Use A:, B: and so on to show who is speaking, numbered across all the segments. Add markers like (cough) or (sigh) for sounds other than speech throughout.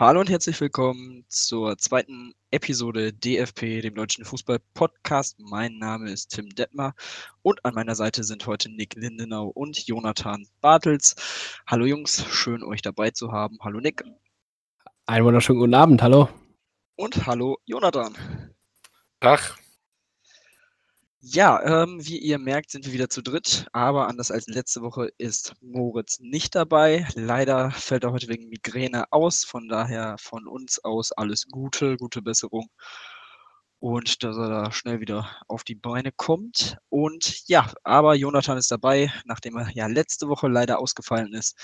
A: Hallo und herzlich willkommen zur zweiten Episode DFP, dem Deutschen Fußball-Podcast. Mein Name ist Tim Detmer und an meiner Seite sind heute Nick Lindenau und Jonathan Bartels. Hallo Jungs, schön euch dabei zu haben. Hallo Nick.
B: Einen wunderschönen guten Abend, hallo.
A: Und hallo Jonathan.
C: Ach,
A: Ja, ähm, wie ihr merkt, sind wir wieder zu dritt, aber anders als letzte Woche ist Moritz nicht dabei. Leider fällt er heute wegen Migräne aus, von daher von uns aus alles Gute, gute Besserung und dass er da schnell wieder auf die Beine kommt. Und ja, aber Jonathan ist dabei, nachdem er ja letzte Woche leider ausgefallen ist,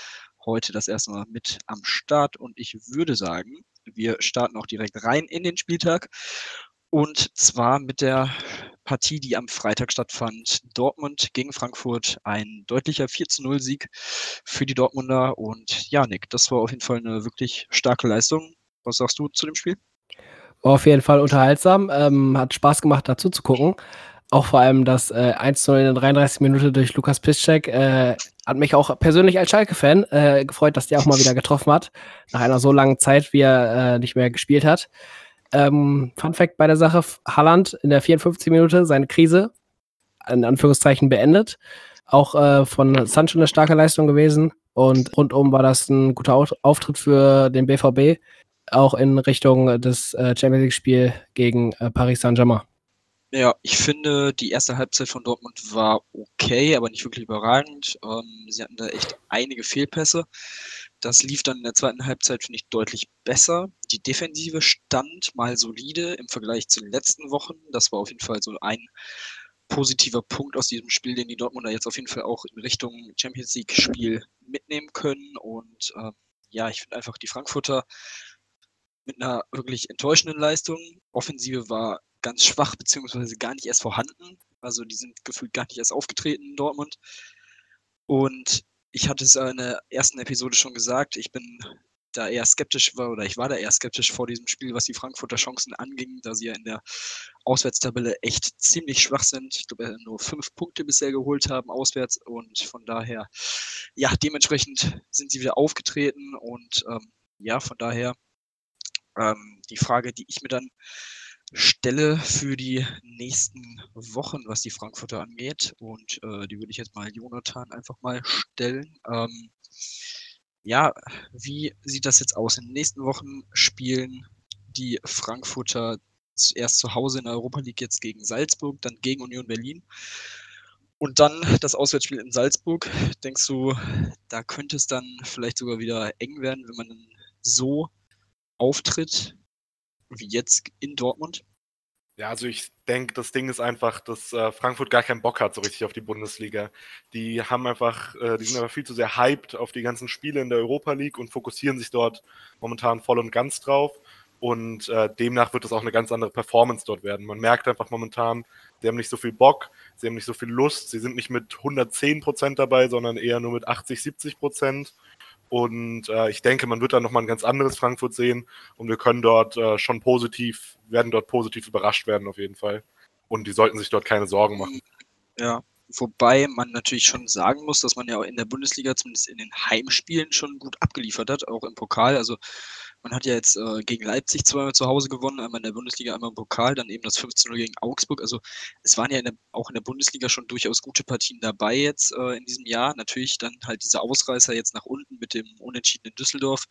A: heute das erste Mal mit am Start und ich würde sagen, wir starten auch direkt rein in den Spieltag und zwar mit der Partie, die am Freitag stattfand. Dortmund gegen Frankfurt. Ein deutlicher 4 zu 0 Sieg für die Dortmunder. Und ja, Nick, das war auf jeden Fall eine wirklich starke Leistung. Was sagst du zu dem Spiel?
B: War auf jeden Fall unterhaltsam. Ähm, hat Spaß gemacht, dazu zu gucken. Auch vor allem das äh, 1 zu 0 in der 33 Minute durch Lukas Piszczek äh, hat mich auch persönlich als Schalke-Fan äh, gefreut, dass der auch mal wieder getroffen hat. Nach einer so langen Zeit, wie er äh, nicht mehr gespielt hat. Ähm, Fun Fact bei der Sache: Halland in der 54 Minute seine Krise in Anführungszeichen beendet. Auch äh, von Sancho eine starke Leistung gewesen. Und rundum war das ein guter Au Auftritt für den BVB, auch in Richtung des äh, Champions League-Spiel gegen äh, Paris Saint-Germain.
A: Ja, ich finde, die erste Halbzeit von Dortmund war okay, aber nicht wirklich überragend. Ähm, sie hatten da echt einige Fehlpässe. Das lief dann in der zweiten Halbzeit, finde ich, deutlich besser. Die Defensive stand mal solide im Vergleich zu den letzten Wochen. Das war auf jeden Fall so ein positiver Punkt aus diesem Spiel, den die Dortmunder jetzt auf jeden Fall auch in Richtung Champions League-Spiel mitnehmen können. Und äh, ja, ich finde einfach die Frankfurter mit einer wirklich enttäuschenden Leistung. Offensive war ganz schwach, beziehungsweise gar nicht erst vorhanden. Also die sind gefühlt gar nicht erst aufgetreten in Dortmund. Und ich hatte es in der ersten Episode schon gesagt, ich bin da eher skeptisch war oder ich war da eher skeptisch vor diesem Spiel, was die Frankfurter Chancen anging, da sie ja in der Auswärtstabelle echt ziemlich schwach sind. Ich glaube, nur fünf Punkte bisher geholt haben auswärts und von daher, ja, dementsprechend sind sie wieder aufgetreten und ähm, ja, von daher ähm, die Frage, die ich mir dann stelle für die nächsten Wochen, was die Frankfurter angeht. Und äh, die würde ich jetzt mal Jonathan einfach mal stellen. Ähm, ja, wie sieht das jetzt aus? In den nächsten Wochen spielen die Frankfurter erst zu Hause in der Europa League jetzt gegen Salzburg, dann gegen Union Berlin. Und dann das Auswärtsspiel in Salzburg. Denkst du, da könnte es dann vielleicht sogar wieder eng werden, wenn man so auftritt wie jetzt in Dortmund?
C: Ja, also ich denke, das Ding ist einfach, dass äh, Frankfurt gar keinen Bock hat so richtig auf die Bundesliga. Die haben einfach, äh, die sind einfach viel zu sehr hyped auf die ganzen Spiele in der Europa League und fokussieren sich dort momentan voll und ganz drauf. Und äh, demnach wird es auch eine ganz andere Performance dort werden. Man merkt einfach momentan, sie haben nicht so viel Bock, sie haben nicht so viel Lust, sie sind nicht mit 110 Prozent dabei, sondern eher nur mit 80, 70 Prozent. Und äh, ich denke, man wird dann nochmal ein ganz anderes Frankfurt sehen und wir können dort äh, schon positiv, werden dort positiv überrascht werden auf jeden Fall. Und die sollten sich dort keine Sorgen machen.
A: Ja, wobei man natürlich schon sagen muss, dass man ja auch in der Bundesliga zumindest in den Heimspielen schon gut abgeliefert hat, auch im Pokal. Also man hat ja jetzt äh, gegen Leipzig zweimal zu Hause gewonnen, einmal in der Bundesliga, einmal im Pokal, dann eben das 15-0 gegen Augsburg. Also es waren ja in der, auch in der Bundesliga schon durchaus gute Partien dabei jetzt äh, in diesem Jahr. Natürlich dann halt diese Ausreißer jetzt nach unten mit dem Unentschieden in Düsseldorf.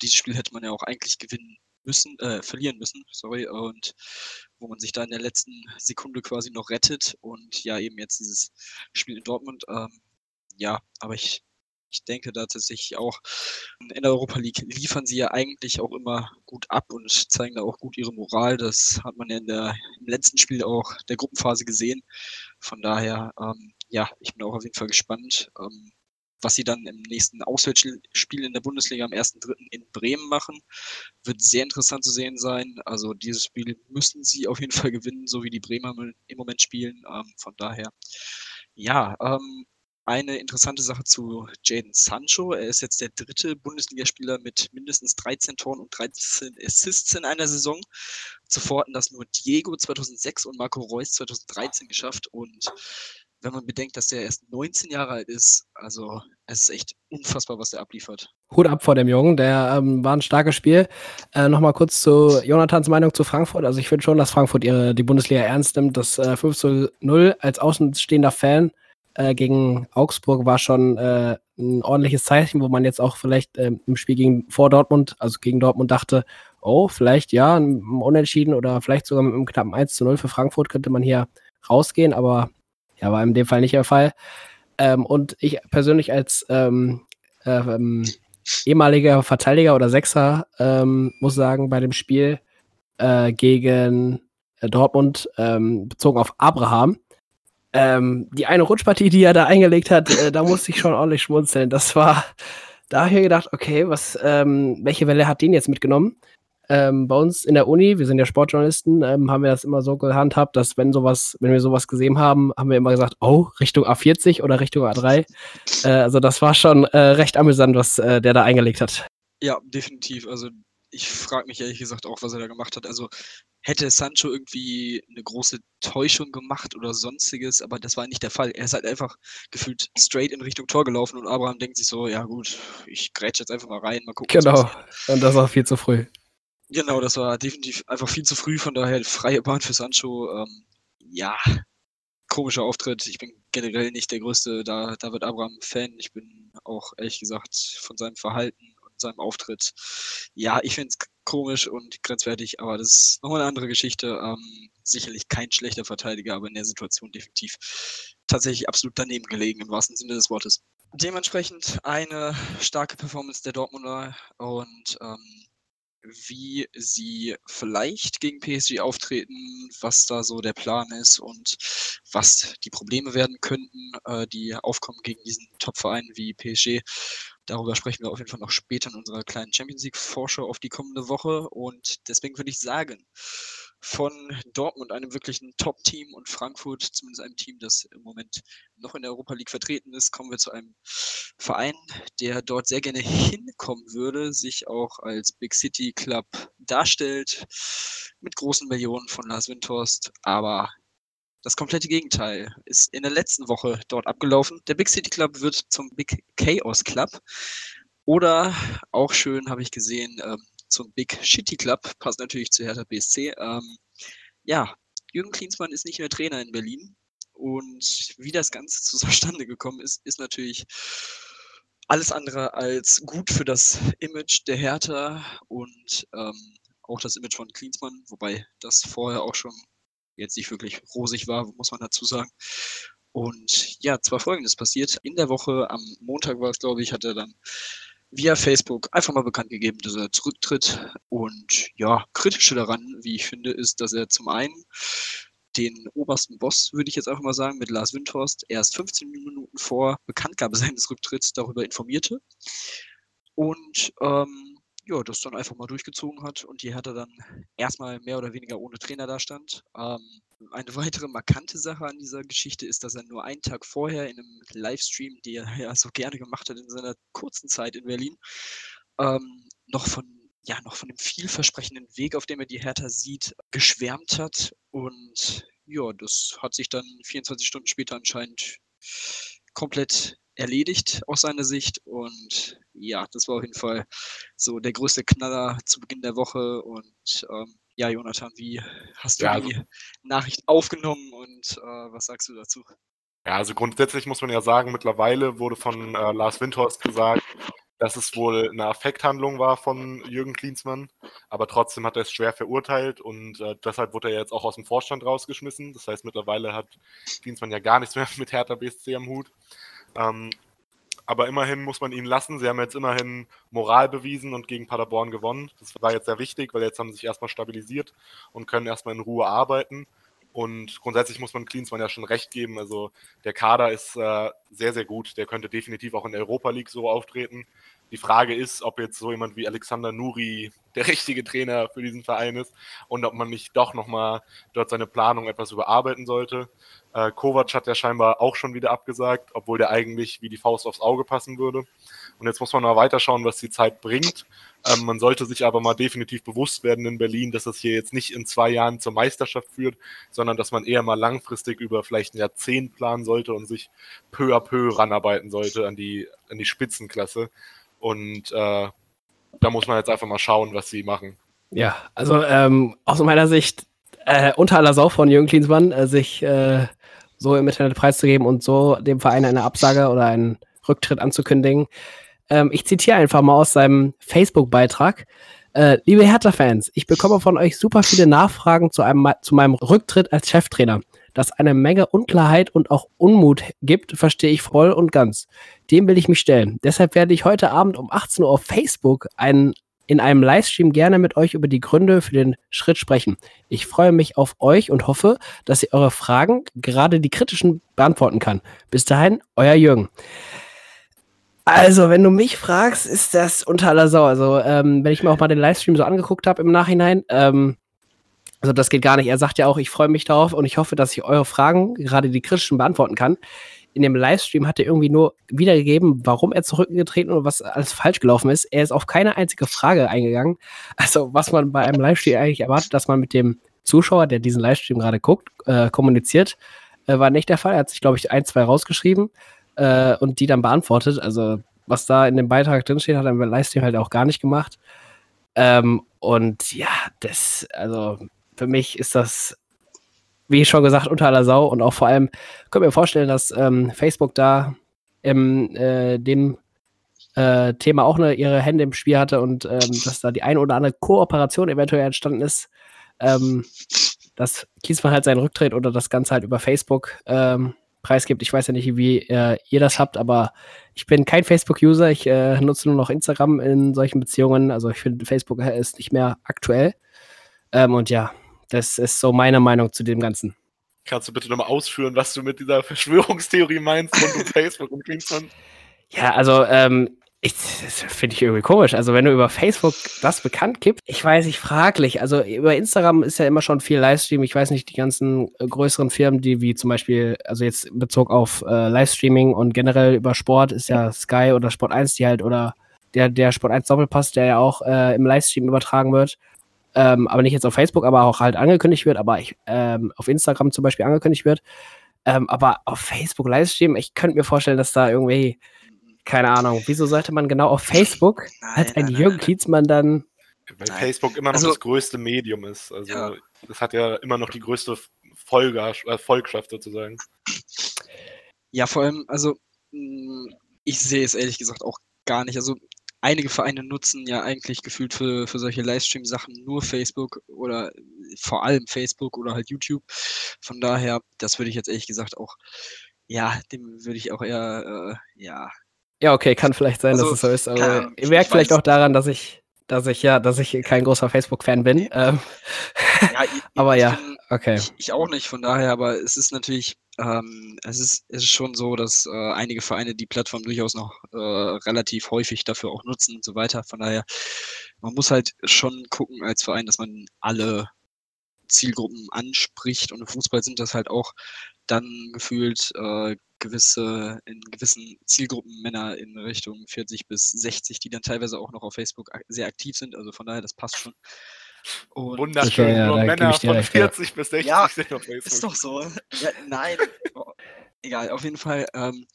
A: Dieses Spiel hätte man ja auch eigentlich gewinnen müssen, äh, verlieren müssen, sorry, und wo man sich da in der letzten Sekunde quasi noch rettet und ja eben jetzt dieses Spiel in Dortmund. Ähm, ja, aber ich ich denke da tatsächlich auch, in der Europa League liefern sie ja eigentlich auch immer gut ab und zeigen da auch gut ihre Moral. Das hat man ja in der, im letzten Spiel auch der Gruppenphase gesehen. Von daher, ähm, ja, ich bin auch auf jeden Fall gespannt, ähm, was sie dann im nächsten Auswärtsspiel in der Bundesliga am 1.3. in Bremen machen. Wird sehr interessant zu sehen sein. Also dieses Spiel müssen sie auf jeden Fall gewinnen, so wie die Bremer im Moment spielen. Ähm, von daher, ja, ähm, eine interessante Sache zu Jaden Sancho. Er ist jetzt der dritte Bundesligaspieler mit mindestens 13 Toren und 13 Assists in einer Saison. Zuvor hatten das nur Diego 2006 und Marco Reus 2013 geschafft. Und wenn man bedenkt, dass der erst 19 Jahre alt ist, also es ist echt unfassbar, was der abliefert.
B: Hut ab vor dem Jungen, der ähm, war ein starkes Spiel. Äh, Nochmal kurz zu Jonathans Meinung zu Frankfurt. Also ich finde schon, dass Frankfurt ihre, die Bundesliga ernst nimmt. Das äh, 5 zu 0 als außenstehender Fan äh, gegen Augsburg war schon äh, ein ordentliches Zeichen, wo man jetzt auch vielleicht äh, im Spiel gegen vor Dortmund, also gegen Dortmund dachte, oh, vielleicht ja, Unentschieden oder vielleicht sogar mit einem knappen 1 zu 0 für Frankfurt könnte man hier rausgehen, aber ja, war in dem Fall nicht der Fall. Ähm, und ich persönlich als ähm, äh, ähm, ehemaliger Verteidiger oder Sechser ähm, muss sagen, bei dem Spiel äh, gegen äh, Dortmund ähm, bezogen auf Abraham, ähm, die eine Rutschpartie, die er da eingelegt hat, äh, da musste ich schon ordentlich schmunzeln. Das war, da habe ich mir gedacht, okay, was, ähm, welche Welle hat den jetzt mitgenommen? Ähm, bei uns in der Uni, wir sind ja Sportjournalisten, ähm, haben wir das immer so gehandhabt, dass wenn sowas, wenn wir sowas gesehen haben, haben wir immer gesagt, oh, Richtung A40 oder Richtung A3. Äh, also das war schon äh, recht amüsant, was äh, der da eingelegt hat.
A: Ja, definitiv. Also ich frage mich ehrlich gesagt auch, was er da gemacht hat. Also hätte Sancho irgendwie eine große Täuschung gemacht oder sonstiges, aber das war nicht der Fall. Er ist halt einfach gefühlt straight in Richtung Tor gelaufen und Abraham denkt sich so, ja gut, ich grätsche jetzt einfach mal rein, mal gucken.
B: Genau, und das war viel zu früh.
A: Genau, das war definitiv einfach viel zu früh, von daher freie Bahn für Sancho. Ähm, ja, komischer Auftritt. Ich bin generell nicht der größte David Abraham-Fan. Ich bin auch ehrlich gesagt von seinem Verhalten und seinem Auftritt, ja, ich finde es komisch und grenzwertig, aber das ist nochmal eine andere Geschichte. Ähm, sicherlich kein schlechter Verteidiger, aber in der Situation definitiv tatsächlich absolut daneben gelegen, im wahrsten Sinne des Wortes. Dementsprechend eine starke Performance der Dortmunder und ähm, wie sie vielleicht gegen PSG auftreten, was da so der Plan ist und was die Probleme werden könnten, äh, die aufkommen gegen diesen Top-Verein wie PSG. Darüber sprechen wir auf jeden Fall noch später in unserer kleinen Champions League-Vorschau auf die kommende Woche. Und deswegen würde ich sagen, von Dortmund, einem wirklichen Top-Team, und Frankfurt, zumindest einem Team, das im Moment noch in der Europa League vertreten ist, kommen wir zu einem Verein, der dort sehr gerne hinkommen würde, sich auch als Big City Club darstellt, mit großen Millionen von Lars Windhorst, aber das komplette Gegenteil ist in der letzten Woche dort abgelaufen. Der Big City Club wird zum Big Chaos Club. Oder auch schön habe ich gesehen, ähm, zum Big Shitty Club, passt natürlich zu Hertha BSC. Ähm, ja, Jürgen Klinsmann ist nicht mehr Trainer in Berlin. Und wie das Ganze (laughs) zustande gekommen ist, ist natürlich alles andere als gut für das Image der Hertha und ähm, auch das Image von Klinsmann, wobei das vorher auch schon jetzt nicht wirklich rosig war, muss man dazu sagen. Und ja, zwar folgendes passiert. In der Woche, am Montag war es, glaube ich, hat er dann via Facebook einfach mal bekannt gegeben, dass er zurücktritt. Und ja, kritische daran, wie ich finde, ist, dass er zum einen den obersten Boss, würde ich jetzt einfach mal sagen, mit Lars Windhorst erst 15 Minuten vor Bekanntgabe (laughs) seines Rücktritts darüber informierte. Und ähm, ja, das dann einfach mal durchgezogen hat und die Hertha dann erstmal mehr oder weniger ohne Trainer dastand. Ähm, eine weitere markante Sache an dieser Geschichte ist, dass er nur einen Tag vorher in einem Livestream, den er ja so gerne gemacht hat in seiner kurzen Zeit in Berlin, ähm, noch von ja, noch von dem vielversprechenden Weg, auf dem er die Hertha sieht, geschwärmt hat. Und ja, das hat sich dann 24 Stunden später anscheinend komplett erledigt aus seiner Sicht. Und ja, das war auf jeden Fall so der größte Knaller zu Beginn der Woche. Und ähm, ja, Jonathan, wie hast du ja, also, die Nachricht aufgenommen und äh, was sagst du dazu?
C: Ja, also grundsätzlich muss man ja sagen, mittlerweile wurde von äh, Lars Windhorst gesagt, dass es wohl eine Affekthandlung war von Jürgen Klinsmann, aber trotzdem hat er es schwer verurteilt und äh, deshalb wurde er jetzt auch aus dem Vorstand rausgeschmissen. Das heißt, mittlerweile hat Klinsmann ja gar nichts mehr (laughs) mit Hertha BSC am Hut. Ähm, aber immerhin muss man ihn lassen. Sie haben jetzt immerhin Moral bewiesen und gegen Paderborn gewonnen. Das war jetzt sehr wichtig, weil jetzt haben sie sich erstmal stabilisiert und können erstmal in Ruhe arbeiten. Und grundsätzlich muss man Klinsmann ja schon recht geben. Also der Kader ist äh, sehr, sehr gut. Der könnte definitiv auch in der Europa League so auftreten. Die Frage ist, ob jetzt so jemand wie Alexander Nuri der richtige Trainer für diesen Verein ist und ob man nicht doch nochmal dort seine Planung etwas überarbeiten sollte. Äh, Kovac hat ja scheinbar auch schon wieder abgesagt, obwohl der eigentlich wie die Faust aufs Auge passen würde. Und jetzt muss man mal weiterschauen, was die Zeit bringt. Ähm, man sollte sich aber mal definitiv bewusst werden in Berlin, dass das hier jetzt nicht in zwei Jahren zur Meisterschaft führt, sondern dass man eher mal langfristig über vielleicht ein Jahrzehnt planen sollte und sich peu à peu ranarbeiten sollte an die, an die Spitzenklasse. Und äh, da muss man jetzt einfach mal schauen, was sie machen.
B: Ja, also ähm, aus meiner Sicht äh, unter aller Sau von Jürgen Klinsmann, äh, sich äh, so im Internet preiszugeben und so dem Verein eine Absage oder einen Rücktritt anzukündigen. Ähm, ich zitiere einfach mal aus seinem Facebook-Beitrag. Äh, liebe Hertha-Fans, ich bekomme von euch super viele Nachfragen zu, einem, zu meinem Rücktritt als Cheftrainer. Dass eine Menge Unklarheit und auch Unmut gibt, verstehe ich voll und ganz. Dem will ich mich stellen. Deshalb werde ich heute Abend um 18 Uhr auf Facebook einen in einem Livestream gerne mit euch über die Gründe für den Schritt sprechen. Ich freue mich auf euch und hoffe, dass ihr eure Fragen, gerade die kritischen, beantworten kann. Bis dahin, euer Jürgen. Also, wenn du mich fragst, ist das unter aller Sau. Also, ähm, wenn ich mir auch mal den Livestream so angeguckt habe im Nachhinein, ähm, also das geht gar nicht. Er sagt ja auch, ich freue mich darauf und ich hoffe, dass ich eure Fragen, gerade die kritischen, beantworten kann in dem Livestream hat er irgendwie nur wiedergegeben, warum er zurückgetreten und was alles falsch gelaufen ist. Er ist auf keine einzige Frage eingegangen. Also, was man bei einem Livestream eigentlich erwartet, dass man mit dem Zuschauer, der diesen Livestream gerade guckt, äh, kommuniziert, äh, war nicht der Fall. Er hat sich, glaube ich, ein, zwei rausgeschrieben äh, und die dann beantwortet. Also, was da in dem Beitrag drinsteht, hat er im Livestream halt auch gar nicht gemacht. Ähm, und ja, das, also für mich ist das wie schon gesagt, unter aller Sau und auch vor allem können wir vorstellen, dass ähm, Facebook da im äh, dem äh, Thema auch eine, ihre Hände im Spiel hatte und ähm, dass da die ein oder andere Kooperation eventuell entstanden ist, ähm, dass Kiesmann halt seinen Rücktritt oder das Ganze halt über Facebook ähm, preisgibt. Ich weiß ja nicht, wie äh, ihr das habt, aber ich bin kein Facebook-User. Ich äh, nutze nur noch Instagram in solchen Beziehungen. Also ich finde, Facebook ist nicht mehr aktuell. Ähm, und ja, das ist so meine Meinung zu dem Ganzen.
C: Kannst du bitte nochmal ausführen, was du mit dieser (laughs) Verschwörungstheorie meinst rund um (laughs) Facebook und Kingston?
B: Ja, also, ähm, ich, das finde ich irgendwie komisch. Also, wenn du über Facebook das bekannt gibst, ich weiß nicht, fraglich. Also, über Instagram ist ja immer schon viel Livestream. Ich weiß nicht, die ganzen äh, größeren Firmen, die wie zum Beispiel, also jetzt in Bezug auf äh, Livestreaming und generell über Sport ist ja Sky oder Sport 1, die halt, oder der, der Sport 1 Doppelpass, der ja auch äh, im Livestream übertragen wird ähm, aber nicht jetzt auf Facebook, aber auch halt angekündigt wird, aber ich, ähm, auf Instagram zum Beispiel angekündigt wird. Ähm, aber auf Facebook Livestream, ich könnte mir vorstellen, dass da irgendwie, keine Ahnung, wieso sollte man genau auf Facebook nein, als ein nein, Jürgen Klinsmann dann.
C: Weil nein. Facebook immer noch also, das größte Medium ist. Also ja. das hat ja immer noch die größte Folge, äh, Volkschaft sozusagen.
A: Ja, vor allem, also ich sehe es ehrlich gesagt auch gar nicht. Also einige Vereine nutzen ja eigentlich gefühlt für, für solche Livestream-Sachen nur Facebook oder vor allem Facebook oder halt YouTube. Von daher, das würde ich jetzt ehrlich gesagt auch, ja, dem würde ich auch eher, äh, ja.
B: Ja, okay, kann vielleicht sein, also, dass es so ist, aber ihr merkt vielleicht auch daran, dass ich, dass ich ja, dass ich kein großer Facebook-Fan bin. Ähm, ja, (laughs) ich, aber ja, bin, okay.
A: Ich, ich, auch nicht, von daher, aber es ist natürlich, ähm, es, ist, es ist schon so, dass äh, einige Vereine die Plattform durchaus noch äh, relativ häufig dafür auch nutzen und so weiter. Von daher, man muss halt schon gucken als Verein, dass man alle Zielgruppen anspricht und im Fußball sind das halt auch dann gefühlt äh, gewisse, in gewissen Zielgruppen Männer in Richtung 40 bis 60, die dann teilweise auch noch auf Facebook sehr aktiv sind. Also von daher, das passt schon.
C: Und Wunderschön, okay, ja, nur Männer von 40 ja. bis 60
A: ja, sind auf Facebook. Ist doch so. Ja, nein. oh, egal, auf jeden Fall. Ähm,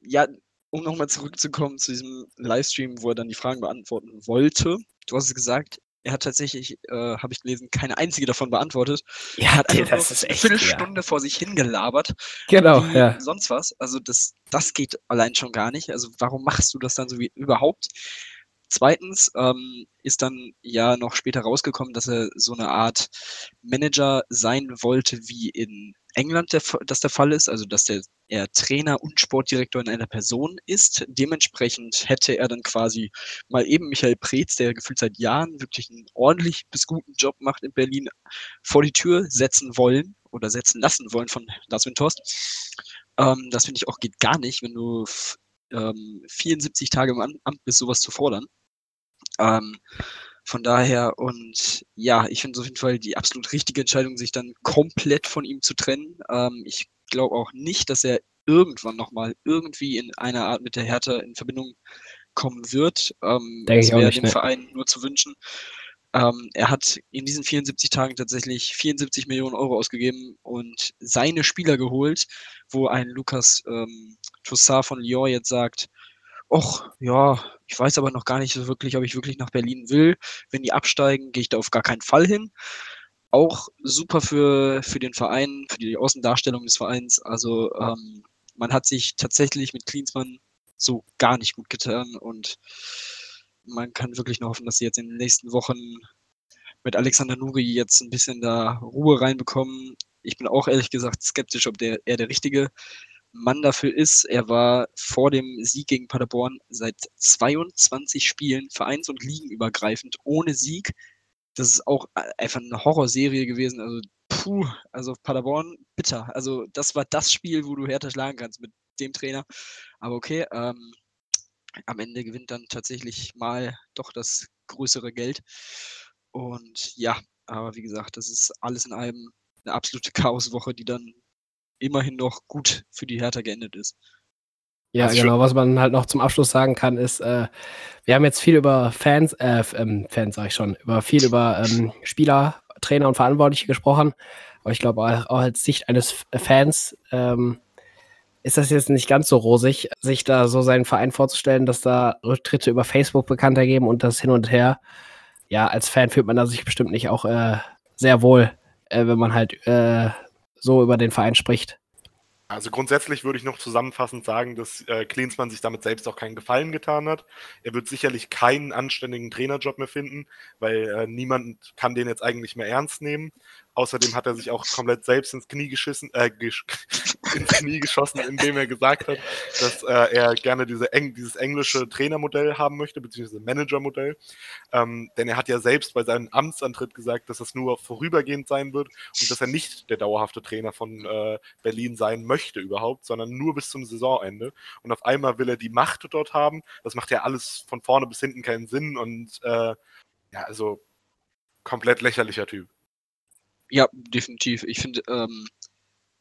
A: ja, um nochmal zurückzukommen zu diesem Livestream, wo er dann die Fragen beantworten wollte. Du hast es gesagt, er hat tatsächlich, äh, habe ich gelesen, keine einzige davon beantwortet.
B: Ja, er
A: hat
B: einfach das ist
A: echt, eine Viertelstunde ja. vor sich hingelabert.
B: Genau, ja.
A: Sonst was. Also das, das geht allein schon gar nicht. Also warum machst du das dann so wie überhaupt? Zweitens ähm, ist dann ja noch später rausgekommen, dass er so eine Art Manager sein wollte, wie in England der, das der Fall ist, also dass der, er Trainer und Sportdirektor in einer Person ist. Dementsprechend hätte er dann quasi mal eben Michael Preetz, der gefühlt seit Jahren wirklich einen ordentlich bis guten Job macht in Berlin, vor die Tür setzen wollen oder setzen lassen wollen von Lars Windhorst. Ähm, das finde ich auch geht gar nicht, wenn du ähm, 74 Tage im Amt bist, sowas zu fordern. Ähm, von daher und ja, ich finde es auf jeden Fall die absolut richtige Entscheidung, sich dann komplett von ihm zu trennen. Ähm, ich glaube auch nicht, dass er irgendwann nochmal irgendwie in einer Art mit der Hertha in Verbindung kommen wird. Ähm,
B: Denke
A: das wäre dem
B: ne.
A: Verein nur zu wünschen. Ähm, er hat in diesen 74 Tagen tatsächlich 74 Millionen Euro ausgegeben und seine Spieler geholt, wo ein Lukas ähm, Toussaint von Lyon jetzt sagt, Och, ja, ich weiß aber noch gar nicht so wirklich, ob ich wirklich nach Berlin will. Wenn die absteigen, gehe ich da auf gar keinen Fall hin. Auch super für, für den Verein, für die Außendarstellung des Vereins. Also ähm, man hat sich tatsächlich mit Klinsmann so gar nicht gut getan und man kann wirklich nur hoffen, dass sie jetzt in den nächsten Wochen mit Alexander Nuri jetzt ein bisschen da Ruhe reinbekommen. Ich bin auch ehrlich gesagt skeptisch, ob der, er der richtige Mann dafür ist. Er war vor dem Sieg gegen Paderborn seit 22 Spielen vereins- und ligenübergreifend ohne Sieg. Das ist auch äh, einfach eine Horrorserie gewesen. Also, puh, also Paderborn, bitter. Also, das war das Spiel, wo du Hertha schlagen kannst mit dem Trainer. Aber okay, ähm, am Ende gewinnt dann tatsächlich mal doch das größere Geld. Und ja, aber wie gesagt, das ist alles in allem eine absolute Chaoswoche, die dann immerhin noch gut für die Hertha geendet ist.
B: Ja,
C: Also
B: genau. Was man halt noch zum Abschluss sagen kann, ist, äh, wir haben jetzt viel über Fans, äh, ähm, Fans sag ich schon, über viel über ähm, Spieler, Trainer und Verantwortliche gesprochen. Aber ich glaube, auch als Sicht eines F- Fans ähm, ist das jetzt nicht ganz so rosig, sich da so seinen Verein vorzustellen, dass da Rücktritte über Facebook bekannt ergeben und das hin und her. Ja, als Fan fühlt man da sich bestimmt nicht auch äh, sehr wohl, äh, wenn man halt äh, so über den Verein spricht.
C: Also grundsätzlich würde ich noch zusammenfassend sagen, dass äh, Klinsmann sich damit selbst auch keinen Gefallen getan hat. Er wird sicherlich keinen anständigen Trainerjob mehr finden, weil äh, niemand kann den jetzt eigentlich mehr ernst nehmen. Außerdem hat er sich auch komplett selbst ins Knie geschissen, äh, (laughs) ins Knie geschossen, indem er gesagt hat, dass äh, er gerne diese Eng dieses englische Trainermodell haben möchte, beziehungsweise Managermodell. Ähm, denn er hat ja selbst bei seinem Amtsantritt gesagt, dass es nur vorübergehend sein wird und dass er nicht der dauerhafte Trainer von äh, Berlin sein möchte überhaupt, sondern nur bis zum Saisonende. Und auf einmal will er die Macht dort haben. Das macht ja alles von vorne bis hinten keinen Sinn und äh, ja, also komplett lächerlicher Typ.
A: Ja, definitiv. Ich finde, ähm,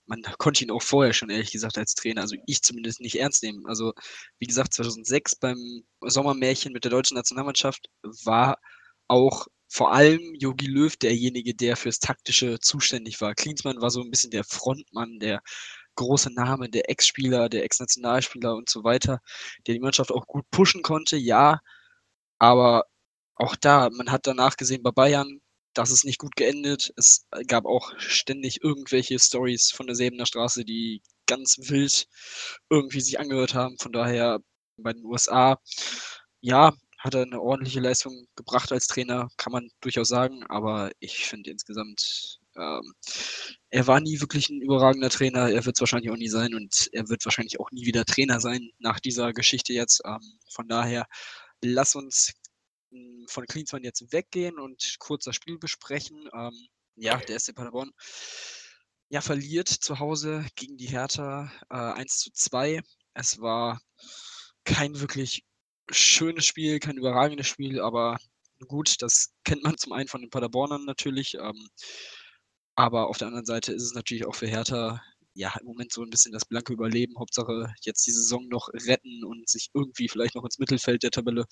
A: man konnte ihn auch vorher schon ehrlich gesagt als Trainer, also ich zumindest nicht ernst nehmen. Also wie gesagt, 2006 beim Sommermärchen mit der deutschen Nationalmannschaft war auch vor allem Jogi Löw derjenige, der fürs Taktische zuständig war. Klinsmann war so ein bisschen der Frontmann, der große Name, der Ex-Spieler, der Ex-Nationalspieler und so weiter, der die Mannschaft auch gut pushen konnte, ja, aber auch da, man hat danach gesehen bei Bayern, das ist nicht gut geendet. Es gab auch ständig irgendwelche Stories von der Säbener Straße, die ganz wild irgendwie sich angehört haben. Von daher bei den USA, ja, hat er eine ordentliche Leistung gebracht als Trainer, kann man durchaus sagen, aber ich finde insgesamt, ähm, er war nie wirklich ein überragender Trainer, er wird es wahrscheinlich auch nie sein und er wird wahrscheinlich auch nie wieder Trainer sein nach dieser Geschichte jetzt. Ähm, von daher, lass uns von Klinsmann jetzt weggehen und kurz das Spiel besprechen. Ähm, ja, der SC Paderborn ja, verliert zu Hause gegen die Hertha äh, 1 zu 2. Es war kein wirklich schönes Spiel, kein überragendes Spiel, aber gut, das kennt man zum einen von den Paderbornern natürlich. Ähm, aber auf der anderen Seite ist es natürlich auch für Hertha ja im Moment so ein bisschen das blanke Überleben. Hauptsache jetzt die Saison noch retten und sich irgendwie vielleicht noch ins Mittelfeld der Tabelle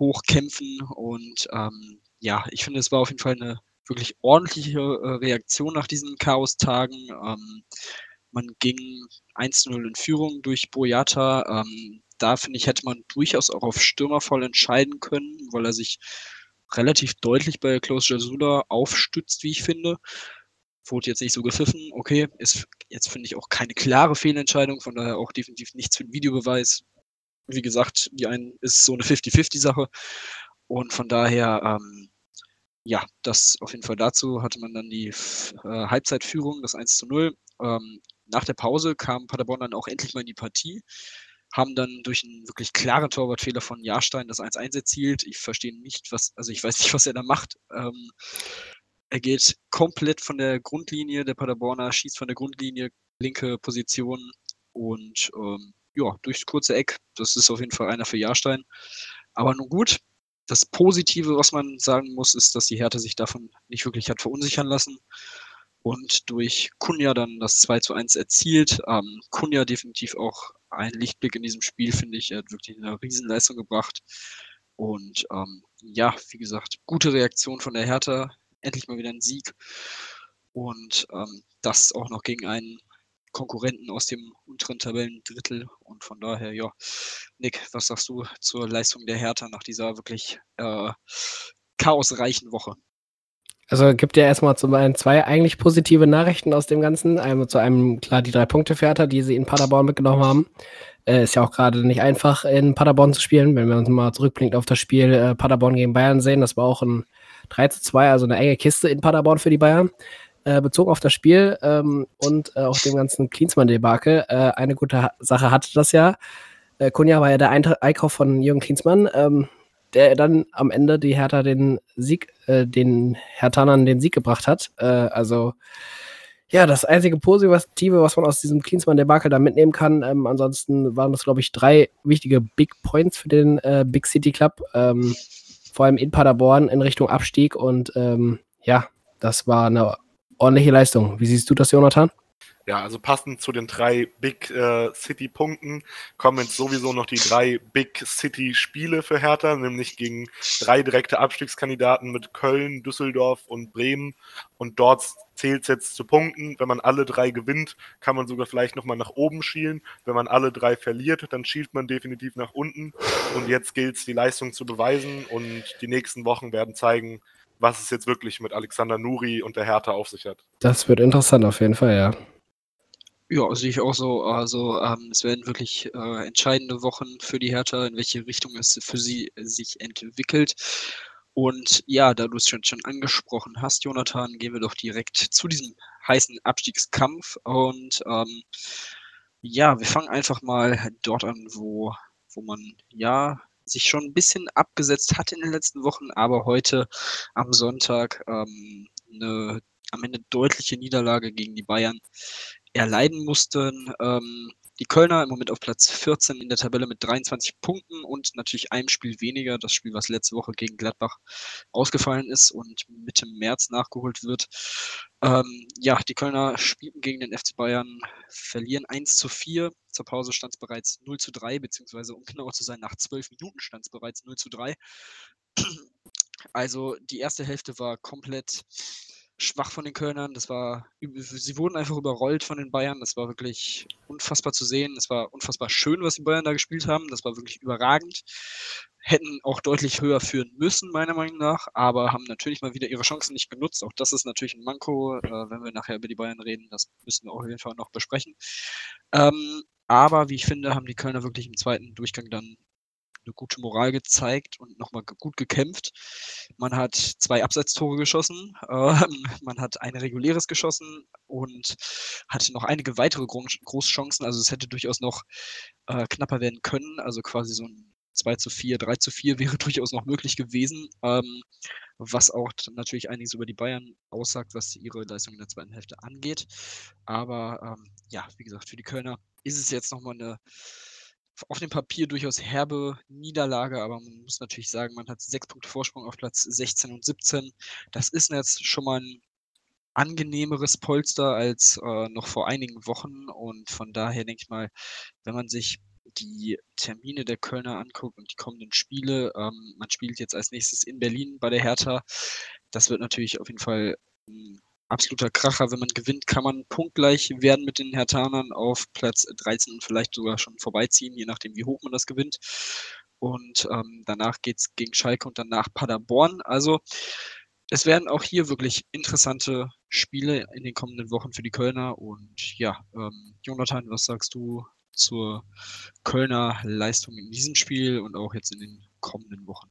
A: hochkämpfen. Und ähm, ja, ich finde, es war auf jeden Fall eine wirklich ordentliche äh, Reaktion nach diesen Chaostagen. Ähm, man ging 1-0 in Führung durch Boyata. Ähm, da finde ich, hätte man durchaus auch auf Stürmer voll entscheiden können, weil er sich relativ deutlich bei Klaus Jasula aufstützt, wie ich finde. Wurde jetzt nicht so gepfiffen. Okay, ist jetzt finde ich auch keine klare Fehlentscheidung, von daher auch definitiv nichts für den Videobeweis. Wie gesagt, die einen ist so eine 50-50-Sache. Und von daher, ähm, ja, das auf jeden Fall dazu hatte man dann die äh, Halbzeitführung, das 1 zu 0. Ähm, nach der Pause kam Paderborn dann auch endlich mal in die Partie, haben dann durch einen wirklich klaren Torwartfehler von Jahrstein das 1-1 erzielt. Ich verstehe nicht, was, also ich weiß nicht, was er da macht. Ähm, er geht komplett von der Grundlinie der Paderborner, schießt von der Grundlinie, linke Position und ähm, ja, durchs kurze Eck. Das ist auf jeden Fall einer für Jahrstein. Aber nun gut, das Positive, was man sagen muss, ist, dass die Hertha sich davon nicht wirklich hat verunsichern lassen und durch Kunja dann das 2 zu 1 erzielt. Ähm, Kunja definitiv auch ein Lichtblick in diesem Spiel, finde ich. Er hat wirklich eine Riesenleistung gebracht. Und ähm, ja, wie gesagt, gute Reaktion von der Hertha. Endlich mal wieder ein Sieg. Und ähm, das auch noch gegen einen Konkurrenten aus dem unteren Tabellendrittel. Und von daher, ja, Nick, was sagst du zur Leistung der Hertha nach dieser wirklich äh, chaosreichen Woche?
B: Also gibt ja erstmal zum einen zwei eigentlich positive Nachrichten aus dem Ganzen. Einmal zu einem, klar, die drei Punkte für Hertha, die sie in Paderborn mitgenommen haben. Äh, ist ja auch gerade nicht einfach, in Paderborn zu spielen. Wenn wir uns mal zurückblinken auf das Spiel äh, Paderborn gegen Bayern sehen, das war auch ein 3 zu 2, also eine enge Kiste in Paderborn für die Bayern. Äh, bezogen auf das Spiel ähm, und äh, auf dem ganzen Klinsmann-Debakel. Äh, eine gute Sache hatte das ja. Äh, Kunja war ja der Einkauf von Jürgen Klinsmann, ähm, der dann am Ende die Hertha den Sieg, äh, den Herthanern den Sieg gebracht hat. Äh, also ja, das einzige Positive, was man aus diesem Klinsmann-Debakel da mitnehmen kann. Ähm, ansonsten waren das, glaube ich, drei wichtige Big Points für den äh, Big City Club. Ähm, vor allem in Paderborn in Richtung Abstieg. Und ähm, ja, das war eine ordentliche Leistung. Wie siehst du das, Jonathan?
C: Ja, also passend zu den drei Big äh, City-Punkten kommen jetzt sowieso noch die drei Big City-Spiele für Hertha, nämlich gegen drei direkte Abstiegskandidaten mit Köln, Düsseldorf und Bremen. Und dort zählt es jetzt zu Punkten. Wenn man alle drei gewinnt, kann man sogar vielleicht nochmal nach oben schielen. Wenn man alle drei verliert, dann schielt man definitiv nach unten. Und jetzt gilt es, die Leistung zu beweisen. Und die nächsten Wochen werden zeigen, was es jetzt wirklich mit Alexander Nuri und der Hertha auf sich hat.
B: Das wird interessant auf jeden Fall, ja.
A: Ja, sehe ich auch so. Also ähm, es werden wirklich äh, entscheidende Wochen für die Hertha, in welche Richtung es für sie sich entwickelt. Und ja, da du es schon, schon angesprochen hast, Jonathan, gehen wir doch direkt zu diesem heißen Abstiegskampf. Und ähm, ja, wir fangen einfach mal dort an, wo, wo man ja sich schon ein bisschen abgesetzt hat in den letzten Wochen, aber heute am Sonntag ähm, eine am Ende deutliche Niederlage gegen die Bayern erleiden mussten. Ähm, die Kölner im Moment auf Platz 14 in der Tabelle mit 23 Punkten und natürlich einem Spiel weniger. Das Spiel, was letzte Woche gegen Gladbach ausgefallen ist und Mitte März nachgeholt wird. Ähm, ja, die Kölner spielten gegen den FC Bayern, verlieren 1 zu 4. Zur Pause stand es bereits 0 zu 3, beziehungsweise um genauer zu sein, nach 12 Minuten stand es bereits 0 zu 3. Also die erste Hälfte war komplett schwach von den Kölnern. Das war, sie wurden einfach überrollt von den Bayern. Das war wirklich unfassbar zu sehen. Es war unfassbar schön, was die Bayern da gespielt haben. Das war wirklich überragend. Hätten auch deutlich höher führen müssen, meiner Meinung nach, aber haben natürlich mal wieder ihre Chancen nicht genutzt. Auch das ist natürlich ein Manko, äh, wenn wir nachher über die Bayern reden. Das müssen wir auch auf jeden Fall noch besprechen. Ähm, aber wie ich finde, haben die Kölner wirklich im zweiten Durchgang dann eine gute Moral gezeigt und nochmal gut gekämpft. Man hat zwei Abseitstore geschossen, äh, (laughs) man hat ein reguläres geschossen und hatte noch einige weitere Großchancen. Also es hätte durchaus noch äh, knapper werden können. Also quasi so ein 2 zu 4, 3 zu 4 wäre (laughs) durchaus noch möglich gewesen, ähm, was auch natürlich einiges über die Bayern aussagt, was ihre Leistung in der zweiten Hälfte angeht. Aber ähm, ja, wie gesagt, für die Kölner ist es jetzt nochmal eine auf dem Papier durchaus herbe Niederlage, aber man muss natürlich sagen, man hat sechs Punkte Vorsprung auf Platz 16 und 17. Das ist jetzt schon mal ein angenehmeres Polster als äh, noch vor einigen Wochen und von daher denke ich mal, wenn man sich die Termine der Kölner anguckt und die kommenden Spiele, ähm, man spielt jetzt als nächstes in Berlin bei der Hertha. Das wird natürlich auf jeden Fall ein absoluter Kracher. Wenn man gewinnt, kann man punktgleich werden mit den Hertanern auf Platz 13 und vielleicht sogar schon vorbeiziehen, je nachdem, wie hoch man das gewinnt. Und ähm, danach geht es gegen Schalke und danach Paderborn. Also es werden auch hier wirklich interessante Spiele in den kommenden Wochen für die Kölner. Und ja, ähm, Jonathan, was sagst du zur Kölner Leistung in diesem Spiel und auch jetzt in den kommenden Wochen?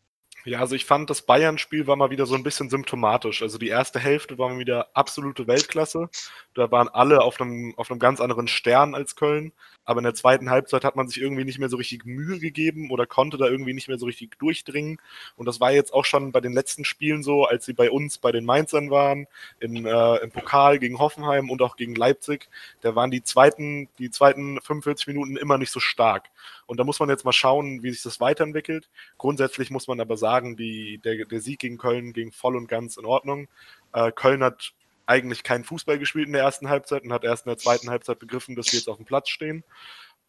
C: Ja, also ich fand, das Bayern-Spiel war mal wieder so ein bisschen symptomatisch. Also die erste Hälfte war mal wieder absolute Weltklasse. Da waren alle auf einem, auf einem ganz anderen Stern als Köln. Aber in der zweiten Halbzeit hat man sich irgendwie nicht mehr so richtig Mühe gegeben oder konnte da irgendwie nicht mehr so richtig durchdringen. Und das war jetzt auch schon bei den letzten Spielen so, als sie bei uns bei den Mainzern waren, in, äh, im Pokal gegen Hoffenheim und auch gegen Leipzig. Da waren die zweiten, die zweiten 45 Minuten immer nicht so stark. Und da muss man jetzt mal schauen, wie sich das weiterentwickelt. Grundsätzlich muss man aber sagen, die, der, der Sieg gegen Köln ging voll und ganz in Ordnung. Äh, Köln hat eigentlich keinen Fußball gespielt in der ersten Halbzeit und hat erst in der zweiten Halbzeit begriffen, dass wir jetzt auf dem Platz stehen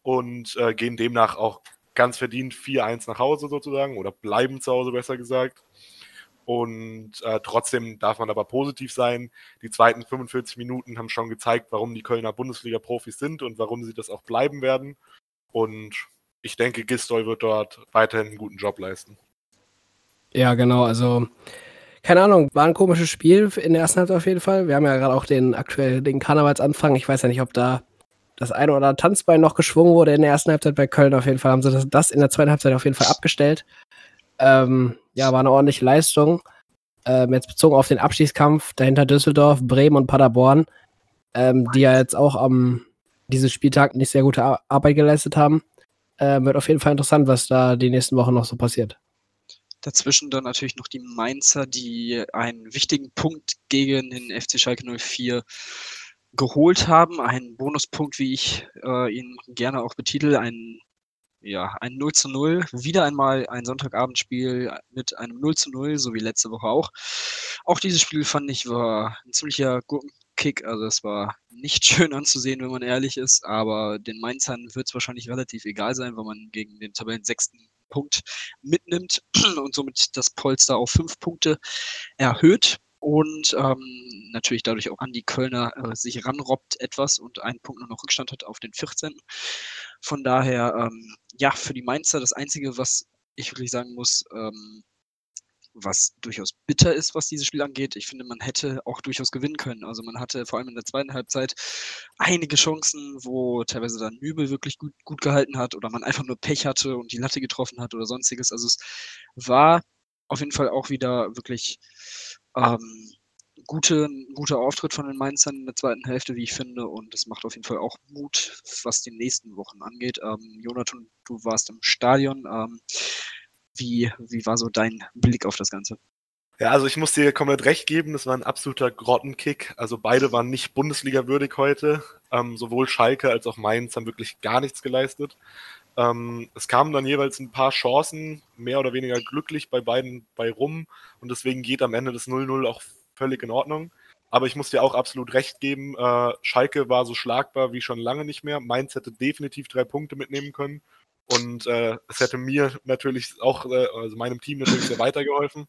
C: und äh, gehen demnach auch ganz verdient 4-1 nach Hause sozusagen oder bleiben zu Hause besser gesagt. Und äh, trotzdem darf man aber positiv sein. Die zweiten 45 Minuten haben schon gezeigt, warum die Kölner Bundesliga-Profis sind und warum sie das auch bleiben werden. Und ich denke, Gistol wird dort weiterhin einen guten Job leisten.
B: Ja, genau. Also, keine Ahnung, war ein komisches Spiel in der ersten Halbzeit auf jeden Fall. Wir haben ja gerade auch den aktuell den Karnevalsanfang. Ich weiß ja nicht, ob da das eine oder andere Tanzbein noch geschwungen wurde in der ersten Halbzeit bei Köln. Auf jeden Fall haben sie das, das in der zweiten Halbzeit auf jeden Fall abgestellt. Ähm, ja, war eine ordentliche Leistung. Ähm, jetzt bezogen auf den Abstiegskampf dahinter Düsseldorf, Bremen und Paderborn, ähm, die ja jetzt auch am diesem Spieltag nicht sehr gute Arbeit geleistet haben. Äh, wird auf jeden Fall interessant, was da die nächsten Wochen noch so passiert.
A: Dazwischen dann natürlich noch die Mainzer, die einen wichtigen Punkt gegen den FC Schalke 04 geholt haben. Ein Bonuspunkt, wie ich äh, ihn gerne auch betitel, ein ja, ein 0 zu 0, wieder einmal ein Sonntagabendspiel mit einem 0 zu 0, so wie letzte Woche auch. Auch dieses Spiel fand ich war ein ziemlicher Gurkenkick, also es war nicht (laughs) schön anzusehen, wenn man ehrlich ist, aber den Mainzern wird es wahrscheinlich relativ egal sein, weil man gegen den Tabellen sechsten Punkt mitnimmt (clears throat) und somit das Polster auf fünf Punkte erhöht und ähm, natürlich dadurch auch an die Kölner äh, sich ranrobbt etwas und einen Punkt nur noch Rückstand hat auf den 14. Von daher, ähm, ja, für die Mainzer das Einzige, was ich wirklich sagen muss, ähm, was durchaus bitter ist, was dieses Spiel angeht. Ich finde, man hätte auch durchaus gewinnen können. Also man hatte vor allem in der zweiten Halbzeit einige Chancen, wo teilweise dann Nübel wirklich gut, gut gehalten hat oder man einfach nur Pech hatte und die Latte getroffen hat oder sonstiges. Also es war auf jeden Fall auch wieder wirklich ähm, gute, guter Auftritt von den Mainzern in der zweiten Hälfte, wie ich finde. Und es macht auf jeden Fall auch Mut, was die nächsten Wochen angeht. Ähm, Jonathan, du warst im Stadion. Ähm, wie, wie war so dein Blick auf das Ganze?
C: Ja, also ich muss dir komplett recht geben, das war ein absoluter Grottenkick. Also beide waren nicht Bundesliga-würdig heute. Ähm, sowohl Schalke als auch Mainz haben wirklich gar nichts geleistet. Ähm, es kamen dann jeweils ein paar Chancen, mehr oder weniger glücklich bei beiden bei rum. Und deswegen geht am Ende das 0-0 auch völlig in Ordnung. Aber ich muss dir auch absolut recht geben, äh, Schalke war so schlagbar wie schon lange nicht mehr. Mainz hätte definitiv drei Punkte mitnehmen können. Und äh, es hätte mir natürlich auch, äh, also meinem Team natürlich sehr weitergeholfen.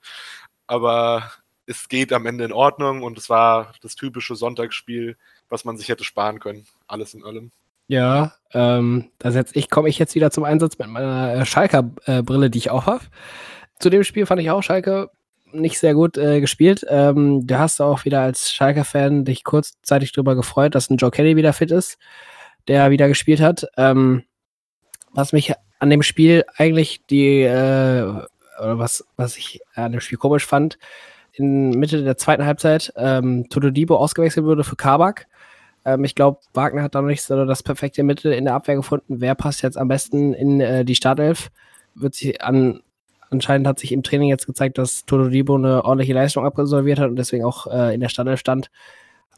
C: Aber es geht am Ende in Ordnung und es war das typische Sonntagsspiel, was man sich hätte sparen können. Alles in allem.
B: Ja, ähm, da ich, komme ich jetzt wieder zum Einsatz mit meiner äh, Schalker-Brille, die ich auch habe. Zu dem Spiel fand ich auch Schalke nicht sehr gut äh, gespielt. Ähm, du hast auch wieder als Schalker-Fan dich kurzzeitig darüber gefreut, dass ein Joe Kelly wieder fit ist, der wieder gespielt hat. Ähm, was mich an dem Spiel eigentlich die, äh, oder was, was ich an dem Spiel komisch fand, in Mitte der zweiten Halbzeit ähm, Toto Dibo ausgewechselt wurde für Kabak. Ähm, ich glaube, Wagner hat da noch nicht so das perfekte Mittel in der Abwehr gefunden. Wer passt jetzt am besten in äh, die Startelf? Wird sich an, anscheinend hat sich im Training jetzt gezeigt, dass Toto Dibo eine ordentliche Leistung absolviert hat und deswegen auch äh, in der Startelf stand.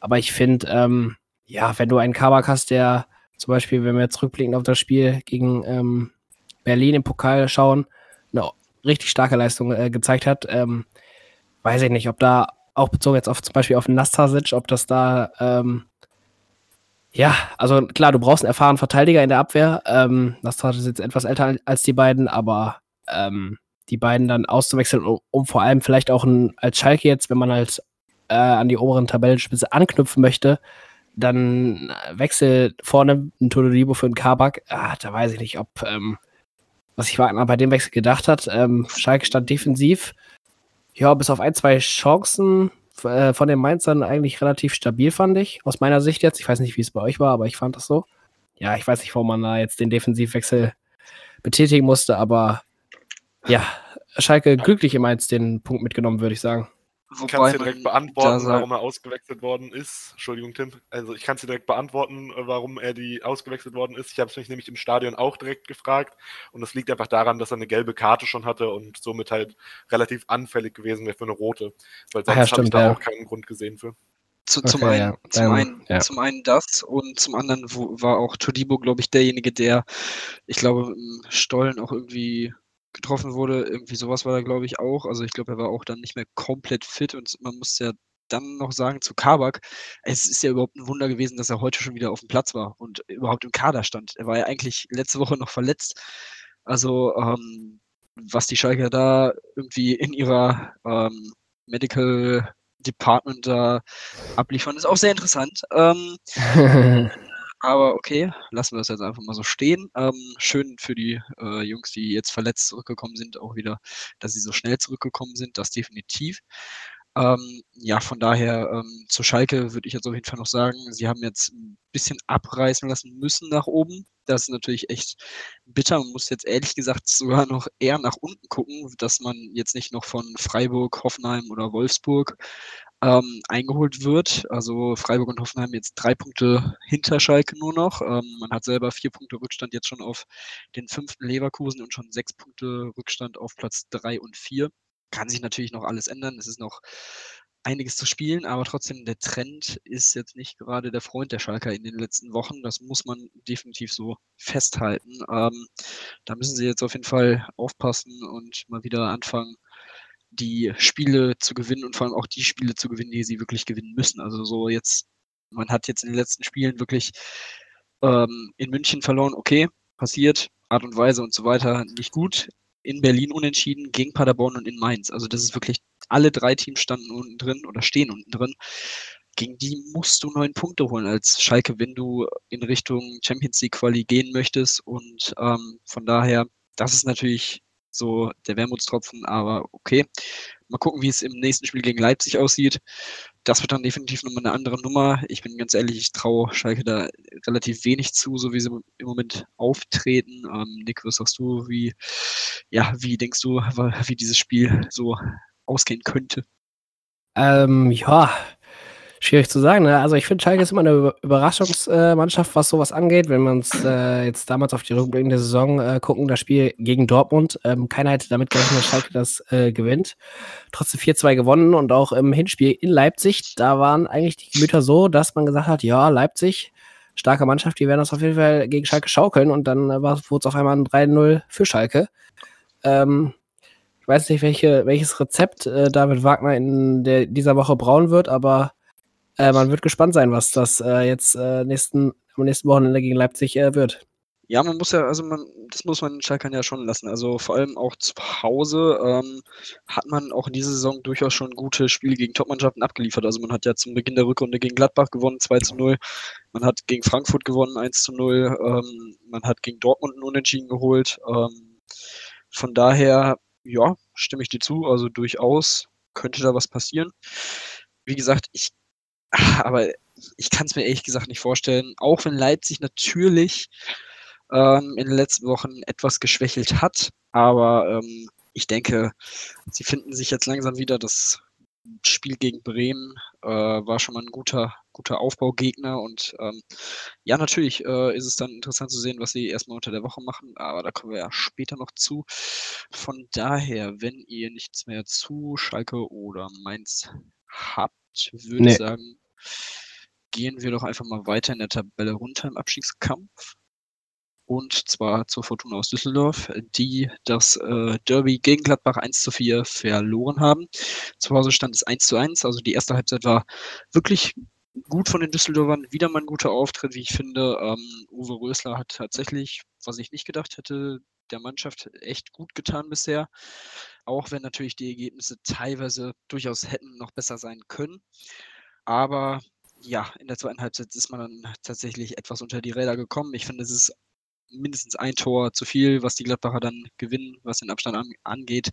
B: Aber ich finde, ähm, ja, wenn du einen Kabak hast, der zum Beispiel, wenn wir jetzt rückblickend auf das Spiel gegen ähm, Berlin im Pokal schauen, eine richtig starke Leistung äh, gezeigt hat. Ähm, weiß ich nicht, ob da auch bezogen jetzt auf zum Beispiel auf Nastasic, ob das da ähm, ja, also klar, du brauchst einen erfahrenen Verteidiger in der Abwehr. Ähm, Nastasic ist jetzt etwas älter als die beiden, aber ähm, die beiden dann auszuwechseln, um, um, vor allem vielleicht auch ein, als Schalke jetzt, wenn man halt äh, an die oberen Tabellenspitze anknüpfen möchte, dann Wechsel vorne ein Todolibo für einen Kabak. Ah, da weiß ich nicht, ob ähm, was ich Wagner bei dem Wechsel gedacht hat. Ähm, Schalke stand defensiv. Ja, bis auf ein, zwei Chancen äh, von den Mainzern eigentlich relativ stabil, fand ich. Aus meiner Sicht jetzt. Ich weiß nicht, wie es bei euch war, aber ich fand das so. Ja, ich weiß nicht, warum man da jetzt den Defensivwechsel betätigen musste, aber ja, Schalke glücklich im 1 den Punkt mitgenommen, würde ich sagen.
C: Ich kann es dir direkt beantworten, warum er ausgewechselt worden ist. Entschuldigung, Tim. Also ich kann es dir direkt beantworten, warum er die ausgewechselt worden ist. Ich habe es mich nämlich im Stadion auch direkt gefragt. Und das liegt einfach daran, dass er eine gelbe Karte schon hatte und somit halt relativ anfällig gewesen wäre für eine rote. Weil sonst ja, habe ich da ja. auch keinen Grund gesehen für.
A: Zu, okay, zum, einen, ja. zum, einen, ja. zum einen das und zum anderen wo, war auch Todibo, glaube ich, derjenige, der, ich glaube, im Stollen auch irgendwie getroffen wurde. Irgendwie sowas war er, glaube ich, auch. Also ich glaube, er war auch dann nicht mehr komplett fit und man muss ja dann noch sagen zu Kabak, es ist ja überhaupt ein Wunder gewesen, dass er heute schon wieder auf dem Platz war und überhaupt im Kader stand. Er war ja eigentlich letzte Woche noch verletzt. Also ähm, was die Schalker da irgendwie in ihrer ähm, Medical Department da abliefern, ist auch sehr interessant. Ähm, (laughs) Aber okay, lassen wir das jetzt einfach mal so stehen. Ähm, schön für die äh, Jungs, die jetzt verletzt zurückgekommen sind, auch wieder, dass sie so schnell zurückgekommen sind, das definitiv. Ähm, ja, von daher ähm, zu Schalke würde ich jetzt auf jeden Fall noch sagen, sie haben jetzt ein bisschen abreißen lassen müssen nach oben. Das ist natürlich echt bitter. Man muss jetzt ehrlich gesagt sogar noch eher nach unten gucken, dass man jetzt nicht noch von Freiburg, Hoffenheim oder Wolfsburg ähm, eingeholt wird. Also Freiburg und Hoffenheim jetzt drei Punkte hinter Schalke nur noch. Ähm, man hat selber vier Punkte Rückstand jetzt schon auf den fünften Leverkusen und schon sechs Punkte Rückstand auf Platz drei und vier. Kann sich natürlich noch alles ändern. Es ist noch einiges zu spielen, aber trotzdem der Trend ist jetzt nicht gerade der Freund der Schalker in den letzten Wochen. Das muss man definitiv so festhalten. Ähm, da müssen sie jetzt auf jeden Fall aufpassen und mal wieder anfangen, die Spiele zu gewinnen und vor allem auch die Spiele zu gewinnen, die sie wirklich gewinnen müssen. Also so jetzt, man hat jetzt in den letzten Spielen wirklich ähm, in München verloren, okay, passiert, Art und Weise und so weiter, nicht gut. In Berlin unentschieden, gegen Paderborn und in Mainz. Also das ist wirklich, alle drei Teams standen unten drin oder stehen unten drin. Gegen die musst du neun Punkte holen als Schalke, wenn du in Richtung Champions League Quali gehen möchtest. Und ähm, von daher, das ist natürlich so der Wermutstropfen, aber okay. Mal gucken, wie es im nächsten Spiel gegen Leipzig aussieht. Das wird dann definitiv nochmal eine andere Nummer. Ich bin ganz ehrlich, ich traue Schalke da relativ wenig zu, so wie sie im Moment auftreten. Ähm, Nick, was sagst du? Wie, ja, wie denkst du, wie dieses Spiel so ausgehen könnte?
B: Ähm, ja, Schwierig zu sagen. Ne? Also ich finde, Schalke ist immer eine Überraschungsmannschaft, was sowas angeht. Wenn wir uns äh, jetzt damals auf die rückblickende Saison äh, gucken, das Spiel gegen Dortmund, ähm, keiner hätte damit gerechnet, dass Schalke das äh, gewinnt. Trotzdem 4-2 gewonnen und auch im Hinspiel in Leipzig, da waren eigentlich die Gemüter so, dass man gesagt hat, ja, Leipzig, starke Mannschaft, die werden das auf jeden Fall gegen Schalke schaukeln und dann äh, wurde es auf einmal ein 3-0 für Schalke. Ähm, ich weiß nicht, welche, welches Rezept äh, David Wagner in der, dieser Woche brauen wird, aber äh, man wird gespannt sein, was das äh, jetzt äh, nächsten, am nächsten Wochenende gegen Leipzig äh, wird.
A: Ja, man muss ja, also man, das muss man den Schalkern ja schon lassen. Also vor allem auch zu Hause ähm, hat man auch in dieser Saison durchaus schon gute Spiele gegen Topmannschaften abgeliefert. Also man hat ja zum Beginn der Rückrunde gegen Gladbach gewonnen, 2 zu 0. Man hat gegen Frankfurt gewonnen, 1 zu 0. Ähm, man hat gegen Dortmund einen Unentschieden geholt. Ähm, von daher, ja, stimme ich dir zu. Also durchaus könnte da was passieren. Wie gesagt, ich aber ich kann es mir ehrlich gesagt nicht vorstellen. Auch wenn Leipzig natürlich ähm, in den letzten Wochen etwas geschwächelt hat, aber ähm, ich denke, sie finden sich jetzt langsam wieder. Das Spiel gegen Bremen äh, war schon mal ein guter, guter Aufbaugegner und ähm, ja, natürlich äh, ist es dann interessant zu sehen, was sie erstmal unter der Woche machen, aber da kommen wir ja später noch zu. Von daher, wenn ihr nichts mehr zu Schalke oder Mainz habt, würde nee. ich sagen, gehen wir doch einfach mal weiter in der Tabelle runter im Abstiegskampf. Und zwar zur Fortuna aus Düsseldorf, die das äh, Derby gegen Gladbach 1 zu 4 verloren haben. Zu Hause stand es 1 zu 1, also die erste Halbzeit war wirklich gut von den Düsseldorfern. Wieder mal ein guter Auftritt, wie ich finde. Ähm, Uwe Rösler hat tatsächlich, was ich nicht gedacht hätte, der Mannschaft echt gut getan bisher. Auch wenn natürlich die Ergebnisse teilweise durchaus hätten noch besser sein können. Aber ja, in der zweiten Halbzeit ist man dann tatsächlich etwas unter die Räder gekommen. Ich finde, es ist mindestens ein Tor zu viel, was die Gladbacher dann gewinnen, was den Abstand an, angeht.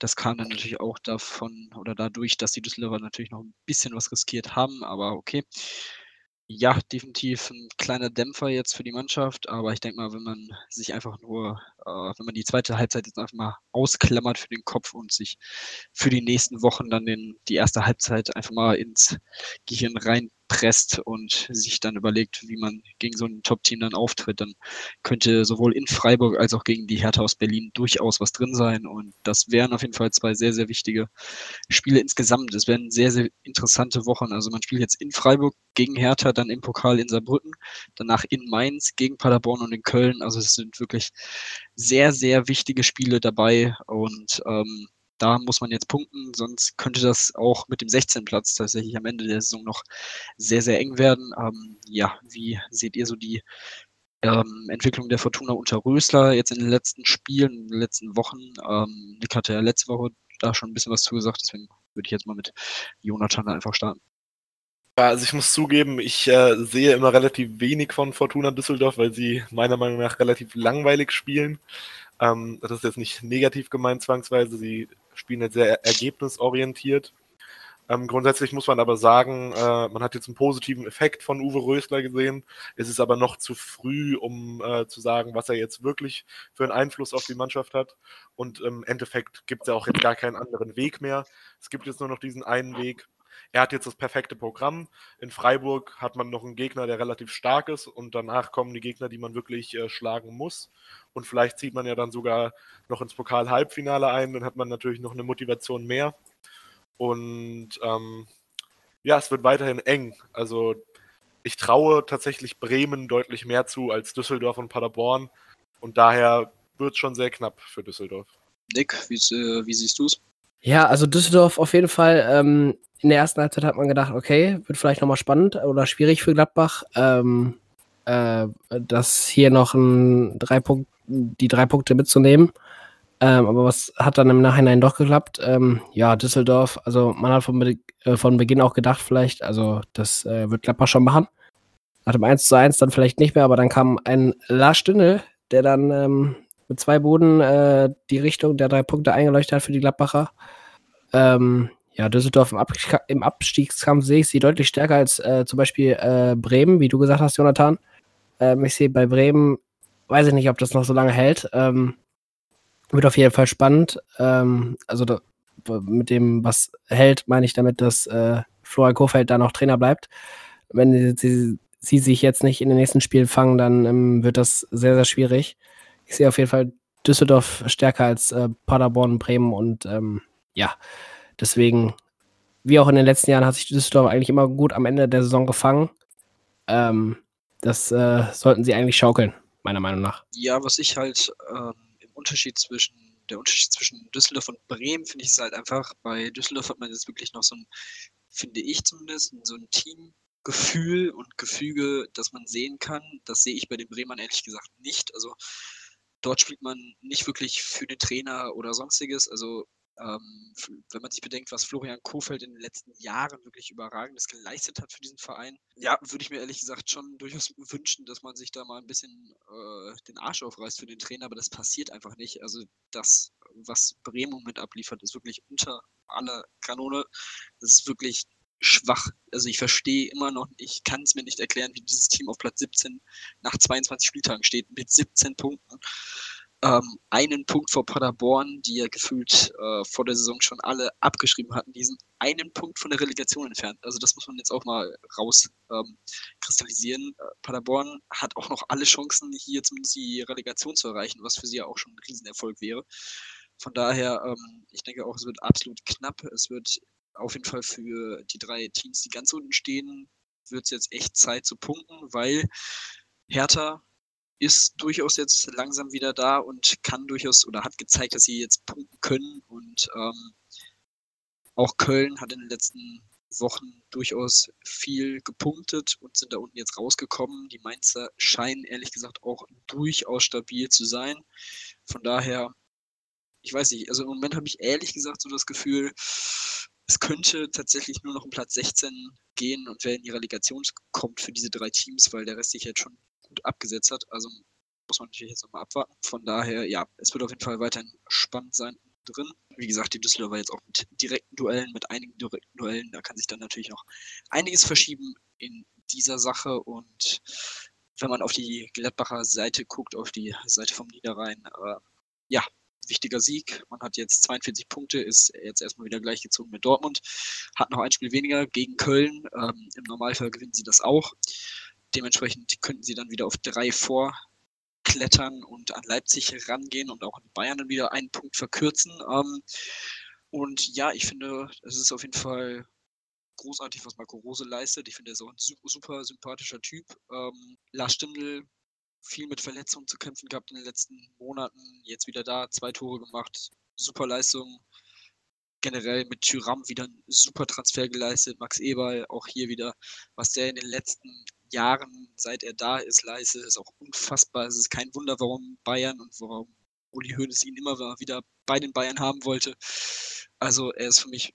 A: Das kam dann natürlich auch davon oder dadurch, dass die Düsseldorfer natürlich noch ein bisschen was riskiert haben, aber okay. Ja, definitiv ein kleiner Dämpfer jetzt für die Mannschaft, aber ich denke mal, wenn man sich einfach nur wenn man die zweite Halbzeit jetzt einfach mal ausklammert für den Kopf und sich für die nächsten Wochen dann den, die erste Halbzeit einfach mal ins Gehirn rein presst und sich dann überlegt, wie man gegen so ein Top-Team dann auftritt, dann könnte sowohl in Freiburg als auch gegen die Hertha aus Berlin durchaus was drin sein. Und das wären auf jeden Fall zwei sehr, sehr wichtige Spiele insgesamt. Es werden sehr, sehr interessante Wochen. Also man spielt jetzt in Freiburg gegen Hertha, dann im Pokal in Saarbrücken, danach in Mainz gegen Paderborn und in Köln. Also es sind wirklich sehr, sehr wichtige Spiele dabei. Und ähm, da muss man jetzt punkten, sonst könnte das auch mit dem 16. Platz tatsächlich am Ende der Saison noch sehr, sehr eng werden. Ähm, ja, wie seht ihr so die ähm, Entwicklung der Fortuna unter Rösler jetzt in den letzten Spielen, in den letzten Wochen? Ähm, Nick hatte ja letzte Woche da schon ein bisschen was zugesagt, deswegen würde ich jetzt mal mit Jonathan einfach starten.
C: Ja, also ich muss zugeben, ich äh, sehe immer relativ wenig von Fortuna Düsseldorf, weil sie meiner Meinung nach relativ langweilig spielen. Ähm, das ist jetzt nicht negativ gemeint zwangsweise. Sie spielen jetzt sehr ergebnisorientiert. Ähm, grundsätzlich muss man aber sagen, äh, man hat jetzt einen positiven Effekt von Uwe Rösler gesehen. Es ist aber noch zu früh, um äh, zu sagen, was er jetzt wirklich für einen Einfluss auf die Mannschaft hat. Und im Endeffekt gibt es ja auch jetzt gar keinen anderen Weg mehr. Es gibt jetzt nur noch diesen einen Weg. Er hat jetzt das perfekte Programm. In Freiburg hat man noch einen Gegner, der relativ stark ist und danach kommen die Gegner, die man wirklich äh, schlagen muss. Und vielleicht zieht man ja dann sogar noch ins Pokal-Halbfinale ein, dann hat man natürlich noch eine Motivation mehr. Und ähm, ja, es wird weiterhin eng. Also ich traue tatsächlich Bremen deutlich mehr zu als Düsseldorf und Paderborn. Und daher wird es schon sehr knapp für Düsseldorf.
A: Nick, wie, äh, wie siehst du es?
B: Ja, also Düsseldorf auf jeden Fall. Ähm, in der ersten Halbzeit hat man gedacht, okay, wird vielleicht nochmal spannend oder schwierig für Gladbach. Ähm, äh, das hier noch ein drei Punkt, die drei Punkte mitzunehmen. Ähm, aber was hat dann im Nachhinein doch geklappt? Ähm, ja, Düsseldorf, also man hat von, äh, von Beginn auch gedacht, vielleicht, also das äh, wird Gladbach schon machen. Nach dem 1 zu 1 dann vielleicht nicht mehr, aber dann kam ein Lars Stündel, der dann ähm, mit zwei Boden äh, die Richtung der drei Punkte eingeleuchtet hat für die Gladbacher. Ähm, ja, Düsseldorf im, Ab im, Abstiegskampf sehe ich sie deutlich stärker als äh, zum Beispiel äh, Bremen, wie du gesagt hast, Jonathan. Ähm, ich sehe bei Bremen, weiß ich nicht, ob das noch so lange hält. Ähm, wird auf jeden Fall spannend. Ähm, also da, mit dem, was hält, meine ich damit, dass äh, Florian Kohfeldt da noch Trainer bleibt. Wenn sie, sie sich jetzt nicht in den nächsten Spielen fangen, dann ähm, wird das sehr, sehr schwierig. Ich sehe auf jeden Fall Düsseldorf stärker als äh, Paderborn, Bremen und ähm, ja, deswegen, wie auch in den letzten Jahren, hat sich Düsseldorf eigentlich immer gut am Ende der Saison gefangen. Ähm, das äh, sollten sie eigentlich schaukeln, meiner Meinung nach.
A: Ja, was ich halt ähm, im Unterschied zwischen der Unterschied zwischen Düsseldorf und Bremen finde ich es halt einfach, bei Düsseldorf hat man jetzt wirklich noch so ein, finde ich zumindest, so ein Teamgefühl und Gefüge, das man sehen kann. Das sehe ich bei den Bremern ehrlich gesagt nicht. Also dort spielt man nicht wirklich für den Trainer oder sonstiges. Also ähm, wenn man sich bedenkt, was Florian Kofeld in den letzten Jahren wirklich Überragendes geleistet hat für diesen Verein, ja, würde ich mir ehrlich gesagt schon durchaus wünschen, dass man sich da mal ein bisschen äh, den Arsch aufreißt für den Trainer, aber das passiert einfach nicht. Also das, was Bremen mit abliefert, ist wirklich unter aller Kanone. Das ist wirklich schwach. Also ich verstehe immer noch, ich kann es mir nicht erklären, wie dieses Team auf Platz 17 nach 22 Spieltagen steht mit 17 Punkten ähm, einen Punkt vor Paderborn, die ja gefühlt äh, vor der Saison schon alle abgeschrieben hatten, diesen einen Punkt von der Relegation entfernt. Also das muss man jetzt auch mal rauskristallisieren. Ähm, äh, Paderborn hat auch noch alle Chancen, hier zumindest die Relegation zu erreichen, was für sie ja auch schon ein Riesenerfolg wäre. Von daher, ähm, ich denke auch, es wird absolut knapp. Es wird auf jeden Fall für die drei Teams, die ganz unten stehen, wird es jetzt echt Zeit zu punkten, weil Hertha ist durchaus jetzt langsam wieder da und kann durchaus oder hat gezeigt, dass sie jetzt punkten können. Und ähm, auch Köln hat in den letzten Wochen durchaus viel gepunktet und sind da unten jetzt rausgekommen. Die Mainzer scheinen ehrlich gesagt auch durchaus stabil zu sein. Von daher, ich weiß nicht, also im Moment habe ich ehrlich gesagt so das Gefühl, es könnte tatsächlich nur noch um Platz 16 gehen und wer in die Relegation kommt für diese drei Teams, weil der Rest sich jetzt schon gut abgesetzt hat. Also muss man natürlich jetzt nochmal abwarten. Von daher, ja, es wird auf jeden Fall weiterhin spannend sein drin. Wie gesagt, die Düsseldorfer jetzt auch mit direkten Duellen, mit einigen direkten Duellen, da kann sich dann natürlich noch einiges verschieben in dieser Sache und wenn man auf die Gladbacher Seite guckt, auf die Seite vom Niederrhein, äh, ja, wichtiger Sieg. Man hat jetzt 42 Punkte, ist jetzt erstmal wieder gleichgezogen mit Dortmund, hat noch ein Spiel weniger gegen Köln. Ähm, Im Normalfall gewinnen sie das auch. Dementsprechend könnten sie dann wieder auf drei vorklettern und an Leipzig rangehen und auch an Bayern dann wieder einen Punkt verkürzen. Ähm, und ja, ich finde, es ist auf jeden Fall großartig, was Marco Rose leistet. Ich finde, er ist auch ein super sympathischer Typ. Ähm, Lars Stindl viel mit Verletzungen zu kämpfen gehabt in den letzten Monaten. Jetzt wieder da, zwei Tore gemacht. Super Leistung. Generell mit Tyram wieder ein super Transfer geleistet. Max Eberl auch hier wieder, was der in den letzten Jahren, seit er da ist, leistet, ist auch unfassbar. Es ist kein Wunder, warum Bayern und warum Uli Hoeneß ihn immer wieder bei den Bayern haben wollte. Also er ist für mich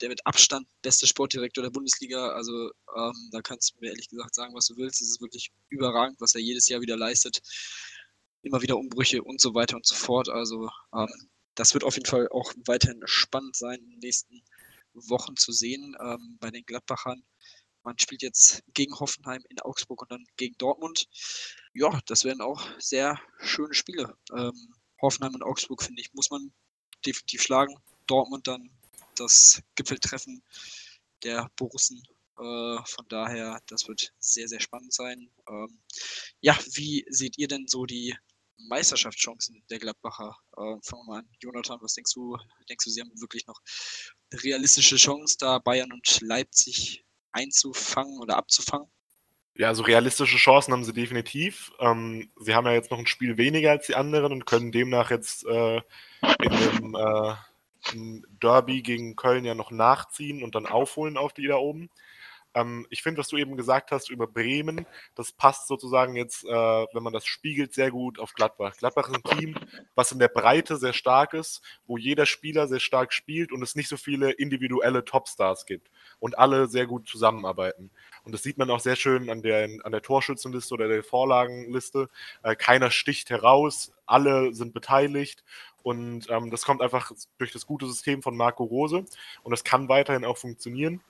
A: der mit Abstand beste Sportdirektor der Bundesliga. Also ähm, da kannst du mir ehrlich gesagt sagen, was du willst. Es ist wirklich überragend, was er jedes Jahr wieder leistet. Immer wieder Umbrüche und so weiter und so fort. Also ähm, das wird auf jeden Fall auch weiterhin spannend sein, in den nächsten Wochen zu sehen ähm, bei den Gladbachern. Man spielt jetzt gegen Hoffenheim in Augsburg und dann gegen Dortmund. Ja, das werden auch sehr schöne Spiele. Ähm, Hoffenheim und Augsburg, finde ich, muss man definitiv schlagen. Dortmund dann das Gipfeltreffen der Borussen. Äh, von daher, das wird sehr, sehr spannend sein. Ähm, ja, wie seht ihr denn so die Meisterschaftschancen der Gladbacher? Äh, fangen wir mal an. Jonathan, was denkst du? Denkst du, sie haben wirklich noch eine realistische Chance, da Bayern und Leipzig einzufangen oder abzufangen?
C: Ja, also realistische Chancen haben sie definitiv. Ähm, sie haben ja jetzt noch ein Spiel weniger als die anderen und können demnach jetzt äh, in dem äh, Derby gegen Köln ja noch nachziehen und dann aufholen auf die da oben. Ähm, ich finde, was du eben gesagt hast über Bremen, das passt sozusagen jetzt, äh, wenn man das spiegelt, sehr gut auf Gladbach. Gladbach ist ein Team, was in der Breite sehr stark ist, wo jeder Spieler sehr stark spielt und es nicht so viele individuelle Topstars gibt und alle sehr gut zusammenarbeiten. Und das sieht man auch sehr schön an der, an der Torschützenliste oder der Vorlagenliste. Äh, keiner sticht heraus, alle sind beteiligt und ähm, das kommt einfach durch das gute System von Marco Rose und das kann weiterhin auch funktionieren.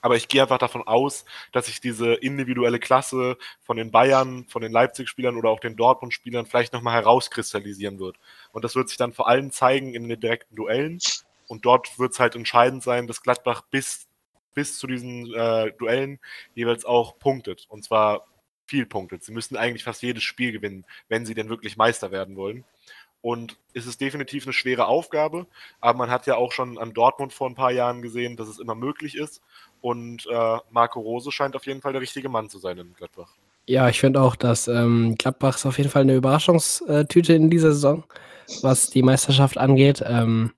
C: Aber ich gehe einfach davon aus, dass sich diese individuelle Klasse von den Bayern, von den Leipzig-Spielern oder auch den Dortmund-Spielern vielleicht nochmal herauskristallisieren wird. Und das wird sich dann vor allem zeigen in den direkten Duellen. Und dort wird es halt entscheidend sein, dass Gladbach bis, bis zu diesen äh, Duellen jeweils auch punktet. Und zwar viel punktet. Sie müssen eigentlich fast jedes Spiel gewinnen, wenn sie denn wirklich Meister werden wollen. Und es ist definitiv eine schwere Aufgabe, aber man hat ja auch schon an Dortmund vor ein paar Jahren gesehen, dass es immer möglich ist. Und äh, Marco Rose scheint auf jeden Fall der richtige Mann zu sein in Gladbach.
B: Ja, ich finde auch, dass ähm, Gladbach ist auf jeden Fall eine Überraschungstüte in dieser Saison, was die Meisterschaft angeht. Ähm,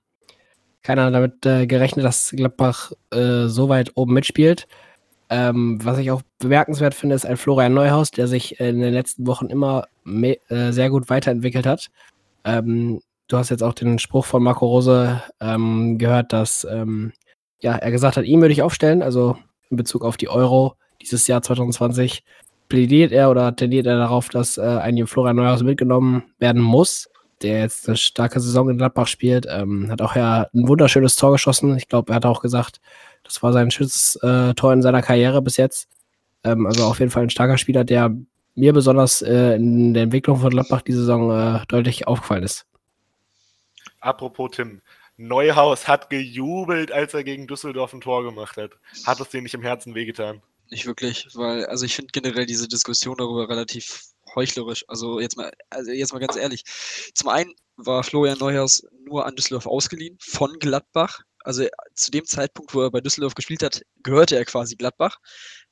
B: keiner hat damit äh, gerechnet, dass Gladbach äh, so weit oben mitspielt. Ähm, was ich auch bemerkenswert finde, ist ein Florian Neuhaus, der sich in den letzten Wochen immer äh, sehr gut weiterentwickelt hat. Ähm, du hast jetzt auch den Spruch von Marco Rose ähm, gehört, dass ähm, ja, er gesagt hat, ihn würde ich aufstellen, also in Bezug auf die Euro dieses Jahr 2020 plädiert er oder tendiert er darauf, dass äh, ein Florian Neuhaus mitgenommen werden muss, der jetzt eine starke Saison in Gladbach spielt. Ähm, hat auch ja ein wunderschönes Tor geschossen. Ich glaube, er hat auch gesagt, das war sein schönstes äh, in seiner Karriere bis jetzt. Ähm, also auf jeden Fall ein starker Spieler, der mir besonders äh, in der Entwicklung von Gladbach die Saison äh, deutlich aufgefallen ist.
C: Apropos Tim, Neuhaus hat gejubelt, als er gegen Düsseldorf ein Tor gemacht hat. Hat es dir nicht im Herzen wehgetan?
A: Nicht wirklich, weil, also ich finde generell diese Diskussion darüber relativ heuchlerisch. Also jetzt mal, also jetzt mal ganz ehrlich. Zum einen war Florian Neuhaus nur an Düsseldorf ausgeliehen von Gladbach. Also zu dem Zeitpunkt, wo er bei Düsseldorf gespielt hat, gehörte er quasi Gladbach.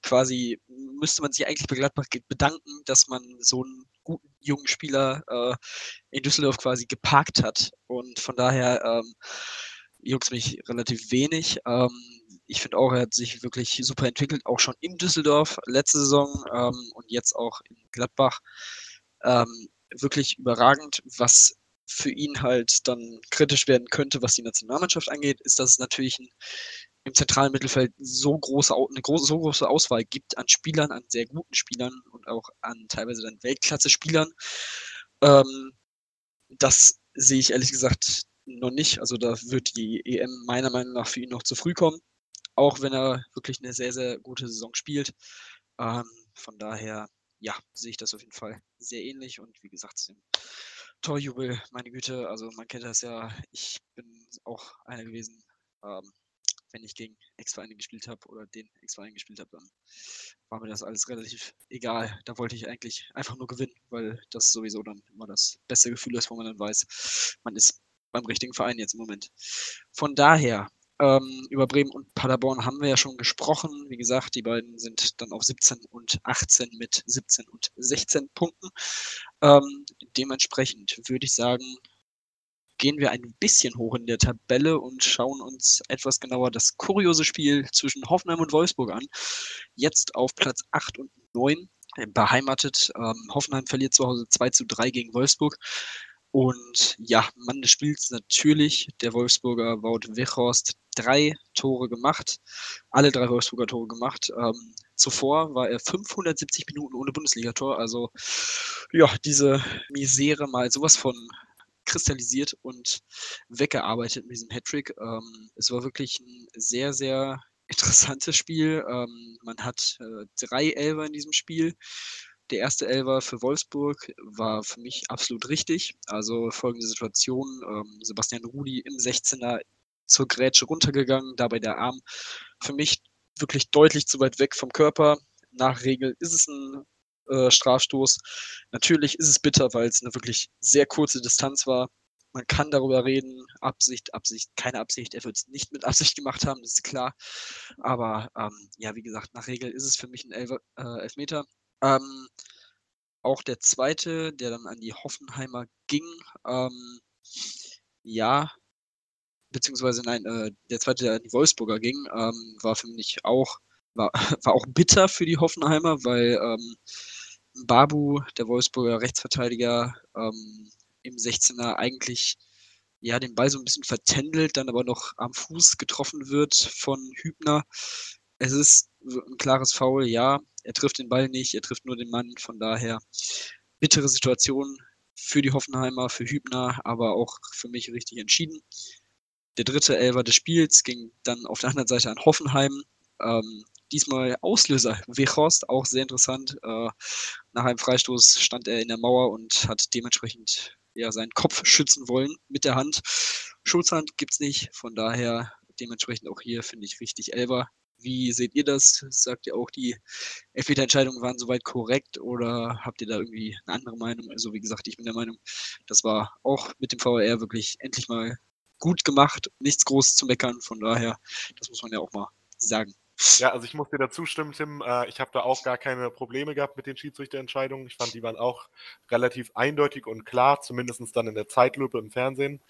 A: Quasi müsste man sich eigentlich bei Gladbach bedanken, dass man so einen guten jungen Spieler äh, in Düsseldorf quasi geparkt hat. Und von daher ähm, juckt mich relativ wenig. Ähm, ich finde auch, er hat sich wirklich super entwickelt, auch schon in Düsseldorf letzte Saison ähm, und jetzt auch in Gladbach. Ähm, wirklich überragend. Was für ihn halt dann kritisch werden könnte, was die Nationalmannschaft angeht, ist, dass es natürlich ein, im zentralen Mittelfeld so große, eine große, so große Auswahl gibt an Spielern, an sehr guten Spielern und auch an teilweise dann Weltklasse-Spielern. Ähm, das sehe ich ehrlich gesagt noch nicht. Also da wird die EM meiner Meinung nach für ihn noch zu früh kommen, auch wenn er wirklich eine sehr, sehr gute Saison spielt. Ähm, von daher, ja, sehe ich das auf jeden Fall sehr ähnlich und wie gesagt, dem Torjubel, meine Güte, also man kennt das ja, ich bin auch einer gewesen, ähm, wenn ich gegen Ex-Vereine gespielt habe oder den Ex-Verein gespielt habe, dann war mir das alles relativ egal. Da wollte ich eigentlich einfach nur gewinnen, weil das sowieso dann immer das beste Gefühl ist, wo man dann weiß, man ist beim richtigen Verein jetzt im Moment. Von daher, ähm, über Bremen und Paderborn haben wir ja schon gesprochen. Wie gesagt, die beiden sind dann auf 17 und 18 mit 17 und 16 Punkten. Ähm, dementsprechend würde ich sagen, gehen wir ein bisschen hoch in der Tabelle und schauen uns etwas genauer das kuriose Spiel zwischen Hoffenheim und Wolfsburg an. Jetzt auf Platz 8 und 9 beheimatet. Ähm, Hoffenheim verliert zu Hause 2 zu 3 gegen Wolfsburg. Und ja, Mann des Spiels natürlich der Wolfsburger Wout Wechhorst. Drei Tore gemacht, alle drei Wolfsburger Tore gemacht. Ähm, zuvor war er 570 Minuten ohne Bundesligator. Also ja, diese Misere mal sowas von kristallisiert und weggearbeitet mit diesem Hattrick. Ähm, es war wirklich ein sehr, sehr (laughs) interessantes Spiel. Ähm, man hat äh, drei Elfer in diesem Spiel. Der erste Elfer für Wolfsburg war für mich absolut richtig. Also folgende Situation: ähm, Sebastian Rudi im 16er zur Grätsche runtergegangen, dabei der Arm für mich wirklich deutlich zu weit weg vom Körper. Nach Regel ist es ein äh, Strafstoß. Natürlich ist es bitter, weil es eine wirklich sehr kurze Distanz war. Man kann darüber reden, Absicht, Absicht, keine Absicht. Er wird es nicht mit Absicht gemacht haben, das ist klar. Aber ähm, ja, wie gesagt, nach Regel ist es für mich ein Elf äh, Elfmeter. Ähm, auch der zweite, der dann an die Hoffenheimer ging, ähm, ja, beziehungsweise nein, äh, der zweite, der an die Wolfsburger ging, ähm, war für mich auch, war, (laughs) war auch bitter für die Hoffenheimer, weil ähm, Babu, der Wolfsburger Rechtsverteidiger, ähm, im 16er eigentlich ja den Ball so ein bisschen vertändelt, dann aber noch am Fuß getroffen wird von Hübner. Es ist ein klares Foul, ja. Er trifft den Ball nicht, er trifft nur den Mann. Von daher bittere Situation für die Hoffenheimer, für Hübner, aber auch für mich richtig entschieden. Der dritte Elfer des Spiels ging dann auf der anderen Seite an Hoffenheim. Ähm, diesmal Auslöser. Wechhorst, auch sehr interessant. Äh, nach einem Freistoß stand er in der Mauer und hat dementsprechend ja, seinen Kopf schützen wollen mit der Hand. Schutzhand gibt es nicht, von daher dementsprechend auch hier finde ich richtig Elber. Wie seht ihr das? Sagt ihr auch, die Elfmeter-Entscheidungen waren soweit korrekt oder habt ihr da irgendwie eine andere Meinung? Also wie gesagt, ich bin der Meinung, das war auch mit dem VAR wirklich endlich mal gut gemacht, nichts Großes zu meckern. Von daher, das muss man ja auch mal sagen.
C: Ja, also ich muss dir dazu stimmen, Tim. Äh, ich habe da auch gar keine Probleme gehabt mit den Schiedsrichterentscheidungen. Ich fand, die waren auch relativ eindeutig und klar, zumindest dann in der Zeitlupe im Fernsehen.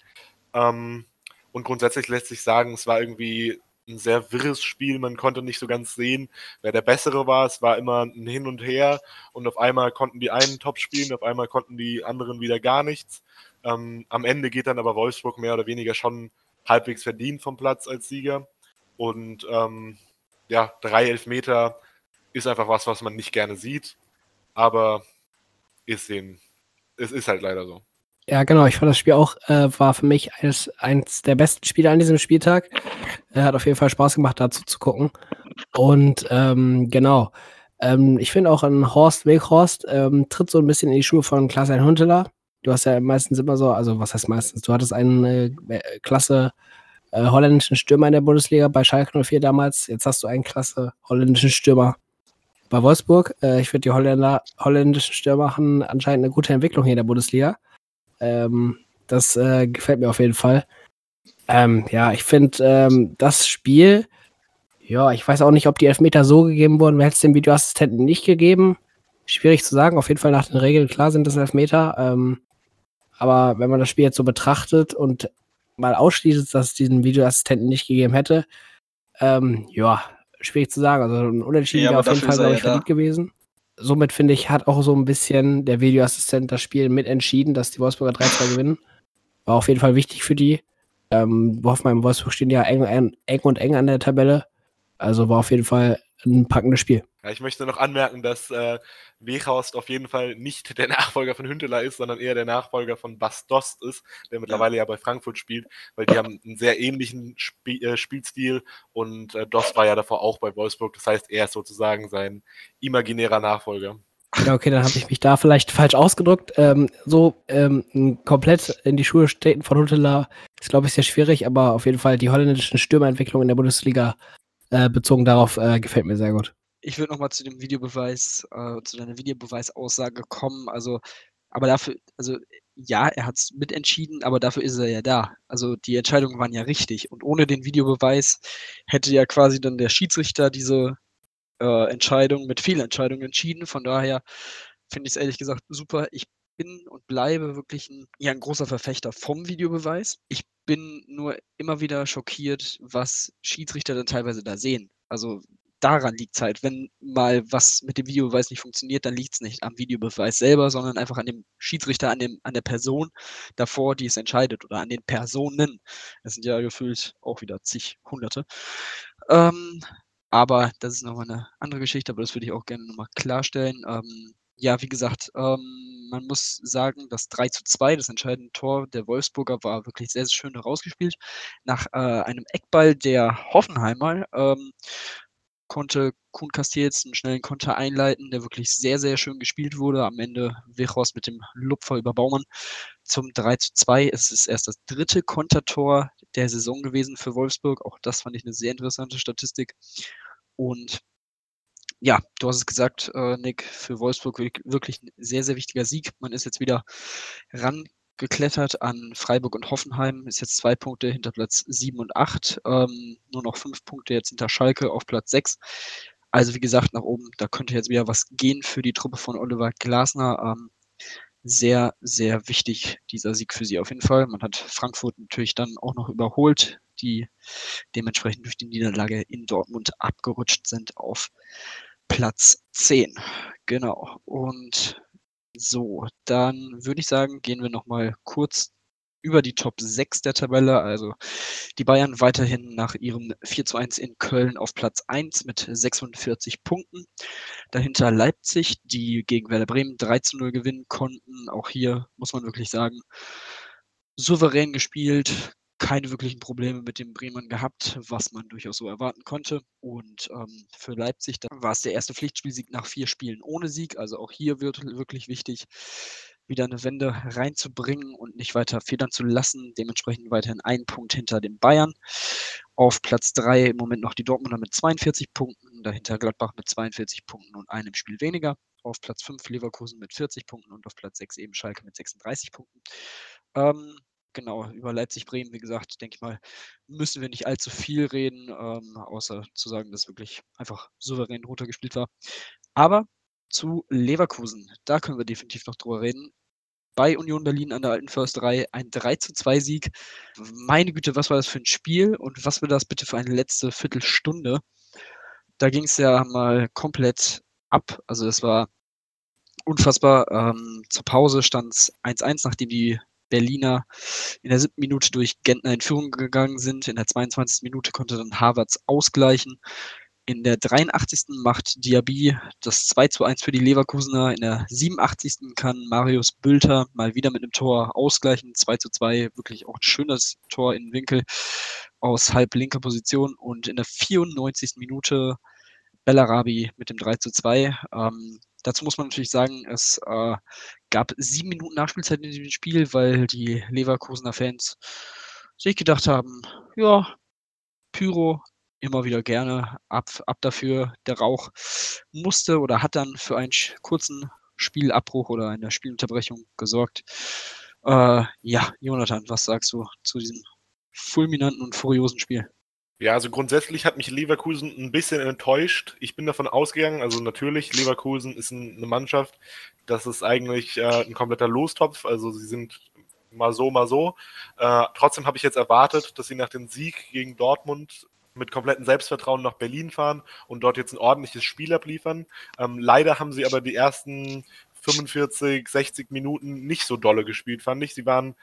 C: Ähm, und grundsätzlich lässt sich sagen, es war irgendwie ein sehr wirres Spiel. Man konnte nicht so ganz sehen, wer der Bessere war. Es war immer ein Hin und Her und auf einmal konnten die einen top spielen, auf einmal konnten die anderen wieder gar nichts. Ähm, am Ende geht dann aber Wolfsburg mehr oder weniger schon halbwegs verdient vom Platz als Sieger. Und ähm, ja, drei Elfmeter ist einfach was, was man nicht gerne sieht, aber ist eben, es ist halt leider so.
B: Ja, genau. Ich fand das Spiel auch, äh, war für mich eines, eins der besten Spiele an diesem Spieltag. Er hat auf jeden Fall Spaß gemacht, dazu zu gucken. Und ähm, genau. Ähm, ich finde auch an Horst Weghorst ähm, tritt so ein bisschen in die Schuhe von Klaas-Ein Hunteler. Du hast ja meistens immer so, also was heißt meistens? Du hattest eine äh, klasse äh, holländischen Stürmer in der Bundesliga bei Schalke 04 damals. Jetzt hast du einen klasse holländischen Stürmer bei Wolfsburg. Äh, ich finde, die Holländer, holländischen Stürmer haben anscheinend eine gute Entwicklung hier in der Bundesliga. Ähm, das äh, gefällt mir auf jeden Fall. Ähm, ja, ich finde ähm, das Spiel, ja, ich weiß auch nicht, ob die Elfmeter so gegeben wurden. Wer hätte es dem Videoassistenten nicht gegeben? Schwierig zu sagen. Auf jeden Fall nach den Regeln, klar sind das Elfmeter. Ähm, aber wenn man das Spiel jetzt so betrachtet und mal ausschließt, dass es diesen Videoassistenten nicht gegeben hätte, ähm, ja, schwierig zu sagen. Also ein Unentschieden ja, wäre auf jeden Fall, glaube ich, verdient gewesen. Somit finde ich, hat auch so ein bisschen der Videoassistent das Spiel mitentschieden, dass die Wolfsburger 3-2 gewinnen. War auf jeden Fall wichtig für die. Ähm, Hoffenheim und Wolfsburg stehen ja eng, eng und eng an der Tabelle. Also war auf jeden Fall ein packendes Spiel.
C: Ja, ich möchte noch anmerken, dass äh, Weghorst auf jeden Fall nicht der Nachfolger von Hünteler ist, sondern eher der Nachfolger von Bas Dost ist, der mittlerweile ja, ja bei Frankfurt spielt, weil die (laughs) haben einen sehr ähnlichen Spiel, äh, Spielstil und äh, Dost war ja davor auch bei Wolfsburg. Das heißt, er ist sozusagen sein imaginärer Nachfolger.
B: Ja, okay, dann habe ich mich da vielleicht falsch ausgedrückt. Ähm, so ähm, komplett in die Schuhe stehen von Huntela ist, glaube ich, sehr schwierig, aber auf jeden Fall die holländischen Stürmerentwicklungen in der Bundesliga äh, bezogen darauf äh, gefällt mir sehr gut.
A: Ich würde nochmal zu dem Videobeweis, äh, zu deiner Videobeweisaussage kommen. Also, aber dafür, also ja, er hat es mitentschieden, aber dafür ist er ja da. Also die Entscheidungen waren ja richtig. Und ohne den Videobeweis hätte ja quasi dann der Schiedsrichter diese äh, Entscheidung mit Fehlentscheidungen entschieden. Von daher finde ich es ehrlich gesagt super. Ich bin und bleibe wirklich ein, ja, ein großer Verfechter vom Videobeweis. Ich bin nur immer wieder schockiert, was Schiedsrichter dann teilweise da sehen. Also daran liegt es halt. Wenn mal was mit dem Videobeweis nicht funktioniert, dann liegt es nicht am Videobeweis selber, sondern einfach an dem Schiedsrichter, an, dem, an der Person davor, die es entscheidet oder an den Personen. Es sind ja gefühlt auch wieder zig Hunderte. Ähm, aber das ist nochmal eine andere Geschichte, aber das würde ich auch gerne nochmal klarstellen. Ähm, ja, wie gesagt, ähm, man muss sagen, das 3 zu 2, das entscheidende Tor der Wolfsburger, war wirklich sehr, sehr schön herausgespielt. Nach äh, einem Eckball der Hoffenheimer ähm, konnte Kuhn Castells einen schnellen Konter einleiten, der wirklich sehr, sehr schön gespielt wurde. Am Ende Wechhorst mit dem Lupfer über Baumann zum 3 zu 2. Es ist erst das dritte Kontertor der Saison gewesen für Wolfsburg. Auch das fand ich eine sehr interessante Statistik. Und ja, du hast es gesagt, äh, Nick, für Wolfsburg wirklich ein sehr, sehr wichtiger Sieg. Man ist jetzt wieder rangeklettert an Freiburg und Hoffenheim, ist jetzt zwei Punkte hinter Platz 7 und 8, ähm, nur noch fünf Punkte jetzt hinter Schalke auf Platz 6. Also wie gesagt, nach oben, da könnte jetzt wieder was gehen für die Truppe von Oliver Glasner. Ähm, sehr, sehr wichtig, dieser Sieg für sie auf jeden Fall. Man hat Frankfurt natürlich dann auch noch überholt, die dementsprechend durch die Niederlage in Dortmund abgerutscht sind auf Platz 10. Genau. Und so, dann würde ich sagen, gehen wir nochmal kurz über die Top 6 der Tabelle. Also die Bayern weiterhin nach ihrem 4 zu 1 in Köln auf Platz 1 mit 46 Punkten. Dahinter Leipzig, die gegen Werder Bremen 3 zu 0 gewinnen konnten. Auch hier muss man wirklich sagen, souverän gespielt, keine wirklichen Probleme mit dem Bremen gehabt, was man durchaus so erwarten konnte. Und ähm, für Leipzig war es der erste Pflichtspielsieg nach vier Spielen ohne Sieg. Also auch hier wird wirklich wichtig, wieder eine Wende reinzubringen und nicht weiter federn zu lassen. Dementsprechend weiterhin ein Punkt hinter den Bayern. Auf Platz 3 im Moment noch die Dortmunder mit 42 Punkten, dahinter Gladbach mit 42 Punkten und einem Spiel weniger. Auf Platz 5 Leverkusen mit 40 Punkten und auf Platz 6 eben Schalke mit 36 Punkten. Ähm, genau, über Leipzig-Bremen, wie gesagt, denke ich mal, müssen wir nicht allzu viel reden, ähm, außer zu sagen, dass wirklich einfach souverän runtergespielt war. Aber zu Leverkusen, da können wir definitiv noch drüber reden. Bei Union Berlin an der alten Försterei ein 3 zu 2 Sieg. Meine Güte, was war das für ein Spiel und was war das bitte für eine letzte Viertelstunde? Da ging es ja mal komplett ab. Also es war unfassbar. Ähm, zur Pause stand es 1-1, nachdem die Berliner in der siebten Minute durch Gentner in Führung gegangen sind. In der 22. Minute konnte dann Havertz ausgleichen. In der 83. macht Diaby das 2 zu 1 für die Leverkusener. In der 87. kann Marius Bülter mal wieder mit einem Tor ausgleichen. 2 zu 2, wirklich auch ein schönes Tor in Winkel aus halb linker Position. Und in der 94. Minute Bellarabi mit dem 3 zu 2. Ähm, Dazu muss man natürlich sagen, es äh, gab sieben Minuten Nachspielzeit in diesem Spiel, weil die Leverkusener Fans sich gedacht haben, ja, Pyro immer wieder gerne, ab, ab dafür. Der Rauch musste oder hat dann für einen kurzen Spielabbruch oder eine Spielunterbrechung gesorgt. Äh, ja, Jonathan, was sagst du zu diesem fulminanten und furiosen Spiel?
C: Ja, also grundsätzlich hat mich Leverkusen ein bisschen enttäuscht. Ich bin davon ausgegangen, also natürlich, Leverkusen ist eine Mannschaft, das ist eigentlich äh, ein kompletter Lostopf. Also sie sind mal so, mal so. Äh, trotzdem habe ich jetzt erwartet, dass sie nach dem Sieg gegen Dortmund mit komplettem Selbstvertrauen nach Berlin fahren und dort jetzt ein ordentliches Spiel abliefern. Ähm, leider haben sie aber die ersten 45, 60 Minuten nicht so dolle gespielt, fand ich. Sie waren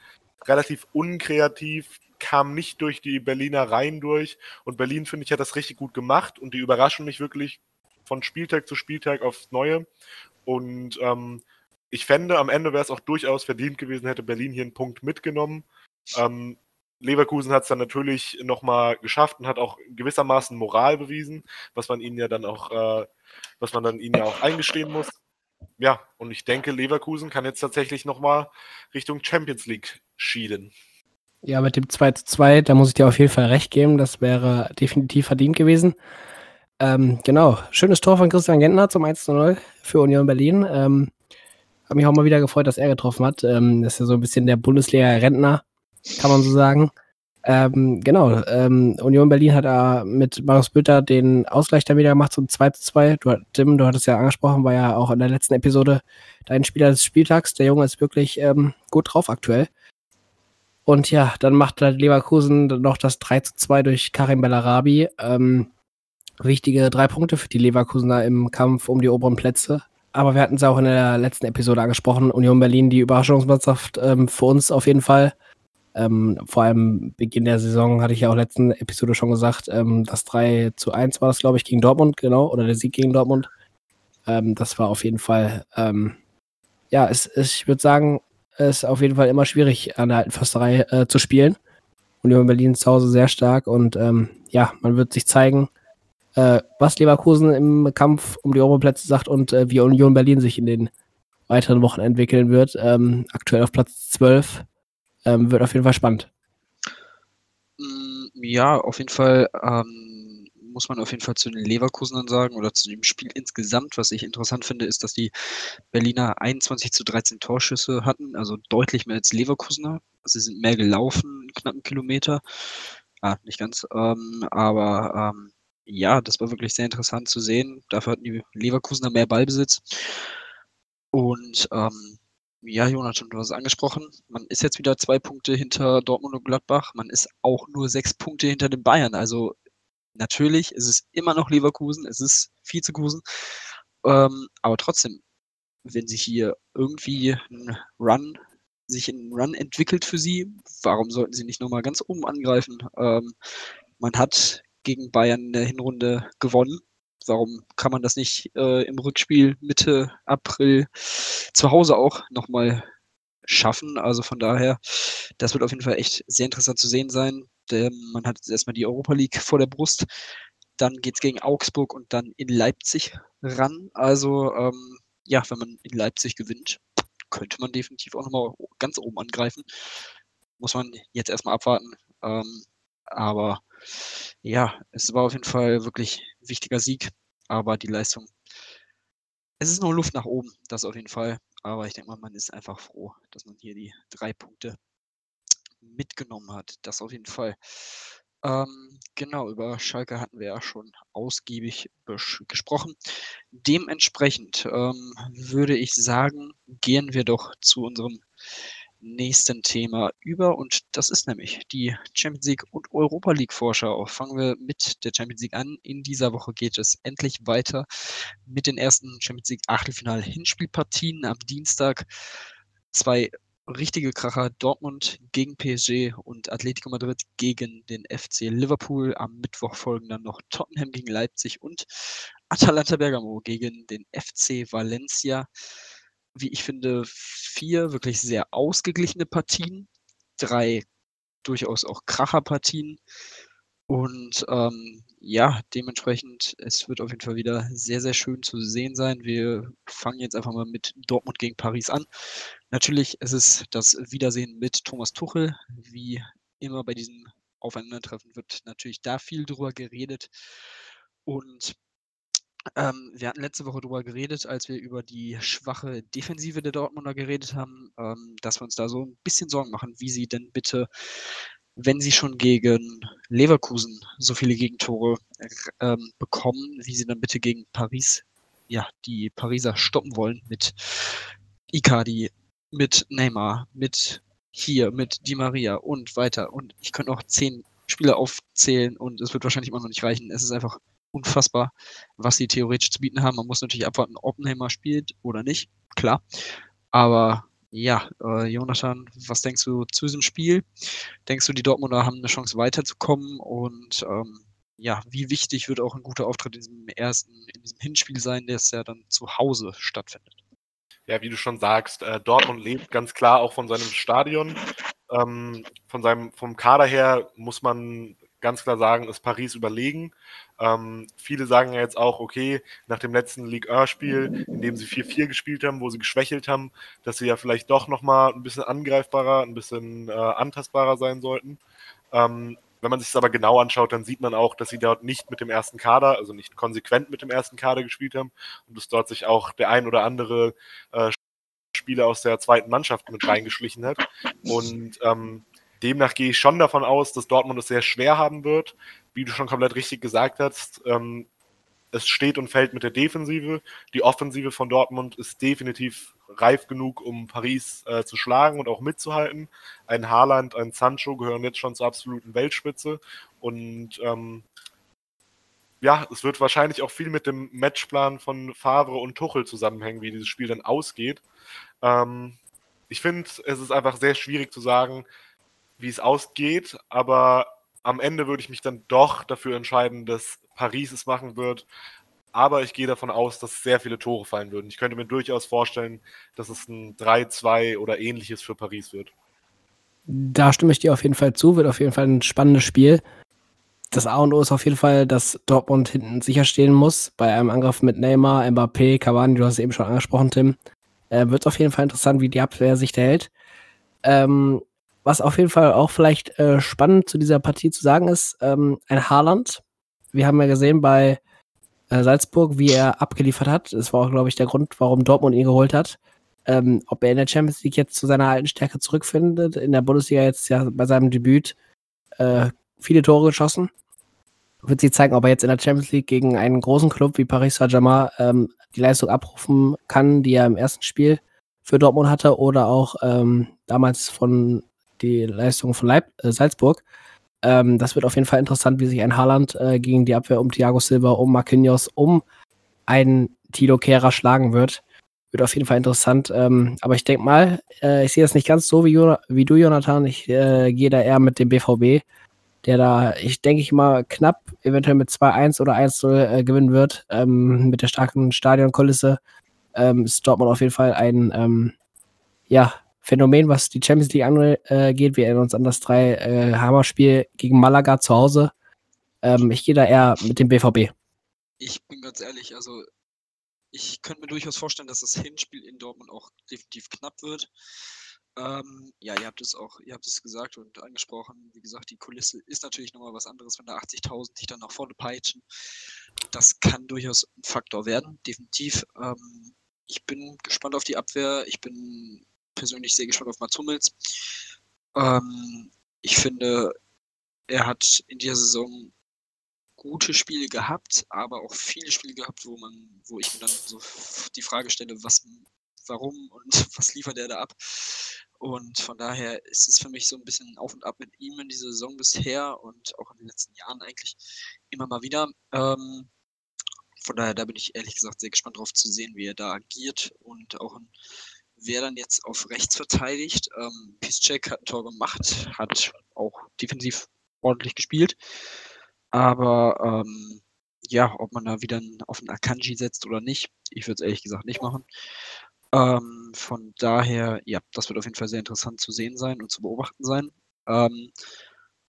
C: relativ unkreativ, kam nicht durch die Berliner Reihen durch. Und Berlin, finde ich, hat das richtig gut gemacht und die überraschen mich wirklich von Spieltag zu Spieltag aufs Neue. Und ähm, ich fände, am Ende wäre es auch durchaus verdient gewesen, hätte Berlin hier einen Punkt mitgenommen. Ähm, Leverkusen hat es dann natürlich nochmal geschafft und hat auch gewissermaßen Moral bewiesen, was man ihnen ja dann auch, äh, was man dann ihnen ja auch eingestehen muss. ja, und ich denke, Leverkusen kann jetzt tatsächlich nochmal Richtung Champions League schieden.
B: Ja, mit dem 2 zu 2, da muss ich dir auf jeden Fall recht geben. Das wäre definitiv verdient gewesen. Ähm, genau, schönes Tor von Christian Gentner zum 1 zu 0 für Union Berlin. Ähm, habe mich auch mal wieder gefreut, dass er getroffen hat. Ähm, das ist ja so ein bisschen der Bundesliga-Rentner, kann man so sagen. Ähm, genau, ähm, Union Berlin hat da mit Marius Bülter den Ausgleich dann wieder gemacht zum 2 zu 2. Du, Tim, du hattest ja angesprochen, war ja auch in der letzten Episode dein Spieler des Spieltags. Der Junge ist wirklich ähm, gut drauf aktuell. Und ja, dann macht halt Leverkusen noch das 3 zu 2 durch Karim Bellarabi. Ähm, wichtige drei Punkte für die Leverkusener im Kampf um die oberen Plätze. Aber wir hatten es auch in der letzten Episode angesprochen. Union Berlin, die Überraschungsmannschaft ähm, für uns auf jeden Fall. Ähm, vor allem Beginn der Saison hatte ich ja auch letzten Episode schon gesagt, ähm, das 3 zu 1 war das, glaube ich, gegen Dortmund, genau, oder der Sieg gegen Dortmund. Ähm, das war auf jeden Fall, ähm, ja, es, es, ich würde sagen, ist auf jeden Fall immer schwierig, an der alten Försterei äh, zu spielen. Union Berlin ist zu Hause sehr stark und ähm, ja, man wird sich zeigen, äh, was Leverkusen im Kampf um die Europaplätze sagt und äh, wie Union Berlin sich in den weiteren Wochen entwickeln wird. Ähm, aktuell auf Platz 12 ähm, wird auf jeden Fall spannend.
A: Mm, ja, auf jeden Fall ähm, muss man auf jeden Fall zu den Leverkusenern sagen oder zu dem Spiel insgesamt. Was ich interessant finde, ist, dass die Berliner 21 zu 13 Torschüsse hatten, also deutlich mehr als Leverkusener. Sie sind mehr gelaufen, knapp einen Kilometer. Ah, nicht ganz. Ähm, aber ähm, ja, das war wirklich sehr interessant zu sehen. Dafür hatten die Leverkusener mehr Ballbesitz. Und ähm, ja, Jonathan, du hast es angesprochen. Man ist jetzt wieder zwei Punkte hinter Dortmund und Gladbach. Man ist auch nur sechs Punkte hinter den Bayern. Also natürlich ist es immer noch Leverkusen, es ist Vizekusen. Ähm, aber trotzdem, wenn sich hier irgendwie ein Run, sich ein Run entwickelt für sie, warum sollten sie nicht nochmal ganz oben angreifen? Ähm, man hat gegen Bayern in der Hinrunde gewonnen warum kann man das nicht äh, im Rückspiel Mitte April zu Hause auch nochmal schaffen? Also von daher, das wird auf jeden Fall echt sehr interessant zu sehen sein. Denn man hat jetzt erstmal die Europa League (laughs) vor der Brust. Dann geht es gegen Augsburg und dann in Leipzig ran. Also ähm, ja, wenn man in Leipzig gewinnt, könnte man definitiv auch nochmal ganz oben angreifen. Muss man jetzt erstmal abwarten. Ähm, aber ja, es war auf jeden Fall wirklich ein wichtiger Sieg, aber die Leistung, es ist noch Luft nach oben, das auf jeden Fall. Aber ich denke mal, man ist einfach froh, dass man hier die drei Punkte mitgenommen hat. Das auf jeden Fall. Ähm, genau, über Schalke hatten wir ja schon ausgiebig gesprochen. Dementsprechend ähm, würde ich sagen, gehen wir doch zu unserem nächsten Thema über und das ist nämlich die Champions League und Europa League Vorschau. Fangen wir mit der Champions League an. In dieser Woche geht es endlich weiter mit den ersten Champions League Achtelfinal Hinspielpartien am Dienstag. Zwei richtige Kracher Dortmund gegen PSG und Atletico Madrid gegen den FC Liverpool. Am Mittwoch folgen dann noch Tottenham gegen Leipzig und Atalanta Bergamo gegen den FC Valencia wie ich finde, vier wirklich sehr ausgeglichene Partien, drei durchaus auch Kracherpartien. Und ähm, ja, dementsprechend, es wird auf jeden Fall wieder sehr, sehr schön zu sehen sein. Wir fangen jetzt einfach mal mit Dortmund gegen Paris an. Natürlich ist es das Wiedersehen mit Thomas Tuchel. Wie immer bei diesem Aufeinandertreffen wird natürlich da viel drüber geredet. Und ähm, wir hatten letzte Woche darüber geredet, als wir über die schwache Defensive der Dortmunder geredet haben, ähm, dass wir uns da so ein bisschen Sorgen machen, wie sie denn bitte, wenn sie schon gegen Leverkusen so viele Gegentore ähm, bekommen, wie sie dann bitte gegen Paris, ja, die Pariser stoppen wollen mit Icardi, mit Neymar, mit hier, mit Di Maria und weiter. Und ich könnte noch zehn Spieler aufzählen und es wird wahrscheinlich immer noch nicht reichen. Es ist einfach unfassbar, was sie theoretisch zu bieten haben. Man muss natürlich abwarten, ob Neymar spielt oder nicht, klar. Aber ja, äh, Jonathan, was denkst du zu diesem Spiel? Denkst du, die Dortmunder haben eine Chance weiterzukommen? Und ähm, ja, wie wichtig wird auch ein guter Auftritt in diesem ersten, in diesem Hinspiel sein, es ja dann zu Hause stattfindet?
C: Ja, wie du schon sagst, äh, Dortmund lebt ganz klar auch von seinem Stadion. Ähm, von seinem, vom Kader her muss man ganz klar sagen, ist Paris überlegen. Ähm, viele sagen ja jetzt auch, okay, nach dem letzten Ligue 1-Spiel, in dem sie 4-4 gespielt haben, wo sie geschwächelt haben, dass sie ja vielleicht doch nochmal ein bisschen angreifbarer, ein bisschen äh, antastbarer sein sollten. Ähm, wenn man sich das aber genau anschaut, dann sieht man auch, dass sie dort nicht mit dem ersten Kader, also nicht konsequent mit dem ersten Kader gespielt haben und dass dort sich auch der ein oder andere äh, Spieler aus der zweiten Mannschaft mit reingeschlichen hat. Und ähm, demnach gehe ich schon davon aus, dass Dortmund es sehr schwer haben wird. Wie du schon komplett richtig gesagt hast, ähm, es steht und fällt mit der Defensive. Die Offensive von Dortmund ist definitiv reif genug, um Paris äh, zu schlagen und auch mitzuhalten. Ein Haaland, ein Sancho gehören jetzt schon zur absoluten Weltspitze. Und ähm, ja, es wird wahrscheinlich auch viel mit dem Matchplan von Favre und Tuchel zusammenhängen, wie dieses Spiel dann ausgeht. Ähm, ich finde, es ist einfach sehr schwierig zu sagen, wie es ausgeht, aber am Ende würde ich mich dann doch dafür entscheiden, dass Paris es machen wird. Aber ich gehe davon aus, dass sehr viele Tore fallen würden. Ich könnte mir durchaus vorstellen, dass es ein 3-2 oder ähnliches für Paris wird.
B: Da stimme ich dir auf jeden Fall zu. Wird auf jeden Fall ein spannendes Spiel. Das A und O ist auf jeden Fall, dass Dortmund hinten sicher stehen muss. Bei einem Angriff mit Neymar, Mbappé, Cavani, du hast es eben schon angesprochen, Tim. Äh, wird auf jeden Fall interessant, wie die Abwehr sich da hält. Ähm, was auf jeden Fall auch vielleicht äh, spannend zu dieser Partie zu sagen ist, ähm, ein Haaland. Wir haben ja gesehen bei äh, Salzburg, wie er abgeliefert hat. Das war auch, glaube ich, der Grund, warum Dortmund ihn geholt hat. Ähm, ob er in der Champions League jetzt zu seiner alten Stärke zurückfindet. In der Bundesliga jetzt ja bei seinem Debüt äh, viele Tore geschossen. Wird sich zeigen, ob er jetzt in der Champions League gegen einen großen Club wie Paris Saint-Germain ähm, die Leistung abrufen kann, die er im ersten Spiel für Dortmund hatte oder auch ähm, damals von die Leistung von Leip äh, Salzburg. Ähm, das wird auf jeden Fall interessant, wie sich ein Haaland äh, gegen die Abwehr um Thiago Silva, um Marquinhos, um einen Tilo Kehrer schlagen wird. Wird auf jeden Fall interessant. Ähm, aber ich denke mal, äh, ich sehe das nicht ganz so wie, wie du, Jonathan. Ich äh, gehe da eher mit dem BVB, der da, ich denke ich mal, knapp, eventuell mit 2-1 oder 1-0 äh, gewinnen wird. Ähm, mit der starken Stadionkulisse ähm, ist Dortmund auf jeden Fall ein, ähm, ja, Phänomen, was die Champions League angeht. Wir erinnern uns an das drei äh, Hammer-Spiel gegen Malaga zu Hause. Ähm, ich gehe da eher mit dem BVB.
A: Ich bin ganz ehrlich, also ich könnte mir durchaus vorstellen, dass das Hinspiel in Dortmund auch definitiv knapp wird. Ähm, ja, ihr habt es auch, ihr habt es gesagt und angesprochen. Wie gesagt, die Kulisse ist natürlich nochmal was anderes, wenn da 80.000 dich dann nach vorne peitschen. Das kann durchaus ein Faktor werden, definitiv. Ähm, ich bin gespannt auf die Abwehr. Ich bin persönlich sehr gespannt auf Mats Hummels. Ähm, ich finde, er hat in dieser Saison gute Spiele gehabt, aber auch viele Spiele gehabt, wo man, wo ich mir dann so die Frage stelle, was, warum und (laughs) was liefert er da ab? Und von daher ist es für mich so ein bisschen auf und ab mit ihm in dieser Saison bisher und auch in den letzten Jahren eigentlich immer mal wieder. Ähm, von daher, da bin ich ehrlich gesagt sehr gespannt drauf zu sehen, wie er da agiert und auch ein wer dann jetzt auf rechts verteidigt. Ähm, Piszczek hat ein Tor gemacht, hat auch defensiv ordentlich gespielt. Aber ähm, ja, ob man da wieder auf einen Akanji setzt oder nicht, ich würde es ehrlich gesagt nicht machen. Ähm, von daher, ja, das wird auf jeden Fall sehr interessant zu sehen sein und zu beobachten sein. Ähm,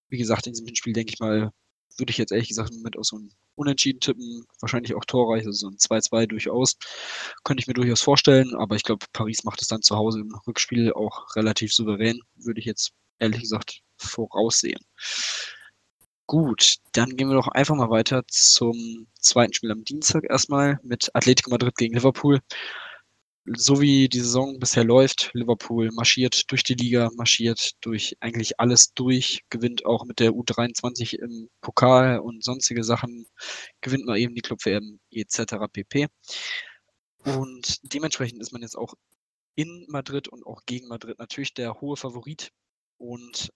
A: wie gesagt, in diesem Spiel denke ich mal, würde ich jetzt ehrlich gesagt mit aus so einem Unentschieden tippen, wahrscheinlich auch torreich, also so ein 2-2 durchaus. Könnte ich mir durchaus vorstellen, aber ich glaube, Paris macht es dann zu Hause im Rückspiel auch relativ souverän, würde ich jetzt ehrlich gesagt voraussehen. Gut, dann gehen wir doch einfach mal weiter zum zweiten Spiel am Dienstag erstmal mit Atletico Madrid gegen Liverpool so wie die Saison bisher läuft, Liverpool marschiert durch die Liga, marschiert durch eigentlich alles durch, gewinnt auch mit der U23 im Pokal und sonstige Sachen, gewinnt mal eben die Club-WM etc. pp. Und dementsprechend ist man jetzt auch in Madrid und auch gegen Madrid natürlich der hohe Favorit. Und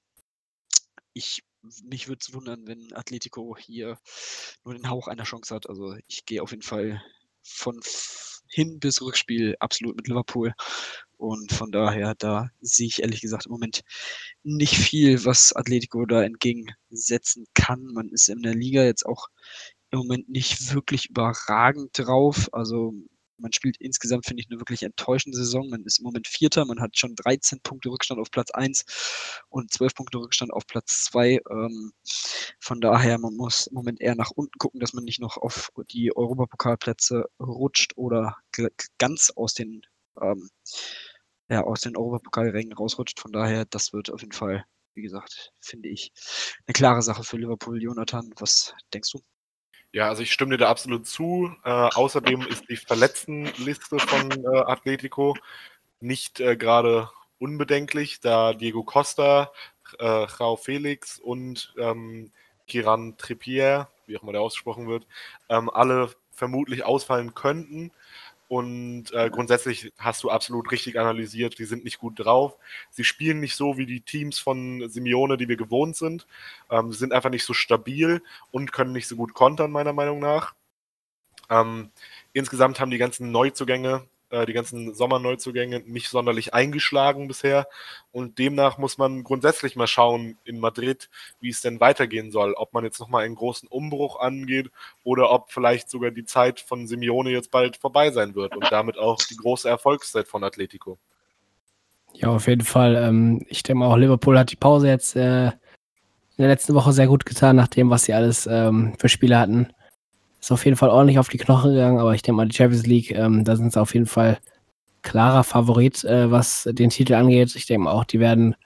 A: ich, mich würde es wundern, wenn Atletico hier nur den Hauch einer Chance hat. Also ich gehe auf jeden Fall von hin bis Rückspiel absolut mit Liverpool. Und von daher, da sehe ich ehrlich gesagt im Moment nicht viel, was Atletico da entgegensetzen kann. Man ist in der Liga jetzt auch im Moment nicht wirklich überragend drauf. Also man spielt insgesamt, finde ich, eine wirklich enttäuschende Saison. Man ist im Moment Vierter, man hat schon 13 Punkte Rückstand auf Platz 1 und 12 Punkte Rückstand auf Platz 2. Ähm, von daher, man muss im Moment eher nach unten gucken, dass man nicht noch auf die Europapokalplätze rutscht oder ganz aus den, ähm, ja, den Europapokalrängen rausrutscht. Von daher, das wird auf jeden Fall, wie gesagt, finde ich, eine klare Sache für Liverpool. Jonathan, was denkst du?
C: Ja, also ich stimme dir da absolut zu. Äh, außerdem ist die Verletztenliste von äh, Atletico nicht äh, gerade unbedenklich, da Diego Costa, äh, Jao Felix und ähm, Kiran Trippier, wie auch immer der ausgesprochen wird, ähm, alle vermutlich ausfallen könnten. Und äh, grundsätzlich hast du absolut richtig analysiert, die sind nicht gut drauf. Sie spielen nicht so wie die Teams von Simeone, die wir gewohnt sind. Ähm, sind einfach nicht so stabil und können nicht so gut kontern, meiner Meinung nach. Ähm, insgesamt haben die ganzen Neuzugänge äh, die ganzen Sommerneuzugänge nicht sonderlich eingeschlagen bisher. Und demnach muss man grundsätzlich mal schauen in Madrid, wie es denn weitergehen soll. Ob man jetzt nochmal einen großen Umbruch angeht oder ob vielleicht sogar die Zeit von Simeone jetzt bald vorbei sein wird und damit auch die große Erfolgszeit von Atletico.
B: Ja, auf jeden Fall. Ähm, ich denke mal auch, Liverpool hat die Pause jetzt äh, in der letzten Woche sehr gut getan, nach dem, was sie alles ähm, für Spiele hatten. Ist auf jeden Fall ordentlich auf die Knochen gegangen, aber ich denke mal, die Champions League, ähm, da sind sie auf jeden Fall klarer Favorit, äh, was den Titel angeht. Ich denke mal auch, die werden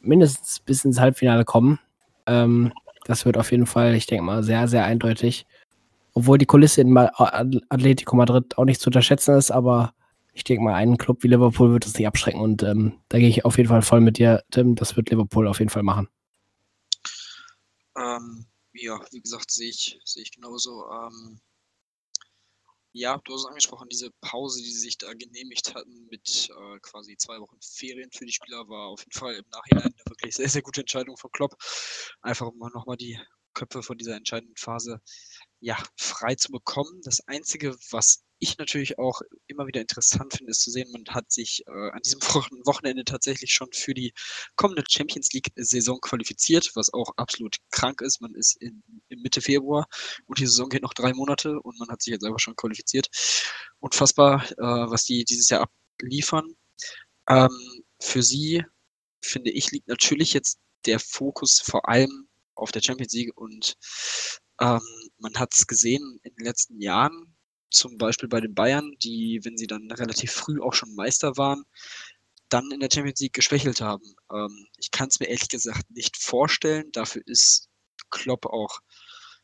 B: mindestens bis ins Halbfinale kommen. Ähm, das wird auf jeden Fall, ich denke mal, sehr, sehr eindeutig. Obwohl die Kulisse in Atletico Madrid auch nicht zu unterschätzen ist, aber ich denke mal, einen Club wie Liverpool wird es nicht abschrecken und ähm, da gehe ich auf jeden Fall voll mit dir, Tim. Das wird Liverpool auf jeden Fall machen.
A: Ähm, ja, wie gesagt, sehe ich, sehe ich genauso. Ähm, ja, du hast es angesprochen, diese Pause, die sie sich da genehmigt hatten mit äh, quasi zwei Wochen Ferien für die Spieler, war auf jeden Fall im Nachhinein eine wirklich sehr, sehr gute Entscheidung von Klopp. Einfach um nochmal die Köpfe von dieser entscheidenden Phase ja, frei zu bekommen. Das Einzige, was ich natürlich auch immer wieder interessant finde, ist zu sehen, man hat sich äh, an diesem (laughs) Wochenende tatsächlich schon für die kommende Champions League-Saison qualifiziert, was auch absolut krank ist. Man ist in, in, Mitte Februar und die Saison geht noch drei Monate und man hat sich jetzt einfach schon qualifiziert. Unfassbar, äh, was die dieses Jahr abliefern. Ähm, für sie, finde ich, liegt natürlich jetzt der Fokus vor allem auf der Champions League und ähm, man hat es gesehen in den letzten Jahren, zum Beispiel bei den Bayern, die, wenn sie dann relativ früh auch schon Meister waren, dann in der Champions League geschwächelt haben. Ähm, ich kann es mir ehrlich gesagt nicht vorstellen. Dafür ist Klopp auch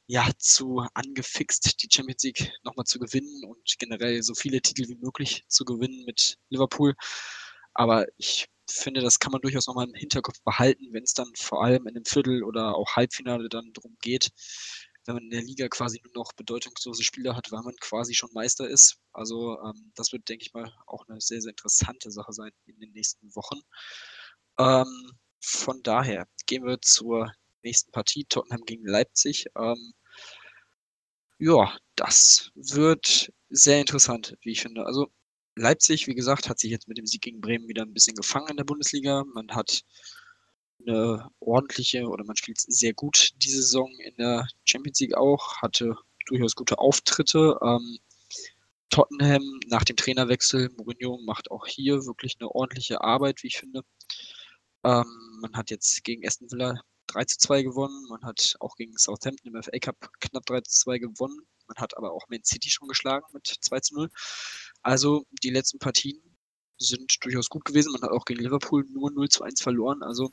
A: ja zu angefixt, die Champions League nochmal zu gewinnen und generell so viele Titel wie möglich zu gewinnen mit Liverpool. Aber ich finde, das kann man durchaus nochmal im Hinterkopf behalten, wenn es dann vor allem in einem Viertel oder auch Halbfinale dann darum geht, wenn man in der Liga quasi nur noch bedeutungslose Spieler hat, weil man quasi schon Meister ist. Also ähm, das wird, denke ich mal, auch eine sehr, sehr interessante Sache sein in den nächsten Wochen. Ähm, von daher gehen wir zur nächsten Partie, Tottenham gegen Leipzig. Ähm, ja, das wird sehr interessant, wie ich finde. Also Leipzig, wie gesagt, hat sich jetzt mit dem Sieg gegen Bremen wieder ein bisschen gefangen in der Bundesliga. Man hat eine ordentliche oder man spielt sehr gut diese Saison in der Champions League auch, hatte durchaus gute Auftritte. Ähm, Tottenham nach dem Trainerwechsel, Mourinho macht auch hier wirklich eine ordentliche Arbeit, wie ich finde. Ähm, man hat jetzt gegen Aston Villa 3 zu 2 gewonnen, man hat auch gegen Southampton im FA Cup knapp 3 zu 2 gewonnen, man hat aber auch Man City schon geschlagen mit 2 zu 0. Also die letzten Partien sind durchaus gut gewesen. Man hat auch gegen Liverpool nur 0 zu 1 verloren. Also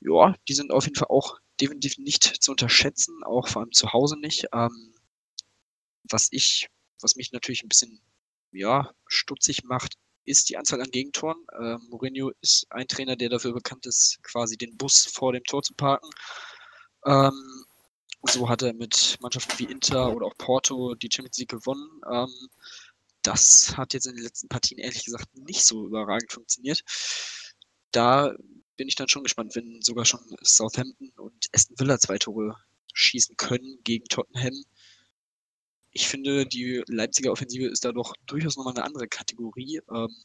A: ja, die sind auf jeden Fall auch definitiv nicht zu unterschätzen, auch vor allem zu Hause nicht. Ähm, was ich, was mich natürlich ein bisschen ja, stutzig macht, ist die Anzahl an Gegentoren. Ähm, Mourinho ist ein Trainer, der dafür bekannt ist, quasi den Bus vor dem Tor zu parken. Ähm, so hat er mit Mannschaften wie Inter oder auch Porto die Champions League gewonnen. Ähm, das hat jetzt in den letzten Partien ehrlich gesagt nicht so überragend funktioniert. Da bin ich dann schon gespannt, wenn sogar schon Southampton und Aston Villa zwei Tore schießen können gegen Tottenham. Ich finde, die Leipziger Offensive ist da doch durchaus nochmal eine andere Kategorie. Ähm,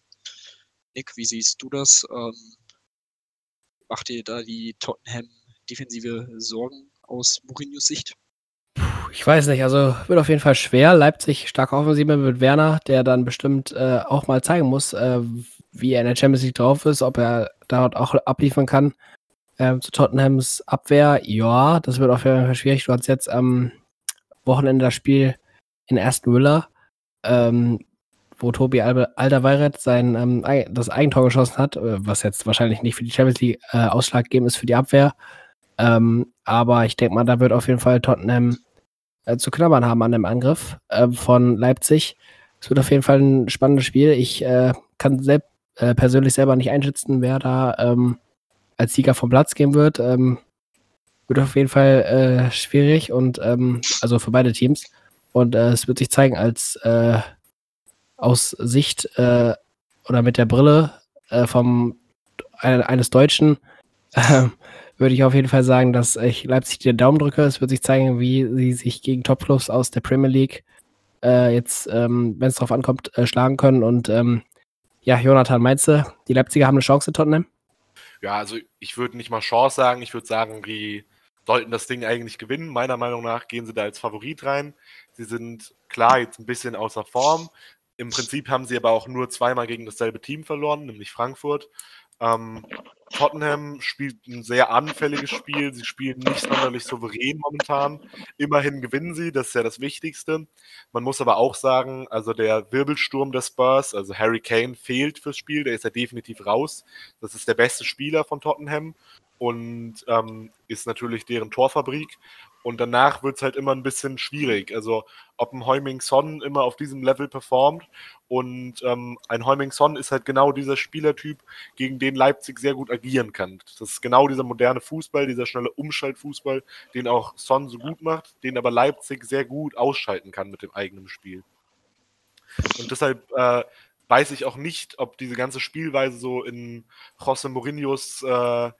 A: Nick, wie siehst du das? Ähm, macht dir da die Tottenham-Defensive Sorgen aus Mourinhos Sicht?
B: Ich weiß nicht, also wird auf jeden Fall schwer. Leipzig starke Offensive mit Werner, der dann bestimmt äh, auch mal zeigen muss, äh, wie er in der Champions League drauf ist, ob er dort auch abliefern kann. Ähm, zu Tottenhams Abwehr, ja, das wird auf jeden Fall schwierig. Du hast jetzt am Wochenende das Spiel in Aston Villa, ähm, wo Tobi Alderweireld sein ähm, das Eigentor geschossen hat, äh, was jetzt wahrscheinlich nicht für die Champions League äh, ausschlaggebend ist für die Abwehr. Ähm, aber ich denke mal, da wird auf jeden Fall Tottenham äh, zu knabbern haben an dem Angriff äh, von Leipzig. Es wird auf jeden Fall ein spannendes Spiel. Ich äh, kann selbst äh, persönlich selber nicht einschätzen, wer da ähm, als Sieger vom Platz gehen wird. Ähm, wird auf jeden Fall äh, schwierig und ähm, also für beide Teams. Und äh, es wird sich zeigen, als aus Sicht oder mit der Brille vom eines Deutschen würde ich auf jeden Fall sagen, dass ich Leipzig den Daumen drücke. Es wird sich zeigen, wie sie sich gegen Topclubs aus der Premier League jetzt, ähm, wenn es darauf ankommt, schlagen können. Und ähm, ja, Jonathan, meinst du, die Leipziger haben eine Chance in Tottenham?
C: Ja, also ich würde nicht mal Chance sagen, ich würde sagen, die sollten das Ding eigentlich gewinnen. Meiner Meinung nach gehen sie da als Favorit rein. Sie sind klar jetzt ein bisschen außer Form. Im Prinzip haben sie aber auch nur zweimal gegen dasselbe Team verloren, nämlich Frankfurt. Ähm, Tottenham spielt ein sehr anfälliges Spiel. Sie spielen nicht sonderlich souverän momentan. Immerhin gewinnen sie, das ist ja das Wichtigste. Man muss aber auch sagen, also der Wirbelsturm des Spurs, also Harry Kane, fehlt fürs Spiel. Der ist ja definitiv raus. Das ist der beste Spieler von Tottenham und ähm, ist natürlich deren Torfabrik. Und danach wird es halt immer ein bisschen schwierig. Also, ob ein Heuming Son immer auf diesem Level performt. Und ähm, ein Heuming Son ist halt genau dieser Spielertyp, gegen den Leipzig sehr gut agieren kann. Das ist genau dieser moderne Fußball, dieser schnelle Umschaltfußball, den auch Son so gut macht, den aber Leipzig sehr gut ausschalten kann mit dem eigenen Spiel. Und deshalb äh, weiß ich auch nicht, ob diese ganze Spielweise so in José Mourinhos äh,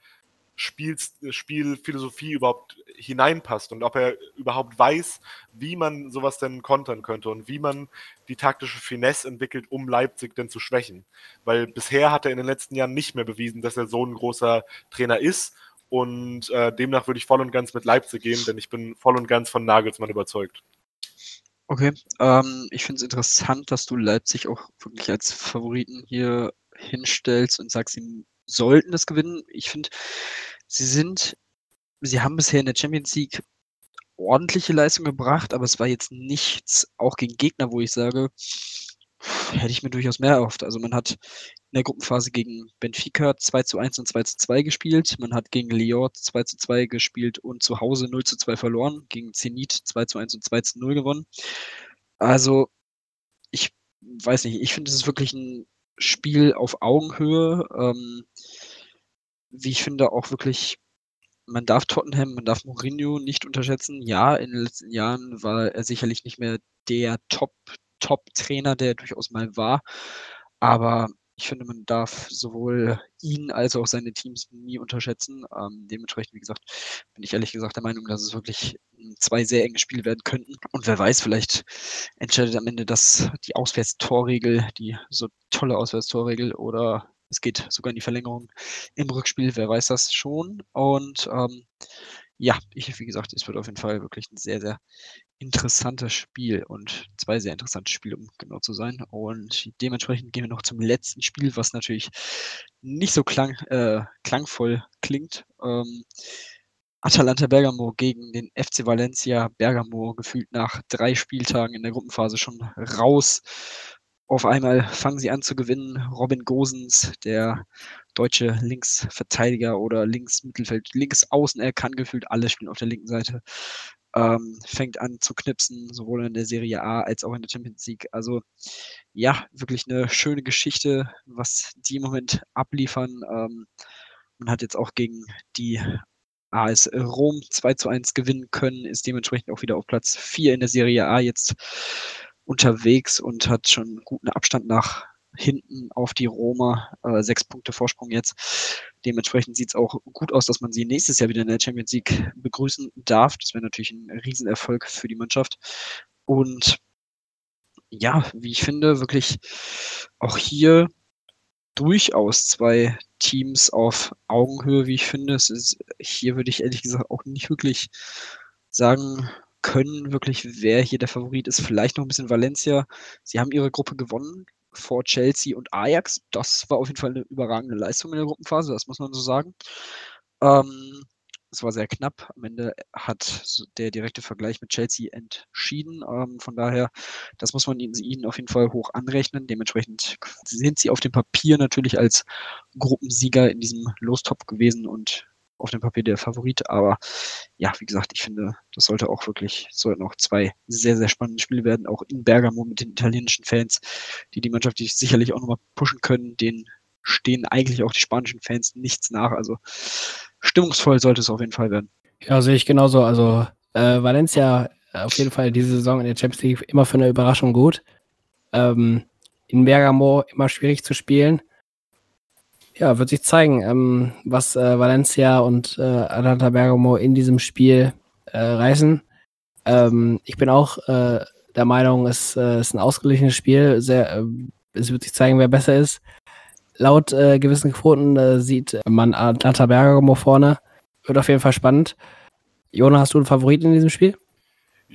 C: Spiel, Spielphilosophie überhaupt hineinpasst und ob er überhaupt weiß, wie man sowas denn kontern könnte und wie man die taktische Finesse entwickelt, um Leipzig denn zu schwächen. Weil bisher hat er in den letzten Jahren nicht mehr bewiesen, dass er so ein großer Trainer ist und äh, demnach würde ich voll und ganz mit Leipzig gehen, denn ich bin voll und ganz von Nagelsmann überzeugt.
A: Okay, ähm, ich finde es interessant, dass du Leipzig auch wirklich als Favoriten hier hinstellst und sagst, sie sollten es gewinnen. Ich finde, sie sind, sie haben bisher in der Champions League ordentliche Leistung gebracht, aber es war jetzt nichts, auch gegen Gegner, wo ich sage, hätte ich mir durchaus mehr erhofft. Also man hat in der Gruppenphase gegen Benfica 2 zu 1 und 2 zu 2 gespielt. Man hat gegen Lyon 2 zu 2 gespielt und zu Hause 0 zu 2 verloren. Gegen Zenit 2 zu 1 und 2 zu 0 gewonnen. Also ich weiß nicht, ich finde, es ist wirklich ein Spiel auf Augenhöhe. Ähm, wie ich finde, auch wirklich, man darf Tottenham, man darf Mourinho nicht unterschätzen. Ja, in den letzten Jahren war er sicherlich nicht mehr der Top, Top-Trainer, der durchaus mal war. Aber ich finde, man darf sowohl ihn als auch seine Teams nie unterschätzen. Ähm, dementsprechend, wie gesagt, bin ich ehrlich gesagt der Meinung, dass es wirklich zwei sehr enge Spiele werden könnten. Und wer weiß, vielleicht entscheidet am Ende das die Auswärtstorregel, die so tolle Auswärtstorregel oder es geht sogar in die Verlängerung im Rückspiel, wer weiß das schon. Und ähm, ja, ich, wie gesagt, es wird auf jeden Fall wirklich ein sehr, sehr interessantes Spiel und zwei sehr interessante Spiele, um genau zu sein. Und dementsprechend gehen wir noch zum letzten Spiel, was natürlich nicht so klang, äh, klangvoll klingt. Ähm, Atalanta Bergamo gegen den FC Valencia. Bergamo gefühlt nach drei Spieltagen in der Gruppenphase schon raus. Auf einmal fangen sie an zu gewinnen. Robin Gosens, der deutsche Linksverteidiger oder Linksmittelfeld, Linksaußen, er kann gefühlt alle spielen auf der linken Seite. Ähm, fängt an zu knipsen, sowohl in der Serie A als auch in der Champions League. Also ja, wirklich eine schöne Geschichte, was die im Moment abliefern. Ähm, man hat jetzt auch gegen die AS Rom 2 zu 1 gewinnen können, ist dementsprechend auch wieder auf Platz 4 in der Serie A jetzt unterwegs und hat schon guten Abstand nach hinten auf die Roma. Äh, sechs Punkte Vorsprung jetzt. Dementsprechend sieht es auch gut aus, dass man sie nächstes Jahr wieder in der Champions League begrüßen darf. Das wäre natürlich ein Riesenerfolg für die Mannschaft. Und ja, wie ich finde, wirklich auch hier durchaus zwei Teams auf Augenhöhe, wie ich finde. Es ist, hier würde ich ehrlich gesagt auch nicht wirklich sagen, können wirklich, wer hier der Favorit ist. Vielleicht noch ein bisschen Valencia. Sie haben ihre Gruppe gewonnen vor Chelsea und Ajax. Das war auf jeden Fall eine überragende Leistung in der Gruppenphase, das muss man so sagen. Ähm, es war sehr knapp. Am Ende hat der direkte Vergleich mit Chelsea entschieden. Ähm, von daher, das muss man ihnen, ihnen, auf jeden Fall hoch anrechnen. Dementsprechend sind sie auf dem Papier natürlich als Gruppensieger in diesem Lostop gewesen und auf dem Papier der Favorit. Aber ja, wie gesagt, ich finde, das sollte auch wirklich, sollten auch zwei sehr, sehr spannende Spiele werden, auch in Bergamo mit den italienischen Fans, die die Mannschaft die sicherlich auch nochmal pushen können. Den stehen eigentlich auch die spanischen Fans nichts nach. Also stimmungsvoll sollte es auf jeden Fall werden.
B: Ja, sehe ich genauso. Also äh, Valencia auf jeden Fall diese Saison in der Champions League immer für eine Überraschung gut. Ähm, in Bergamo immer schwierig zu spielen. Ja, wird sich zeigen, ähm, was äh, Valencia und äh, Atalanta Bergamo in diesem Spiel äh, reißen. Ähm, ich bin auch äh, der Meinung, es äh, ist ein ausgeglichenes Spiel. Sehr, äh, es wird sich zeigen, wer besser ist. Laut äh, gewissen Quoten äh, sieht man Atlanta Bergamo vorne. Wird auf jeden Fall spannend. Jona, hast du einen Favoriten in diesem Spiel?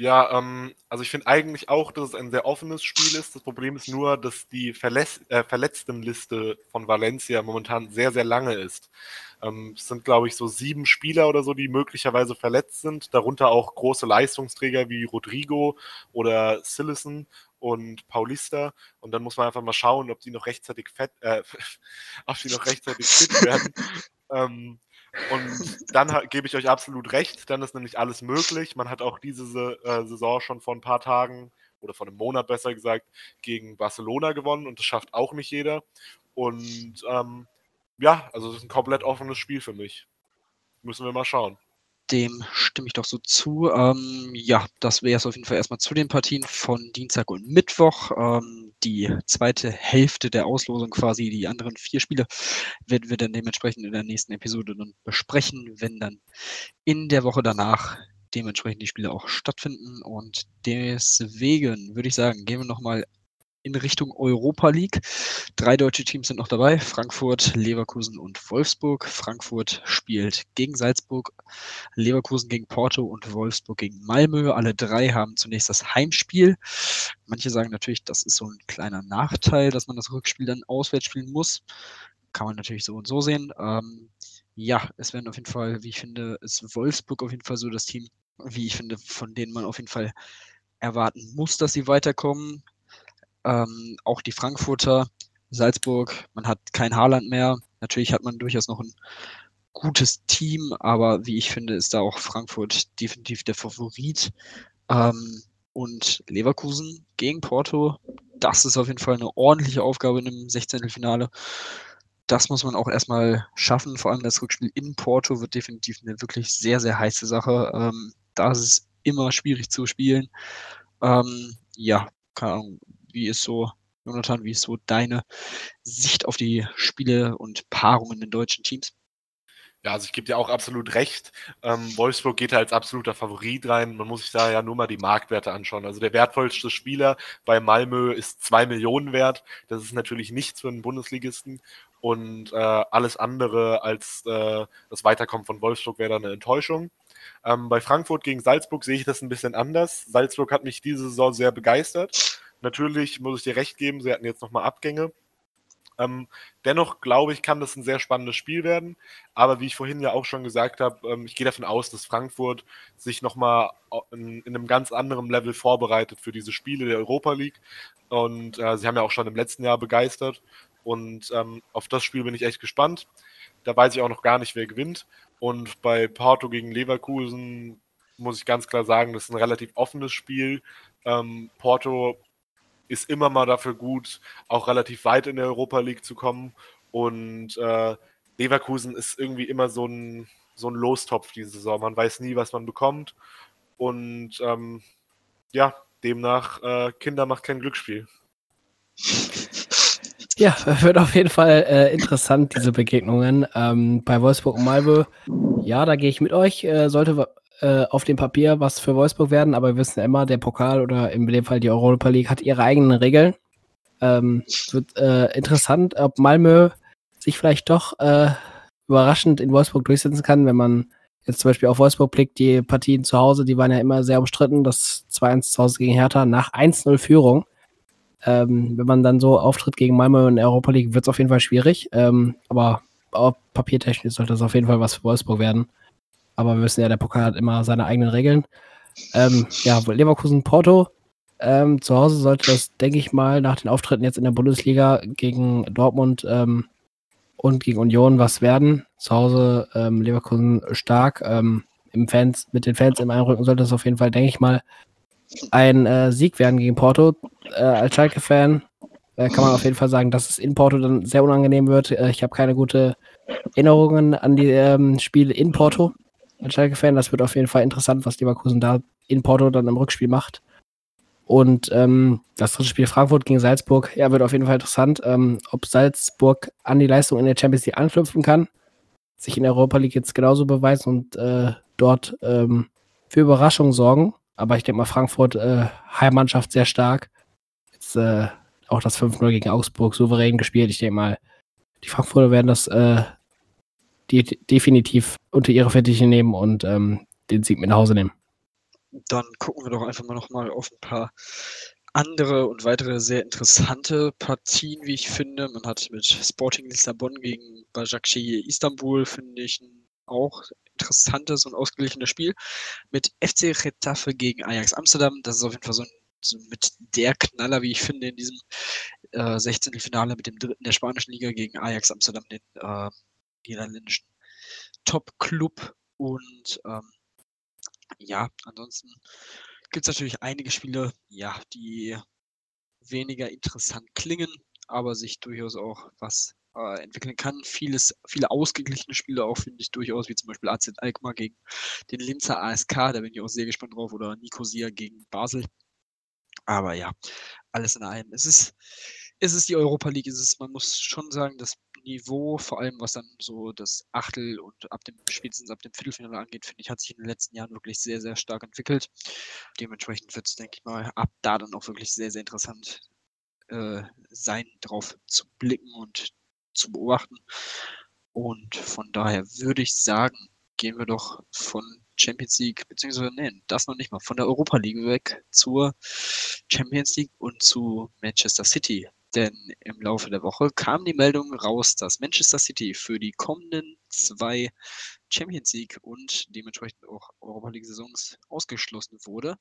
C: Ja, ähm, also ich finde eigentlich auch, dass es ein sehr offenes Spiel ist. Das Problem ist nur, dass die Verletz äh, Verletztenliste von Valencia momentan sehr, sehr lange ist. Ähm, es sind, glaube ich, so sieben Spieler oder so, die möglicherweise verletzt sind, darunter auch große Leistungsträger wie Rodrigo oder Sillison und Paulista. Und dann muss man einfach mal schauen, ob die noch rechtzeitig fett, äh, (laughs) ob die noch rechtzeitig fit werden. (laughs) ähm, und dann gebe ich euch absolut recht, dann ist nämlich alles möglich. Man hat auch diese äh, Saison schon vor ein paar Tagen oder vor einem Monat besser gesagt gegen Barcelona gewonnen und das schafft auch nicht jeder. Und ähm, ja, also es ist ein komplett offenes Spiel für mich. Müssen wir mal schauen.
A: Dem stimme ich doch so zu. Ähm, ja, das wäre es auf jeden Fall erstmal zu den Partien von Dienstag und Mittwoch. Ähm, die zweite Hälfte der Auslosung quasi, die anderen vier Spiele, werden wir dann dementsprechend in der nächsten Episode dann besprechen, wenn dann in der Woche danach dementsprechend die Spiele auch stattfinden. Und deswegen würde ich sagen, gehen wir nochmal in Richtung Europa League. Drei deutsche Teams sind noch dabei: Frankfurt, Leverkusen und Wolfsburg. Frankfurt spielt gegen Salzburg, Leverkusen gegen Porto und Wolfsburg gegen Malmö. Alle drei haben zunächst das Heimspiel. Manche sagen natürlich, das ist so ein kleiner Nachteil, dass man das Rückspiel dann auswärts spielen muss. Kann man natürlich so und so sehen. Ähm, ja, es werden auf jeden Fall, wie ich finde, ist Wolfsburg auf jeden Fall so das Team, wie ich finde, von denen man auf jeden Fall erwarten muss, dass sie weiterkommen. Ähm, auch die Frankfurter, Salzburg, man hat kein Haaland mehr. Natürlich hat man durchaus noch ein gutes Team, aber wie ich finde, ist da auch Frankfurt definitiv der Favorit. Ähm, und Leverkusen gegen Porto, das ist auf jeden Fall eine ordentliche Aufgabe in einem 16. Finale. Das muss man auch erstmal schaffen. Vor allem das Rückspiel in Porto wird definitiv eine wirklich sehr, sehr heiße Sache. Ähm, da ist es immer schwierig zu spielen. Ähm, ja, keine Ahnung, wie ist so, Jonathan, wie ist so deine Sicht auf die Spiele und Paarungen in deutschen Teams?
C: Ja, also ich gebe dir auch absolut recht. Ähm, Wolfsburg geht da als absoluter Favorit rein. Man muss sich da ja nur mal die Marktwerte anschauen. Also der wertvollste Spieler bei Malmö ist zwei Millionen wert. Das ist natürlich nichts für einen Bundesligisten. Und äh, alles andere als äh, das Weiterkommen von Wolfsburg wäre dann eine Enttäuschung. Ähm, bei Frankfurt gegen Salzburg sehe ich das ein bisschen anders. Salzburg hat mich diese Saison sehr begeistert. Natürlich muss ich dir recht geben, sie hatten jetzt nochmal Abgänge. Ähm, dennoch glaube ich, kann das ein sehr spannendes Spiel werden. Aber wie ich vorhin ja auch schon gesagt habe, ähm, ich gehe davon aus, dass Frankfurt sich nochmal in, in einem ganz anderen Level vorbereitet für diese Spiele der Europa League. Und äh, sie haben ja auch schon im letzten Jahr begeistert. Und ähm, auf das Spiel bin ich echt gespannt. Da weiß ich auch noch gar nicht, wer gewinnt. Und bei Porto gegen Leverkusen muss ich ganz klar sagen, das ist ein relativ offenes Spiel. Ähm, Porto ist immer mal dafür gut, auch relativ weit in der Europa League zu kommen. Und äh, Leverkusen ist irgendwie immer so ein, so ein Lostopf diese Saison. Man weiß nie, was man bekommt. Und ähm, ja, demnach, äh, Kinder macht kein Glücksspiel.
B: Ja, wird auf jeden Fall äh, interessant, diese Begegnungen. Ähm, bei Wolfsburg und Malmö, ja, da gehe ich mit euch. Äh, sollte äh, auf dem Papier was für Wolfsburg werden, aber wir wissen immer, der Pokal oder in dem Fall die Europa League hat ihre eigenen Regeln. Ähm, wird äh, interessant, ob Malmö sich vielleicht doch äh, überraschend in Wolfsburg durchsetzen kann, wenn man jetzt zum Beispiel auf Wolfsburg blickt, die Partien zu Hause, die waren ja immer sehr umstritten. Das 2-1 zu Hause gegen Hertha nach 1-0 Führung. Ähm, wenn man dann so auftritt gegen Malmö in der Europa League, wird es auf jeden Fall schwierig. Ähm, aber papiertechnisch sollte das auf jeden Fall was für Wolfsburg werden. Aber wir wissen ja, der Pokal hat immer seine eigenen Regeln. Ähm, ja, Leverkusen Porto. Ähm, zu Hause sollte das, denke ich mal, nach den Auftritten jetzt in der Bundesliga gegen Dortmund ähm, und gegen Union was werden. Zu Hause ähm, Leverkusen stark. Ähm, im Fans, mit den Fans im Einrücken sollte es auf jeden Fall, denke ich mal, ein äh, Sieg werden gegen Porto. Äh, als Schalke-Fan äh, kann man auf jeden Fall sagen, dass es in Porto dann sehr unangenehm wird. Äh, ich habe keine gute Erinnerungen an die ähm, Spiele in Porto als Schalke-Fan. Das wird auf jeden Fall interessant, was Leverkusen da in Porto dann im Rückspiel macht. Und ähm, das dritte Spiel Frankfurt gegen Salzburg, ja, wird auf jeden Fall interessant, ähm, ob Salzburg an die Leistung in der Champions League anknüpfen kann, sich in der Europa League jetzt genauso beweisen und äh, dort ähm, für Überraschungen sorgen. Aber ich denke mal, Frankfurt, äh, Heimmannschaft sehr stark. Jetzt äh, auch das 5-0 gegen Augsburg souverän gespielt. Ich denke mal, die Frankfurter werden das die definitiv unter ihre Fittiche nehmen und ähm, den Sieg mit nach Hause nehmen.
A: Dann gucken wir doch einfach mal nochmal auf ein paar andere und weitere sehr interessante Partien, wie ich finde. Man hat mit Sporting Lissabon gegen Başakşehir Istanbul, finde ich, auch interessantes und ausgeglichenes Spiel. Mit FC Retafe gegen Ajax Amsterdam. Das ist auf jeden Fall so, ein, mit der Knaller, wie ich finde, in diesem äh, 16. Finale mit dem dritten der spanischen Liga gegen Ajax Amsterdam, den äh, niederländischen Top-Club. Und ähm, ja, ansonsten gibt es natürlich einige Spiele, ja, die weniger interessant klingen, aber sich durchaus auch was äh, entwickeln kann. Vieles, viele ausgeglichene Spiele auch, finde ich durchaus, wie zum Beispiel AZ Alkmaar gegen den Linzer ASK, da bin ich auch sehr gespannt drauf, oder Nicosia gegen Basel. Aber ja, alles in allem. Es ist, es ist die Europa League, es ist, man muss schon sagen, das Niveau, vor allem was dann so das Achtel und ab dem spätestens ab dem Viertelfinale angeht, finde ich, hat sich in den letzten Jahren wirklich sehr, sehr stark entwickelt. Dementsprechend wird es, denke ich mal, ab da dann auch wirklich sehr, sehr interessant äh, sein, drauf zu blicken und zu beobachten. Und von daher würde ich sagen, gehen wir doch von Champions League, beziehungsweise nein, das noch nicht mal, von der Europa League weg zur Champions League und zu Manchester City. Denn im Laufe der Woche kam die Meldung raus, dass Manchester City für die kommenden zwei Champions League und dementsprechend auch Europa League Saisons ausgeschlossen wurde.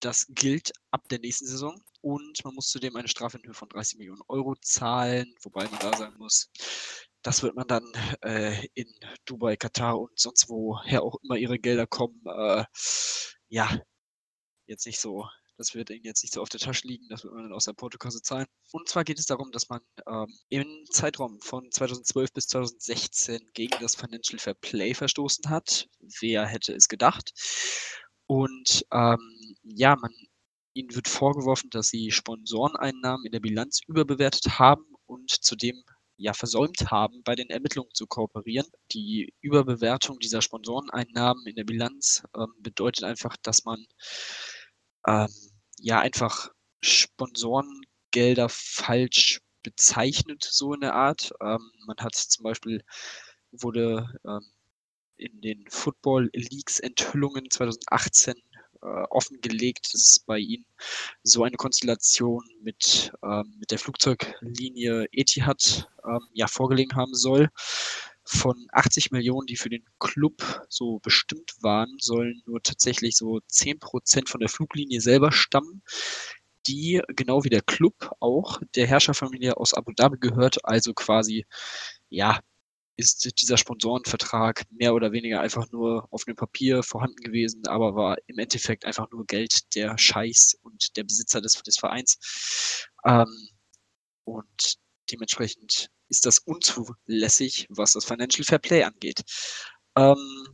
A: Das gilt ab der nächsten Saison und man muss zudem eine Strafe in Höhe von 30 Millionen Euro zahlen, wobei man da sagen muss, das wird man dann äh, in Dubai, Katar und sonst woher auch immer ihre Gelder kommen, äh, ja, jetzt nicht so das wird Ihnen jetzt nicht so auf der Tasche liegen, das wird man dann aus der Portokasse zahlen. Und zwar geht es darum, dass man ähm, im Zeitraum von 2012 bis 2016 gegen das Financial Fair Play verstoßen hat. Wer hätte es gedacht? Und ähm, ja, man, ihnen wird vorgeworfen, dass sie Sponsoreneinnahmen in der Bilanz überbewertet haben und zudem ja versäumt haben, bei den Ermittlungen zu kooperieren. Die Überbewertung dieser Sponsoreneinnahmen in der Bilanz ähm, bedeutet einfach, dass man ähm, ja einfach Sponsorengelder falsch bezeichnet, so in der Art. Ähm, man hat zum Beispiel, wurde ähm, in den Football Leagues Enthüllungen 2018 äh, offengelegt, dass bei ihnen so eine Konstellation mit, ähm, mit der Flugzeuglinie Etihad ähm, ja vorgelegen haben soll. Von 80 Millionen, die für den Club so bestimmt waren, sollen nur tatsächlich so 10 Prozent von der Fluglinie selber stammen die genau wie der Club auch der Herrscherfamilie aus Abu Dhabi gehört, also quasi ja ist dieser Sponsorenvertrag mehr oder weniger einfach nur auf dem Papier vorhanden gewesen, aber war im Endeffekt einfach nur Geld der Scheiß und der Besitzer des, des Vereins. Ähm, und dementsprechend ist das unzulässig, was das Financial Fair Play angeht. Ähm,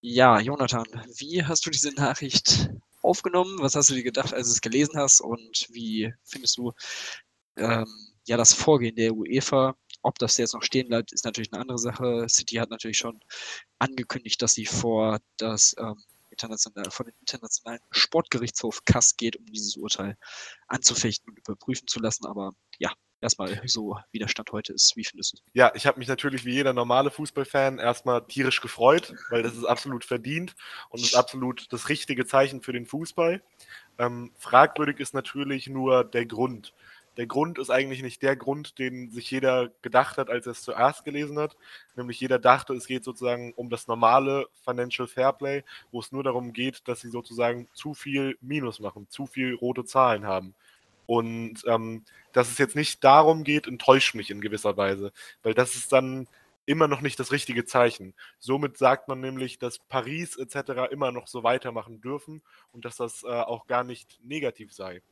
A: ja, Jonathan, wie hast du diese Nachricht aufgenommen? Was hast du dir gedacht, als du es gelesen hast? Und wie findest du ähm, ja das Vorgehen der UEFA ob das jetzt noch stehen bleibt, ist natürlich eine andere Sache. City hat natürlich schon angekündigt, dass sie vor das ähm, international, vor den internationalen Sportgerichtshof Kass geht, um dieses Urteil anzufechten und überprüfen zu lassen. Aber ja, erstmal so, wie der Stand heute ist. Wie findest du?
C: Ja, ich habe mich natürlich wie jeder normale Fußballfan erstmal tierisch gefreut, weil das ist absolut verdient und ist absolut das richtige Zeichen für den Fußball. Ähm, fragwürdig ist natürlich nur der Grund. Der Grund ist eigentlich nicht der Grund, den sich jeder gedacht hat, als er es zuerst gelesen hat. Nämlich jeder dachte, es geht sozusagen um das normale Financial Fairplay, wo es nur darum geht, dass sie sozusagen zu viel Minus machen, zu viel rote Zahlen haben. Und ähm, dass es jetzt nicht darum geht, enttäuscht mich in gewisser Weise, weil das ist dann immer noch nicht das richtige Zeichen. Somit sagt man nämlich, dass Paris etc. immer noch so weitermachen dürfen und dass das äh, auch gar nicht negativ sei.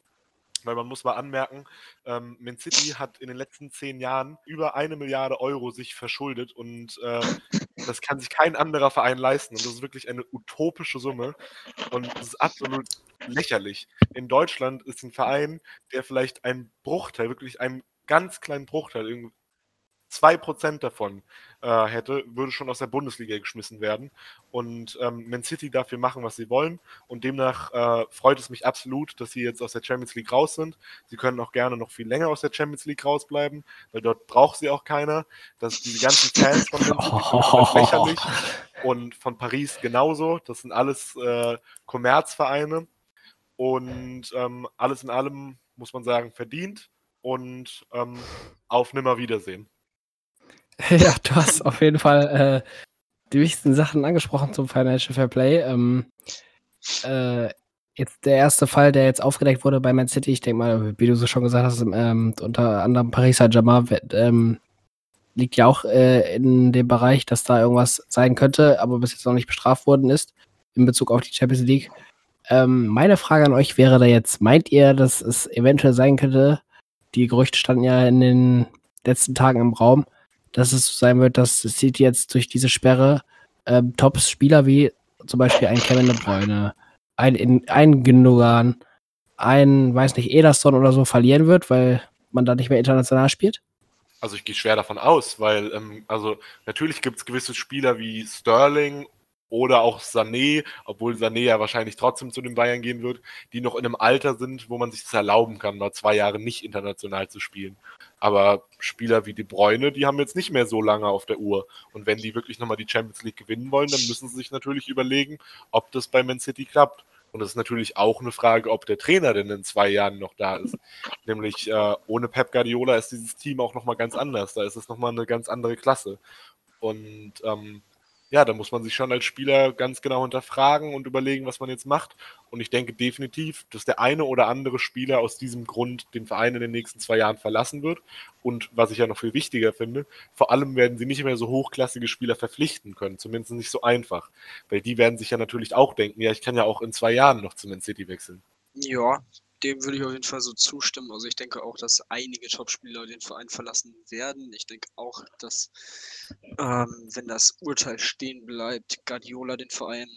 C: Weil man muss mal anmerken, ähm, Man City hat in den letzten zehn Jahren über eine Milliarde Euro sich verschuldet und äh, das kann sich kein anderer Verein leisten. Und das ist wirklich eine utopische Summe und das ist absolut lächerlich. In Deutschland ist ein Verein, der vielleicht einen Bruchteil, wirklich einen ganz kleinen Bruchteil, 2% davon äh, hätte, würde schon aus der Bundesliga geschmissen werden. Und ähm, Man City darf hier machen, was sie wollen. Und demnach äh, freut es mich absolut, dass sie jetzt aus der Champions League raus sind. Sie können auch gerne noch viel länger aus der Champions League rausbleiben, weil dort braucht sie auch keiner. Dass diese ganzen Fans von Man City sind (laughs) lächerlich. Und von Paris genauso. Das sind alles äh, Kommerzvereine. Und ähm, alles in allem muss man sagen, verdient und ähm, auf Nimmerwiedersehen. (laughs)
B: ja, du hast auf jeden Fall äh, die wichtigsten Sachen angesprochen zum Financial Fair Play. Ähm, äh, jetzt der erste Fall, der jetzt aufgedeckt wurde bei Man City, ich denke mal, wie du so schon gesagt hast, ähm, unter anderem Paris Saint-Germain ähm, liegt ja auch äh, in dem Bereich, dass da irgendwas sein könnte, aber bis jetzt noch nicht bestraft worden ist in Bezug auf die Champions League. Ähm, meine Frage an euch wäre da jetzt, meint ihr, dass es eventuell sein könnte, die Gerüchte standen ja in den letzten Tagen im Raum, dass es sein wird, dass City jetzt durch diese Sperre ähm, Top-Spieler wie zum Beispiel ein Kevin De Bruyne, ein, ein Gündogan, ein, weiß nicht, Ederson oder so verlieren wird, weil man da nicht mehr international spielt?
C: Also ich gehe schwer davon aus, weil ähm, also natürlich gibt es gewisse Spieler wie Sterling oder auch Sané, obwohl Sané ja wahrscheinlich trotzdem zu den Bayern gehen wird, die noch in einem Alter sind, wo man sich das erlauben kann, mal zwei Jahre nicht international zu spielen. Aber Spieler wie De Bruyne, die haben jetzt nicht mehr so lange auf der Uhr. Und wenn die wirklich nochmal die Champions League gewinnen wollen, dann müssen sie sich natürlich überlegen, ob das bei Man City klappt. Und es ist natürlich auch eine Frage, ob der Trainer denn in zwei Jahren noch da ist. (laughs) Nämlich äh, ohne Pep Guardiola ist dieses Team auch nochmal ganz anders. Da ist es nochmal eine ganz andere Klasse. Und ähm, ja, da muss man sich schon als Spieler ganz genau hinterfragen und überlegen, was man jetzt macht. Und ich denke definitiv, dass der eine oder andere Spieler aus diesem Grund den Verein in den nächsten zwei Jahren verlassen wird. Und was ich ja noch viel wichtiger finde, vor allem werden sie nicht mehr so hochklassige Spieler verpflichten können, zumindest nicht so einfach. Weil die werden sich ja natürlich auch denken, ja, ich kann ja auch in zwei Jahren noch zu Man City wechseln.
A: Ja, dem würde ich auf jeden Fall so zustimmen. Also ich denke auch, dass einige Topspieler den Verein verlassen werden. Ich denke auch, dass ähm, wenn das Urteil stehen bleibt, Guardiola den Verein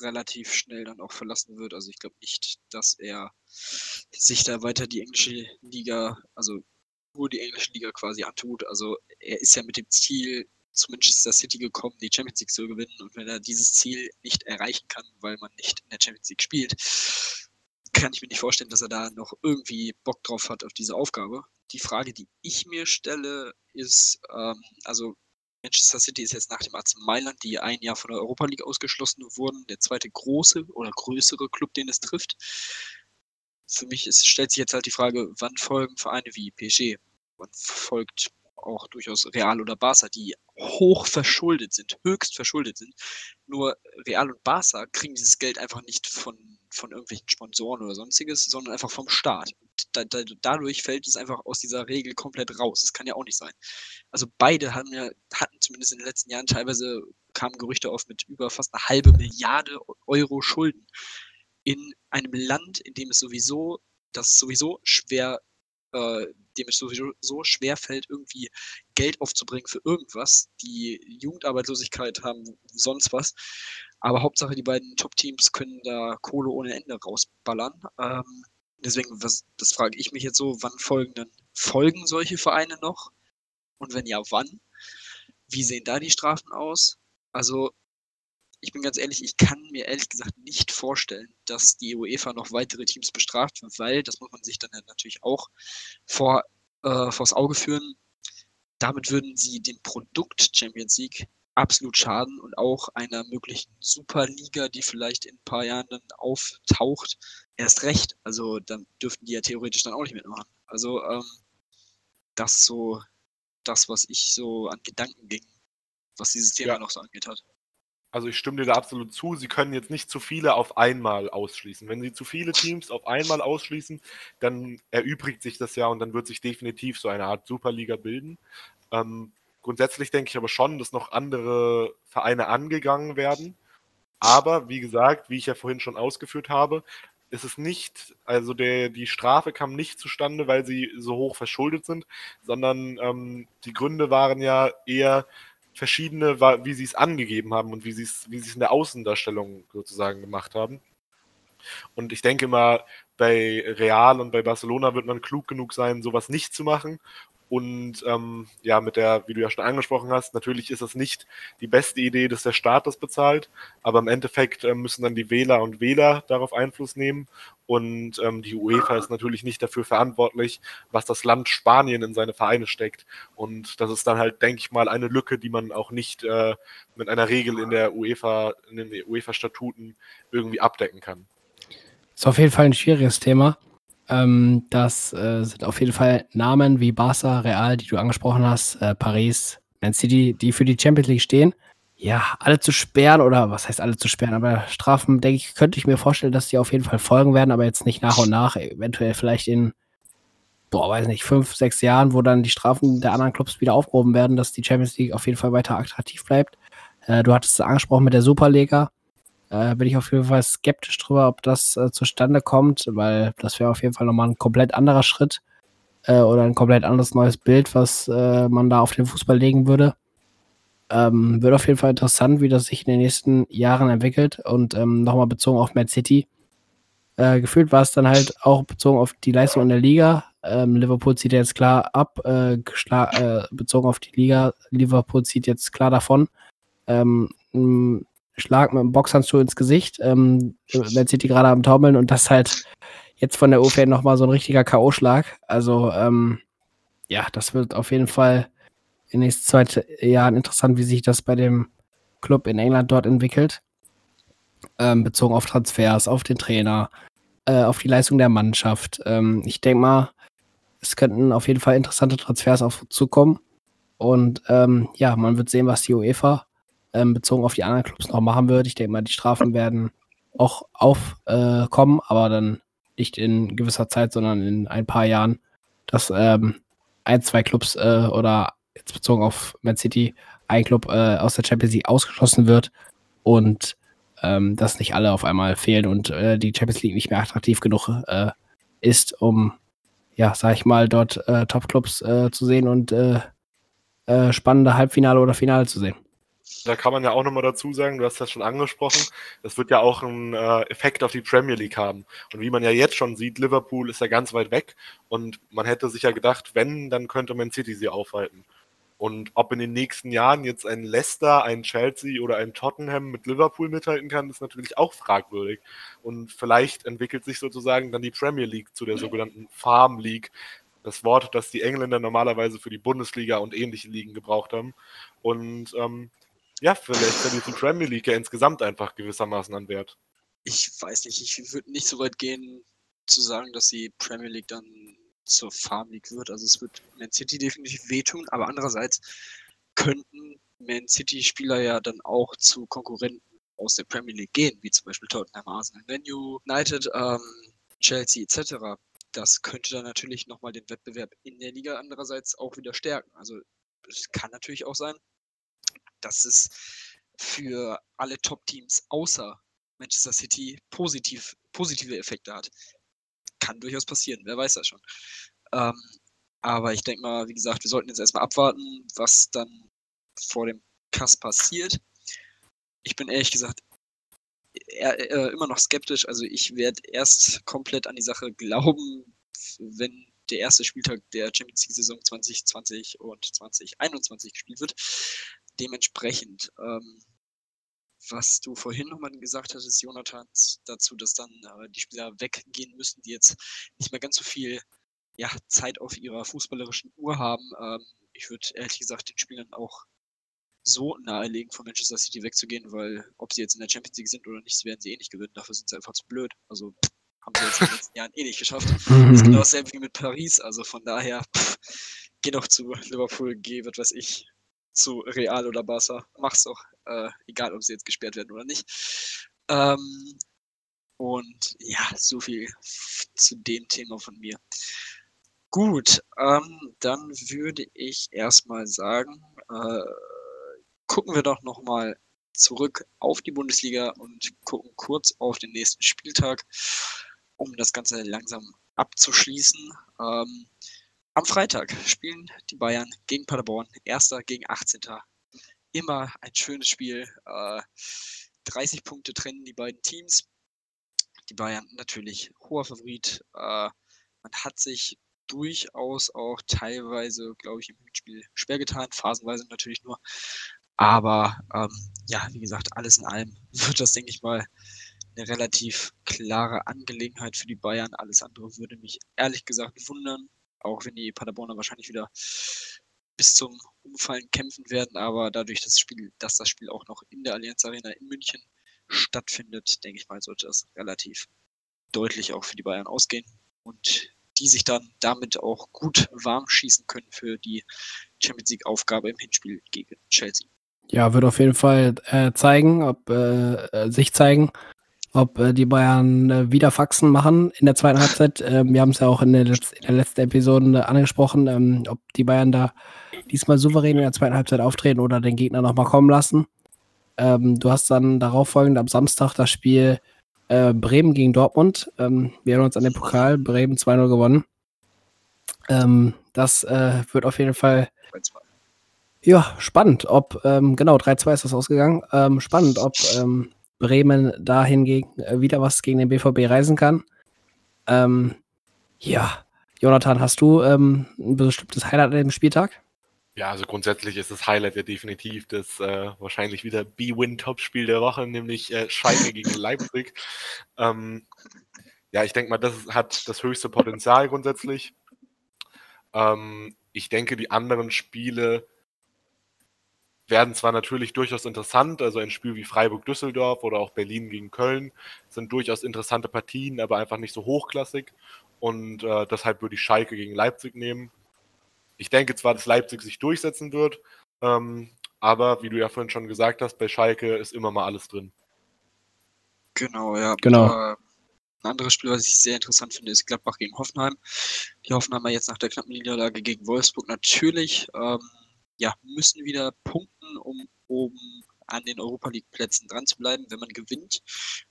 A: relativ schnell dann auch verlassen wird. Also ich glaube nicht, dass er sich da weiter die englische Liga, also nur die englische Liga quasi antut. Also er ist ja mit dem Ziel zu Manchester City gekommen, die Champions League zu gewinnen. Und wenn er dieses Ziel nicht erreichen kann, weil man nicht in der Champions League spielt, kann ich mir nicht vorstellen, dass er da noch irgendwie Bock drauf hat auf diese Aufgabe. Die Frage, die ich mir stelle, ist, ähm, also Manchester City ist jetzt nach dem AC Mailand, die ein Jahr von der Europa League ausgeschlossen wurden, der zweite große oder größere Club, den es trifft. Für mich ist, stellt sich jetzt halt die Frage, wann folgen Vereine wie PSG? Wann folgt auch durchaus Real oder Barca, die hoch verschuldet sind, höchst verschuldet sind. Nur Real und Barca kriegen dieses Geld einfach nicht von, von irgendwelchen Sponsoren oder sonstiges, sondern einfach vom Staat. Da, da, dadurch fällt es einfach aus dieser Regel komplett raus. Das kann ja auch nicht sein. Also beide haben ja, hatten zumindest in den letzten Jahren teilweise kamen Gerüchte auf mit über fast eine halbe Milliarde Euro Schulden in einem Land, in dem es sowieso, das sowieso schwer äh, dem es sowieso so schwer fällt, irgendwie Geld aufzubringen für irgendwas. Die Jugendarbeitslosigkeit haben sonst was. Aber Hauptsache, die beiden Top-Teams können da Kohle ohne Ende rausballern. Ähm, deswegen, was, das frage ich mich jetzt so, wann folgen dann, folgen solche Vereine noch? Und wenn ja, wann? Wie sehen da die Strafen aus? Also ich bin ganz ehrlich, ich kann mir ehrlich gesagt nicht vorstellen, dass die UEFA noch weitere Teams bestraft, weil, das muss man sich dann natürlich auch vor äh, vors Auge führen. Damit würden sie dem Produkt Champions League absolut schaden und auch einer möglichen Superliga, die vielleicht in ein paar Jahren dann auftaucht, erst recht. Also dann dürften die ja theoretisch dann auch nicht mitmachen. Also ähm, das ist so das, was ich so an Gedanken ging, was dieses Thema ja. noch so angeht hat.
C: Also ich stimme dir da absolut zu. Sie können jetzt nicht zu viele auf einmal ausschließen. Wenn Sie zu viele Teams auf einmal ausschließen, dann erübrigt sich das ja und dann wird sich definitiv so eine Art Superliga bilden. Ähm, grundsätzlich denke ich aber schon, dass noch andere Vereine angegangen werden. Aber wie gesagt, wie ich ja vorhin schon ausgeführt habe, ist es nicht, also der, die Strafe kam nicht zustande, weil sie so hoch verschuldet sind, sondern ähm, die Gründe waren ja eher, verschiedene, wie sie es angegeben haben und wie sie es, wie sie es in der Außendarstellung sozusagen gemacht haben. Und ich denke mal, bei Real und bei Barcelona wird man klug genug sein, sowas nicht zu machen und ähm, ja, mit der, wie du ja schon angesprochen hast, natürlich ist es nicht die beste Idee, dass der Staat das bezahlt, aber im Endeffekt äh, müssen dann die Wähler und Wähler darauf Einfluss nehmen. Und ähm, die UEFA ist natürlich nicht dafür verantwortlich, was das Land Spanien in seine Vereine steckt. Und das ist dann halt, denke ich mal, eine Lücke, die man auch nicht äh, mit einer Regel in der UEFA, in den UEFA-Statuten irgendwie abdecken kann.
B: Ist auf jeden Fall ein schwieriges Thema. Ähm, das äh, sind auf jeden Fall Namen wie Barca, Real, die du angesprochen hast, äh, Paris, Man City, die für die Champions League stehen. Ja, alle zu sperren oder was heißt alle zu sperren, aber Strafen, denke ich, könnte ich mir vorstellen, dass die auf jeden Fall folgen werden, aber jetzt nicht nach und nach, eventuell vielleicht in, boah, weiß nicht, fünf, sechs Jahren, wo dann die Strafen der anderen Clubs wieder aufgehoben werden, dass die Champions League auf jeden Fall weiter attraktiv bleibt. Äh, du hattest es angesprochen mit der Superliga. Äh, bin ich auf jeden Fall skeptisch drüber, ob das äh, zustande kommt, weil das wäre auf jeden Fall nochmal ein komplett anderer Schritt äh, oder ein komplett anderes neues Bild, was äh, man da auf den Fußball legen würde. Ähm, wird auf jeden Fall interessant, wie das sich in den nächsten Jahren entwickelt und ähm, nochmal bezogen auf Mad City. Äh, gefühlt war es dann halt auch bezogen auf die Leistung in der Liga. Ähm, Liverpool zieht jetzt klar ab, äh, bezogen auf die Liga. Liverpool zieht jetzt klar davon. Ähm, Schlag mit dem Boxhandschuh ins Gesicht. Ähm, Man die gerade am Taumeln und das halt jetzt von der UFA nochmal so ein richtiger K.O.-Schlag. Also, ähm, ja, das wird auf jeden Fall in den nächsten zwei Jahren interessant, wie sich das bei dem Club in England dort entwickelt. Ähm, bezogen auf Transfers, auf den Trainer, äh, auf die Leistung der Mannschaft. Ähm, ich denke mal, es könnten auf jeden Fall interessante Transfers auf zukommen. Und ähm, ja, man wird sehen, was die UEFA ähm, bezogen auf die anderen Clubs noch machen wird. Ich denke mal, die Strafen werden auch aufkommen, äh, aber dann nicht in gewisser Zeit, sondern in ein paar Jahren, dass ähm, ein, zwei Clubs äh, oder jetzt bezogen auf Man City ein Club äh, aus der Champions League ausgeschlossen wird und ähm, dass nicht alle auf einmal fehlen und äh, die Champions League nicht mehr attraktiv genug äh, ist, um, ja, sag ich mal, dort äh, Top-Clubs äh, zu sehen und äh, äh, spannende Halbfinale oder Finale zu sehen.
C: Da kann man ja auch nochmal dazu sagen, du hast das schon angesprochen, das wird ja auch einen äh, Effekt auf die Premier League haben. Und wie man ja jetzt schon sieht, Liverpool ist ja ganz weit weg und man hätte sich ja gedacht, wenn, dann könnte Man City sie aufhalten. Und ob in den nächsten Jahren jetzt ein Leicester, ein Chelsea oder ein Tottenham mit Liverpool mithalten kann, ist natürlich auch fragwürdig. Und vielleicht entwickelt sich sozusagen dann die Premier League zu der sogenannten Farm League. Das Wort, das die Engländer normalerweise für die Bundesliga und ähnliche Ligen gebraucht haben. Und ähm, ja, vielleicht verliert die Premier League ja insgesamt einfach gewissermaßen an Wert.
A: Ich weiß nicht, ich würde nicht so weit gehen zu sagen, dass die Premier League dann zur Farm League wird. Also es wird Man City definitiv wehtun, aber andererseits könnten Man City-Spieler ja dann auch zu Konkurrenten aus der Premier League gehen, wie zum Beispiel Tottenham, Arsenal, Menu, United, ähm, Chelsea etc. Das könnte dann natürlich nochmal den Wettbewerb in der Liga andererseits auch wieder stärken. Also es kann natürlich auch sein, dass es für alle Top-Teams außer Manchester City positiv, positive Effekte hat. Kann durchaus passieren, wer weiß das schon. Ähm, aber ich denke mal, wie gesagt, wir sollten jetzt erstmal abwarten, was dann vor dem Kass passiert. Ich bin ehrlich gesagt eher, äh, immer noch skeptisch. Also ich werde erst komplett an die Sache glauben, wenn der erste Spieltag der Champions League-Saison 2020 und 2021 gespielt wird dementsprechend, ähm, was du vorhin nochmal gesagt hattest, Jonathan, dazu, dass dann äh, die Spieler weggehen müssen, die jetzt nicht mehr ganz so viel ja, Zeit auf ihrer fußballerischen Uhr haben. Ähm, ich würde ehrlich gesagt den Spielern auch so nahelegen, von Manchester City wegzugehen, weil ob sie jetzt in der Champions League sind oder nicht, sie werden sie eh nicht gewinnen. Dafür sind sie einfach zu blöd. Also haben sie jetzt in den (laughs) letzten Jahren eh nicht geschafft. (laughs) Das ist genau dasselbe wie mit Paris. Also von daher, pff, geh doch zu Liverpool, geh, was weiß ich, zu Real oder Barca. Mach's doch. Äh, egal, ob sie jetzt gesperrt werden oder nicht. Ähm, und ja, so viel zu dem Thema von mir. Gut, ähm, dann würde ich erstmal sagen, äh, gucken wir doch nochmal zurück auf die Bundesliga und gucken kurz auf den nächsten Spieltag, um das Ganze langsam abzuschließen. Ähm, am Freitag spielen die Bayern gegen Paderborn, erster gegen 18. Immer ein schönes Spiel. Äh, 30 Punkte trennen die beiden Teams. Die Bayern natürlich hoher Favorit. Äh, man hat sich durchaus auch teilweise, glaube ich, im Hinspiel schwer getan, phasenweise natürlich nur. Aber ähm, ja, wie gesagt, alles in allem (laughs) wird das, denke ich mal, eine relativ klare Angelegenheit für die Bayern. Alles andere würde mich ehrlich gesagt wundern, auch wenn die Paderborner wahrscheinlich wieder bis zum Umfallen kämpfen werden. Aber dadurch, dass das Spiel, dass das Spiel auch noch in der Allianz Arena in München stattfindet, denke ich mal, sollte das relativ deutlich auch für die Bayern ausgehen und die sich dann damit auch gut warm schießen können für die Champions League Aufgabe im Hinspiel gegen Chelsea.
B: Ja, wird auf jeden Fall äh, zeigen, ob äh, sich zeigen, ob äh, die Bayern äh, wieder Faxen machen in der zweiten Halbzeit. Ähm, wir haben es ja auch in der, Letz in der letzten Episode angesprochen, ähm, ob die Bayern da diesmal souverän in der zweiten Halbzeit auftreten oder den Gegner nochmal kommen lassen. Ähm, du hast dann darauf folgend am Samstag das Spiel äh, Bremen gegen Dortmund. Ähm, wir haben uns an den Pokal, Bremen 2-0 gewonnen. Ähm, das äh, wird auf jeden Fall ja, spannend, ob, ähm, genau, 3-2 ist das ausgegangen. Ähm, spannend, ob Bremen da hingegen äh, wieder was gegen den BVB reisen kann. Ähm, ja, Jonathan, hast du ähm, ein bestimmtes Highlight an dem Spieltag?
C: Ja, also grundsätzlich ist das Highlight ja definitiv das äh, wahrscheinlich wieder B-Win-Top-Spiel der Woche, nämlich äh, Schalke gegen (laughs) Leipzig. Ähm, ja, ich denke mal, das hat das höchste Potenzial grundsätzlich. Ähm, ich denke, die anderen Spiele werden zwar natürlich durchaus interessant, also ein Spiel wie Freiburg-Düsseldorf oder auch Berlin gegen Köln sind durchaus interessante Partien, aber einfach nicht so hochklassig. Und äh, deshalb würde ich Schalke gegen Leipzig nehmen. Ich denke zwar, dass Leipzig sich durchsetzen wird, ähm, aber wie du ja vorhin schon gesagt hast, bei Schalke ist immer mal alles drin.
A: Genau, ja.
B: Genau.
A: Äh, ein anderes Spiel, was ich sehr interessant finde, ist Gladbach gegen Hoffenheim. Die Hoffenheimer jetzt nach der knappen Niederlage gegen Wolfsburg natürlich ähm, ja, müssen wieder punkten, um oben an den Europa League Plätzen dran zu bleiben, wenn man gewinnt.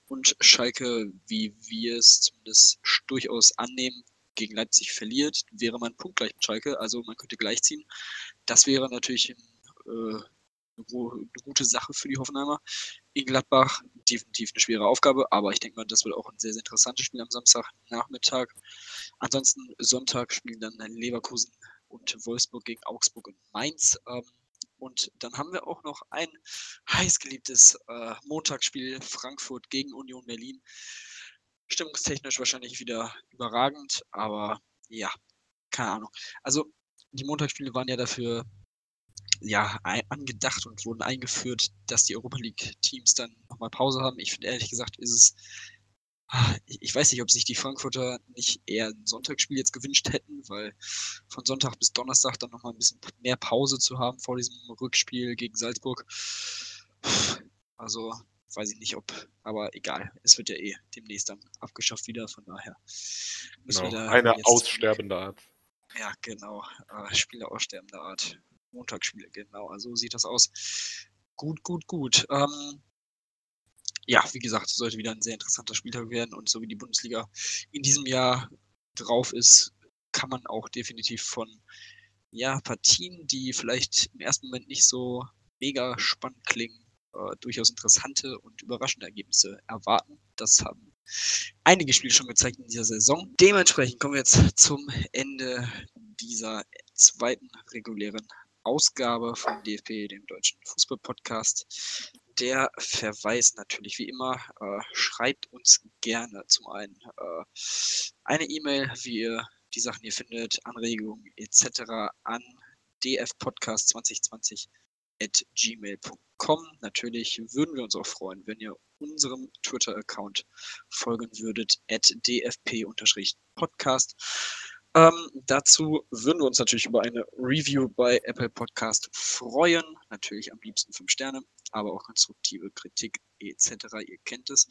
A: Und Schalke, wie wir es zumindest durchaus annehmen, gegen Leipzig verliert, wäre man punktgleich mit Schalke, also man könnte gleichziehen. Das wäre natürlich äh, eine gute Sache für die Hoffenheimer. In Gladbach definitiv eine schwere Aufgabe, aber ich denke mal, das wird auch ein sehr, sehr interessantes Spiel am Samstagnachmittag. Ansonsten Sonntag spielen dann Leverkusen und Wolfsburg gegen Augsburg und Mainz. Ähm, und dann haben wir auch noch ein heißgeliebtes äh, Montagsspiel Frankfurt gegen Union Berlin. Stimmungstechnisch wahrscheinlich wieder überragend, aber ja, keine Ahnung. Also die Montagsspiele waren ja dafür ja, angedacht und wurden eingeführt, dass die Europa League-Teams dann nochmal Pause haben. Ich finde ehrlich gesagt, ist es ich weiß nicht, ob sich die Frankfurter nicht eher ein Sonntagsspiel jetzt gewünscht hätten, weil von Sonntag bis Donnerstag dann nochmal ein bisschen mehr Pause zu haben vor diesem Rückspiel gegen Salzburg. Also weiß ich nicht, ob, aber egal. Es wird ja eh demnächst dann abgeschafft wieder, von daher.
C: Müssen genau, eine aussterbende Art.
A: Ja, genau. Äh, Spiele aussterbender Art. Montagsspiele, genau. Also sieht das aus. Gut, gut, gut. Ähm, ja, wie gesagt, sollte wieder ein sehr interessanter Spieltag werden und so wie die Bundesliga in diesem Jahr drauf ist, kann man auch definitiv von ja, Partien, die vielleicht im ersten Moment nicht so mega spannend klingen, äh, durchaus interessante und überraschende Ergebnisse erwarten. Das haben einige Spiele schon gezeigt in dieser Saison. Dementsprechend kommen wir jetzt zum Ende dieser zweiten regulären Ausgabe von DFB, dem deutschen Fußball-Podcast der Verweis natürlich wie immer, äh, schreibt uns gerne zum einen äh, eine E-Mail, wie ihr die Sachen ihr findet, Anregungen etc. an dfpodcast2020 at gmail.com. Natürlich würden wir uns auch freuen, wenn ihr unserem Twitter-Account folgen würdet, at dfp-podcast. Ähm, dazu würden wir uns natürlich über eine Review bei Apple Podcast freuen. Natürlich am liebsten fünf Sterne, aber auch konstruktive Kritik etc. Ihr kennt es.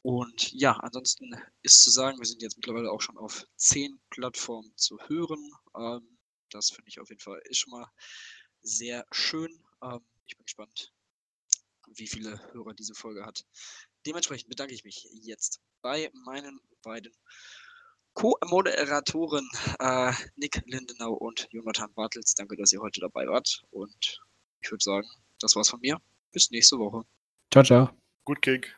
A: Und ja, ansonsten ist zu sagen, wir sind jetzt mittlerweile auch schon auf zehn Plattformen zu hören. Ähm, das finde ich auf jeden Fall ist schon mal sehr schön. Ähm, ich bin gespannt, wie viele Hörer diese Folge hat. Dementsprechend bedanke ich mich jetzt bei meinen beiden Co-Moderatoren äh, Nick Lindenau und Jonathan Bartels. Danke, dass ihr heute dabei wart. Und ich würde sagen, das war's von mir. Bis nächste Woche.
B: Ciao, ciao.
C: Gut Kick.